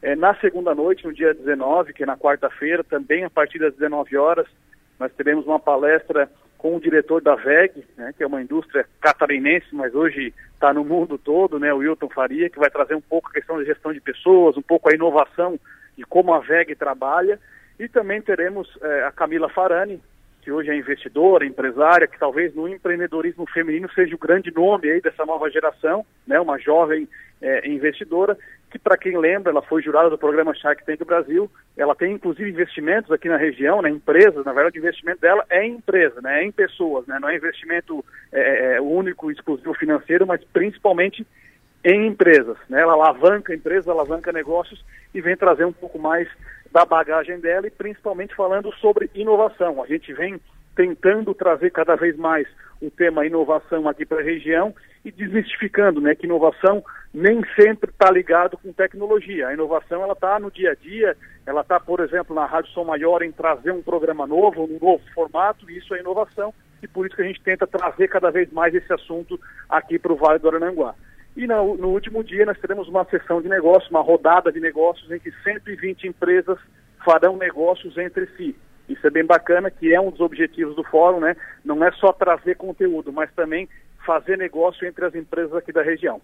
É, na segunda noite, no dia 19, que é na quarta-feira, também a partir das 19 horas, nós teremos uma palestra com o diretor da VEG, né, que é uma indústria catarinense, mas hoje está no mundo todo, né, o Wilton Faria, que vai trazer um pouco a questão da gestão de pessoas, um pouco a inovação de como a VEG trabalha. E também teremos é, a Camila Farani, que hoje é investidora, empresária, que talvez no empreendedorismo feminino seja o grande nome aí dessa nova geração, né, uma jovem é, investidora, que para quem lembra, ela foi jurada do programa Shark Tank Brasil, ela tem inclusive investimentos aqui na região, né, empresas, na verdade o investimento dela é em empresa, né, é em pessoas, né, não é investimento é, único, exclusivo financeiro, mas principalmente em empresas. Né? Ela alavanca empresas, alavanca negócios e vem trazer um pouco mais da bagagem dela e principalmente falando sobre inovação. A gente vem tentando trazer cada vez mais o tema inovação aqui para a região e desmistificando, né, que inovação nem sempre está ligado com tecnologia. A inovação ela está no dia a dia, ela está, por exemplo, na Rádio Som Maior em trazer um programa novo, um novo formato, e isso é inovação, e por isso que a gente tenta trazer cada vez mais esse assunto aqui para o Vale do Arananguá. E no, último dia nós teremos uma sessão de negócios, uma rodada de negócios em que 120 empresas farão negócios entre si. Isso é bem bacana, que é um dos objetivos do fórum, né? Não é só trazer conteúdo, mas também fazer negócio entre as empresas aqui da região.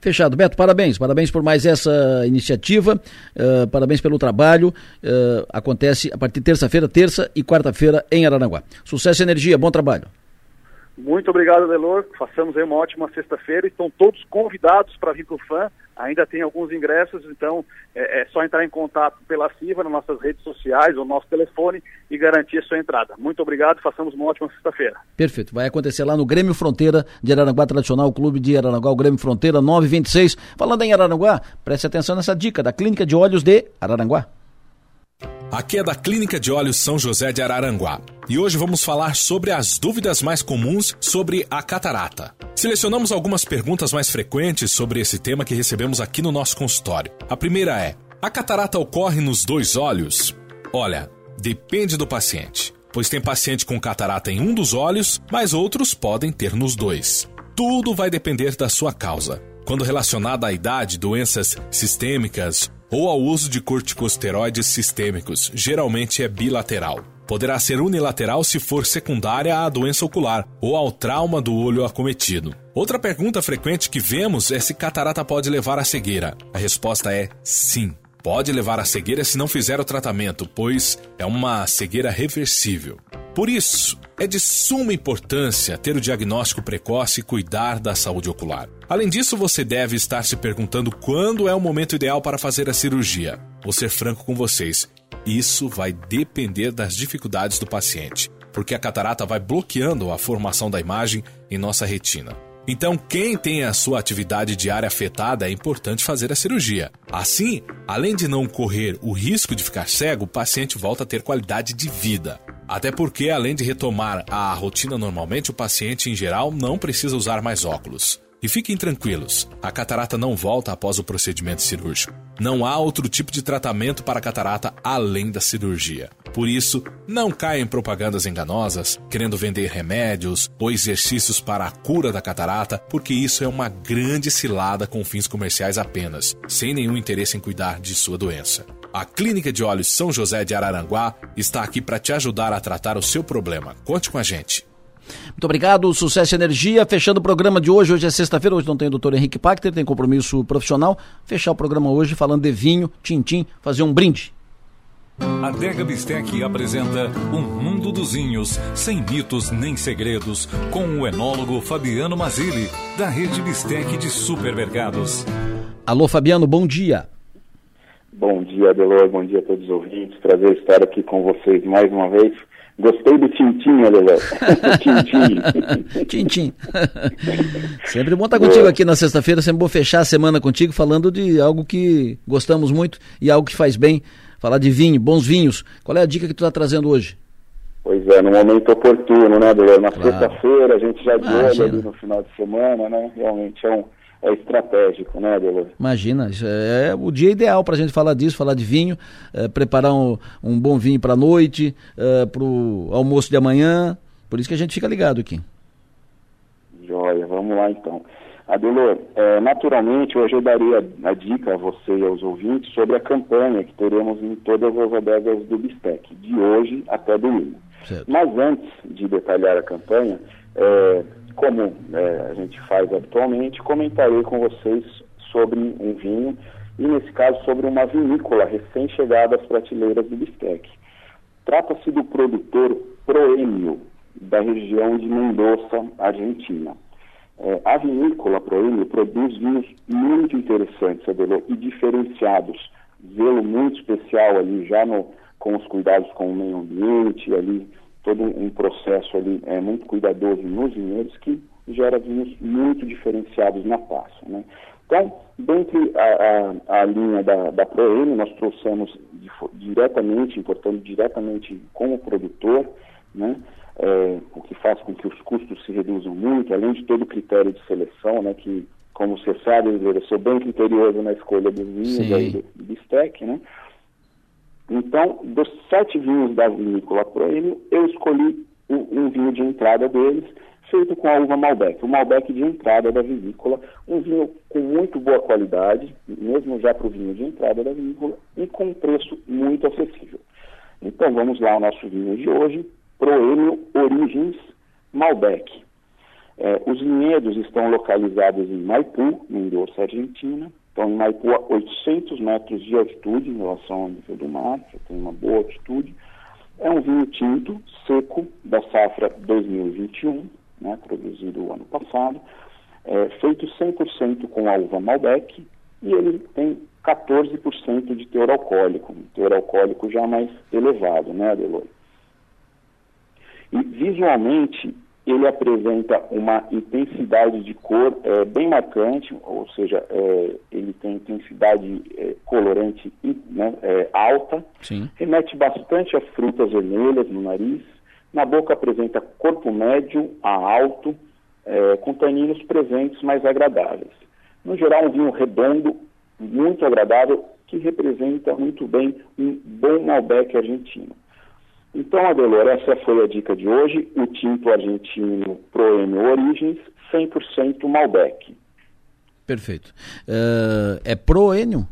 Fechado. Beto, parabéns. Parabéns por mais essa iniciativa. Uh, parabéns pelo trabalho. Uh, acontece a partir de terça-feira, terça e quarta-feira em Araranguá. Sucesso e energia. Bom trabalho. Muito obrigado, Delor. Façamos aí uma ótima sexta-feira. Estão todos convidados para vir para o FAM. Ainda tem alguns ingressos, então é, é, só entrar em contato pela CIVA, nas nossas redes sociais ou nosso telefone e garantir a sua entrada. Muito obrigado, façamos uma ótima sexta-feira. Perfeito. Vai acontecer lá no Grêmio Fronteira de Araranguá, tradicional clube de Araranguá, o Grêmio Fronteira 926. Falando em Araranguá, preste atenção nessa dica da Clínica de Olhos de Araranguá. Aqui é da Clínica de Olhos São José de Araranguá. E hoje vamos falar sobre as dúvidas mais comuns sobre a catarata. Selecionamos algumas perguntas mais frequentes sobre esse tema que recebemos aqui no nosso consultório. A primeira é: a catarata ocorre nos dois olhos? Olha, depende do paciente, pois tem paciente com catarata em um dos olhos, mas outros podem ter nos dois. Tudo vai depender da sua causa. Quando relacionada à idade, doenças sistêmicas ou ao uso de corticosteroides sistêmicos, geralmente é bilateral. Poderá ser unilateral se for secundária à doença ocular ou ao trauma do olho acometido. Outra pergunta frequente que vemos é se catarata pode levar à cegueira. A resposta é sim. Pode levar à cegueira se não fizer o tratamento, pois é uma cegueira reversível. Por isso, é de suma importância ter o diagnóstico precoce e cuidar da saúde ocular. Além disso, você deve estar se perguntando quando é o momento ideal para fazer a cirurgia. Vou ser franco com vocês: isso vai depender das dificuldades do paciente, porque a catarata vai bloqueando a formação da imagem em nossa retina. Então, quem tem a sua atividade diária afetada é importante fazer a cirurgia. Assim, além de não correr o risco de ficar cego, o paciente volta a ter qualidade de vida. Até porque, além de retomar a rotina normalmente, o paciente em geral não precisa usar mais óculos. E fiquem tranquilos, a catarata não volta após o procedimento cirúrgico. Não há outro tipo de tratamento para catarata além da cirurgia. Por isso, não caia em propagandas enganosas, querendo vender remédios ou exercícios para a cura da catarata, porque isso é uma grande cilada com fins comerciais apenas, sem nenhum interesse em cuidar de sua doença. A Clínica de Olhos São José de Araranguá está aqui para te ajudar a tratar o seu problema. Conte com a gente. Muito obrigado, sucesso e energia. Fechando o programa de hoje, hoje é sexta-feira, hoje não tem o doutor Henrique Pachter, tem compromisso profissional. Fechar o programa hoje falando de vinho, tintim, fazer um brinde. A Dega Bistec apresenta Um Mundo dos Vinhos, sem mitos nem segredos, com o enólogo Fabiano Mazili, da rede Bistec de supermercados. Alô, Fabiano, bom dia. Bom dia, Adelor, bom dia a todos os ouvintes. Prazer estar aqui com vocês mais uma vez. Gostei do Tintim, Adelor. Tintim. Tintim. sempre bom estar contigo é. aqui na sexta-feira, sempre bom fechar a semana contigo falando de algo que gostamos muito e algo que faz bem, falar de vinho, bons vinhos. Qual é a dica que tu está trazendo hoje? Pois é, no momento oportuno, né, Adelor? Na claro. sexta-feira, a gente já de olho ali no final de semana, né? Realmente é um é estratégico, né, Adelor? Imagina, é o dia ideal para a gente falar disso, falar de vinho, é, preparar um, um, bom vinho para a noite, é, para o almoço de amanhã, por isso que a gente fica ligado aqui. Joia, vamos lá então. Adelor, é, naturalmente hoje eu daria a dica a você e aos ouvintes sobre a campanha que teremos em todas as adegas do Bistec, de hoje até domingo. Certo. Mas antes de detalhar a campanha, é, como é, a gente faz habitualmente, comentarei com vocês sobre um vinho e, nesse caso, sobre uma vinícola recém-chegada às prateleiras do Bistec. Trata-se do produtor Proemio, da região de Mendoza, Argentina. É, a vinícola Proemio produz vinhos muito interessantes, Adelô, e diferenciados. Zelo muito especial ali, já no, com os cuidados com o meio ambiente, ali todo um processo ali é, muito cuidadoso nos vinhedos que gera vinhos muito diferenciados na taça. Né? Então, dentre a, a, a linha da, da ProM, nós trouxemos diretamente, importando diretamente com o produtor, né? É, o que faz com que os custos se reduzam muito, além de todo o critério de seleção, né? que, como você sabe, eu sou bem criterioso na escolha dos vinhos do, do bistec, né? Então, dos sete vinhos da vinícola Proêmio, eu escolhi um, vinho de entrada deles, feito com a uva Malbec. O Malbec de entrada da vinícola, um vinho com muito boa qualidade, mesmo já para o vinho de entrada da vinícola, e com um preço muito acessível. Então, vamos lá ao nosso vinho de hoje, Proêmio Origins Malbec. É, os vinhedos estão localizados em Maipu, Mendoza, Argentina. Estão em Maipu a 800 metros de altitude em relação ao nível do mar, já tem uma boa altitude. É um vinho tinto, seco, da safra 2021, né, produzido ano passado, é, feito 100% com a uva Malbec, e ele tem 14% de teor alcoólico, um teor alcoólico já mais elevado, né, Adelor? E visualmente ele apresenta uma intensidade de cor é, bem marcante, ou seja, é, ele tem intensidade é, colorante né, é, alta, Sim. remete bastante a frutas vermelhas no nariz, na boca apresenta corpo médio a alto, é, com taninos presentes mais agradáveis. No geral, um vinho redondo, muito agradável, que representa muito bem um bom Malbec argentino. Então, Adelor, essa foi a dica de hoje, o tinto argentino Proemio Origens, 100% Malbec. Perfeito. Uh, é Proenio?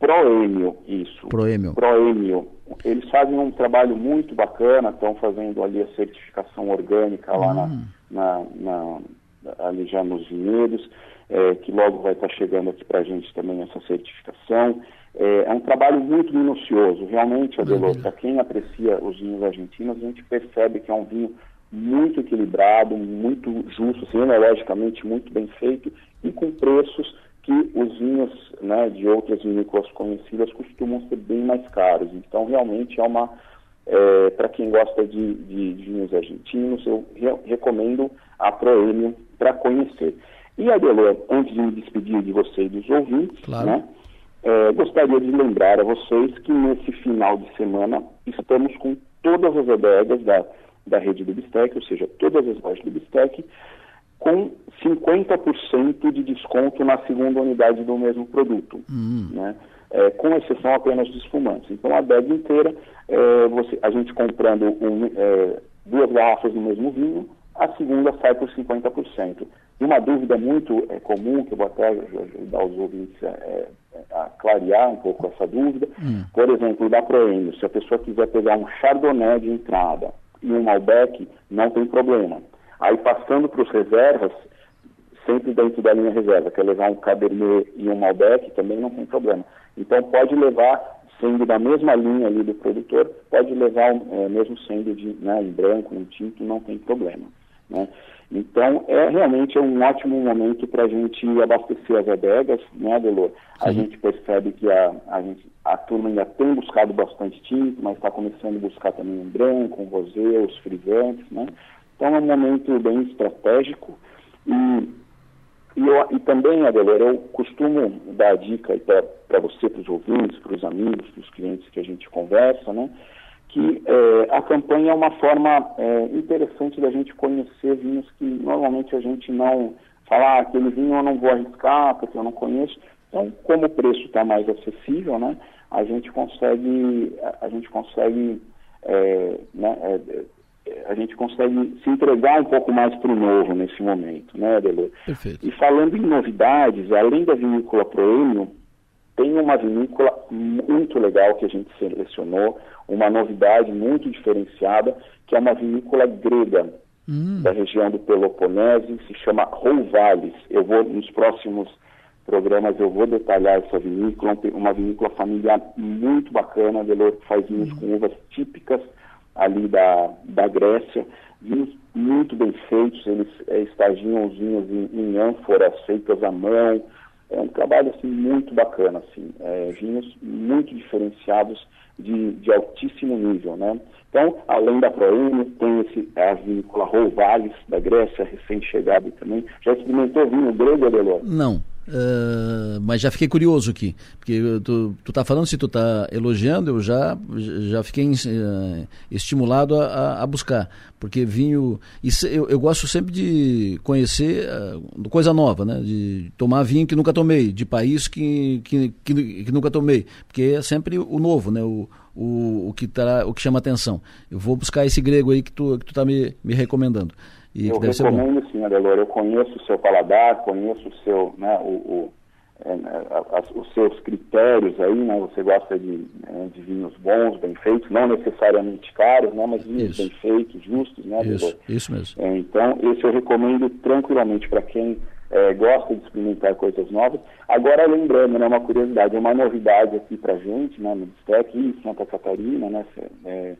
Proemio, isso. Proemio. Proemio. Eles fazem um trabalho muito bacana, estão fazendo ali a certificação orgânica lá Hum. na, na, na, ali já nos vinhedos, é, que logo vai estar chegando aqui para a gente também essa certificação. É, é um trabalho muito minucioso, realmente, Adelor, para quem aprecia os vinhos argentinos, a gente percebe que é um vinho muito equilibrado, muito justo, assim, enologicamente muito bem feito e com preços que os vinhos né, de outras vinícolas conhecidas costumam ser bem mais caros. Então, realmente é uma. É, para quem gosta de, de, de vinhos argentinos, eu re recomendo a Proemio para conhecer. E, Adelor, antes de me despedir de você e dos ouvintes, Claro. né, é, gostaria de lembrar a vocês que nesse final de semana estamos com todas as adegas da, da rede do Bistec, ou seja, todas as lojas do Bistec, com 50% de desconto na segunda unidade do mesmo produto, né? É, com exceção apenas dos espumantes. Então a adega inteira, é, você- a gente comprando um, duas garrafas do mesmo vinho, a segunda sai por 50%. E uma dúvida muito é, comum, que eu vou até ajudar os ouvintes a, é, a clarear um pouco essa dúvida, por exemplo, da Proenio, se a pessoa quiser pegar um Chardonnay de entrada e um Malbec, não tem problema. Aí passando para os reservas, sempre dentro da linha reserva, quer levar um Cabernet e um Malbec, também não tem problema. Então pode levar, sendo da mesma linha ali do produtor, pode levar, é, mesmo sendo de, né, um branco, um tinto, não tem problema. Né? Então, é realmente um ótimo momento para a gente abastecer as adegas, né, Delor? A Sim. gente percebe que a, a, gente, a turma ainda tem buscado bastante tinto, mas está começando a buscar também um branco, um rosé, os frisantes, né? Então, é um momento bem estratégico e e, eu, e também, Adelor, eu costumo dar a dica para você, para os ouvintes, para os amigos, para os clientes que a gente conversa, né? Que eh, a campanha é uma forma eh, interessante da gente conhecer vinhos que normalmente a gente não fala, ah, aquele vinho eu não vou arriscar porque eu não conheço. Então, como o preço está mais acessível, né? A gente consegue, a, a gente consegue, eh, né, eh, eh, a gente consegue se entregar um pouco mais para o novo nesse momento, né, Adelor? Perfeito. E falando em novidades, além da vinícola Proemio, tem uma vinícola muito legal que a gente selecionou, uma novidade muito diferenciada, que é uma vinícola grega da região do Peloponese, se chama Rouvalis. Eu vou nos próximos programas eu vou detalhar essa vinícola, uma vinícola familiar muito bacana, Delor, que faz vinhos com uvas típicas ali da, da Grécia, vinhos muito bem feitos, eles é, estagiam os vinhos em, em ânforas feitas à mão, é um trabalho assim muito bacana, assim, é, vinhos muito diferenciados de, de altíssimo nível, né? Então, além da Proenio, tem esse, a vinícola Rouvalis, da Grécia, recém-chegada também. Já experimentou vinho grego, Adelor? Não. Uh, mas já fiquei curioso aqui, porque tu, tu tá falando, se tu tá elogiando, eu já, já fiquei uh, estimulado a, a, buscar, porque vinho, isso, eu, eu gosto sempre de conhecer uh, coisa nova, né, de tomar vinho que nunca tomei, de país que, que, que, que nunca tomei, porque é sempre o novo, né, o, o, o, que tá, o que chama atenção. Eu vou buscar esse grego aí que tu, que tu tá me, me recomendando. E eu recomendo sim, Adelor. Eu conheço o seu paladar, conheço o seu, né, o, o é, a, a, os seus critérios aí, né? Você gosta de, né, de vinhos bons, bem feitos, não necessariamente caros, né? Mas vinhos isso. bem feitos, justos, né? Isso, isso mesmo. É, então, esse eu recomendo tranquilamente para quem é, gosta de experimentar coisas novas. Agora, lembrando, né, uma curiosidade, uma novidade aqui para gente, né, no Bistec, em Santa Catarina, né, é,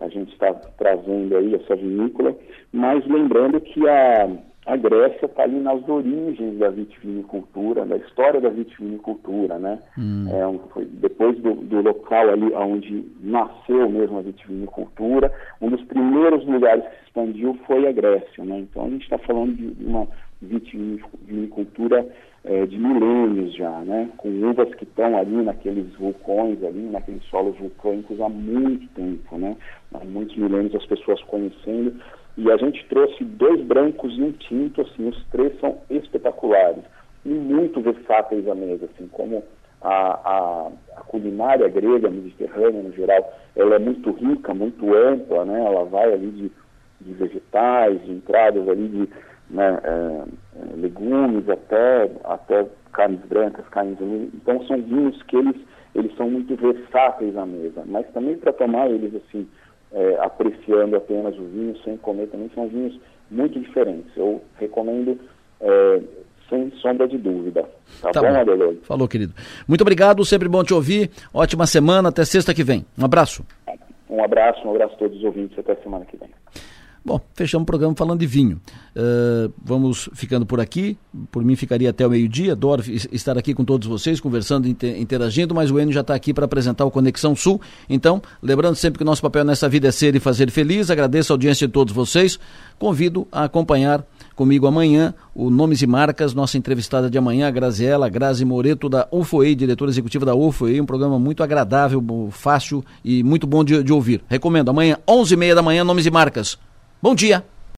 a gente está trazendo aí essa vinícola, mas lembrando que a, a Grécia está ali nas origens da vitivinicultura, da história da vitivinicultura, né? Hum. É, um, depois do, do, local ali onde nasceu mesmo a vitivinicultura, um dos primeiros lugares que se expandiu foi a Grécia, né? Então a gente está falando de uma vitivinicultura é, de milênios já, né? Com uvas que estão ali naqueles vulcões ali, naqueles solos vulcânicos há muito tempo, né? Há muitos milênios as pessoas conhecendo e a gente trouxe dois brancos e um tinto, assim, os três são espetaculares e muito versáteis à mesa, assim, como a, a, a, culinária grega, mediterrânea no geral, ela é muito rica, muito ampla, né? Ela vai ali de, de vegetais, de entradas ali de né, é, legumes até, até carnes brancas, carnes Então são vinhos que eles, eles são muito versáteis à mesa, mas também para tomar eles assim, é, apreciando apenas o vinho, sem comer também, são vinhos muito diferentes. Eu recomendo é, sem sombra de dúvida. Tá, tá bom, Adelor? Falou, querido. Muito obrigado, sempre bom te ouvir. Ótima semana, até sexta que vem. Um abraço. Um abraço, um abraço a todos os ouvintes, até semana que vem. Bom, fechamos o programa falando de vinho. Uh, vamos ficando por aqui. Por mim ficaria até o meio-dia. Adoro estar aqui com todos vocês, conversando, interagindo, mas o Enio já está aqui para apresentar o Conexão Sul. Então, lembrando sempre que o nosso papel nessa vida é ser e fazer feliz. Agradeço a audiência de todos vocês. Convido a acompanhar comigo amanhã o Nomes e Marcas, nossa entrevistada de amanhã, a Graziela Grazi Moreto, da UFOEI, diretora executiva da UFOEI. Um programa muito agradável, fácil e muito bom de, de ouvir. Recomendo. Amanhã, 11h30 da manhã, Nomes e Marcas. Bom dia!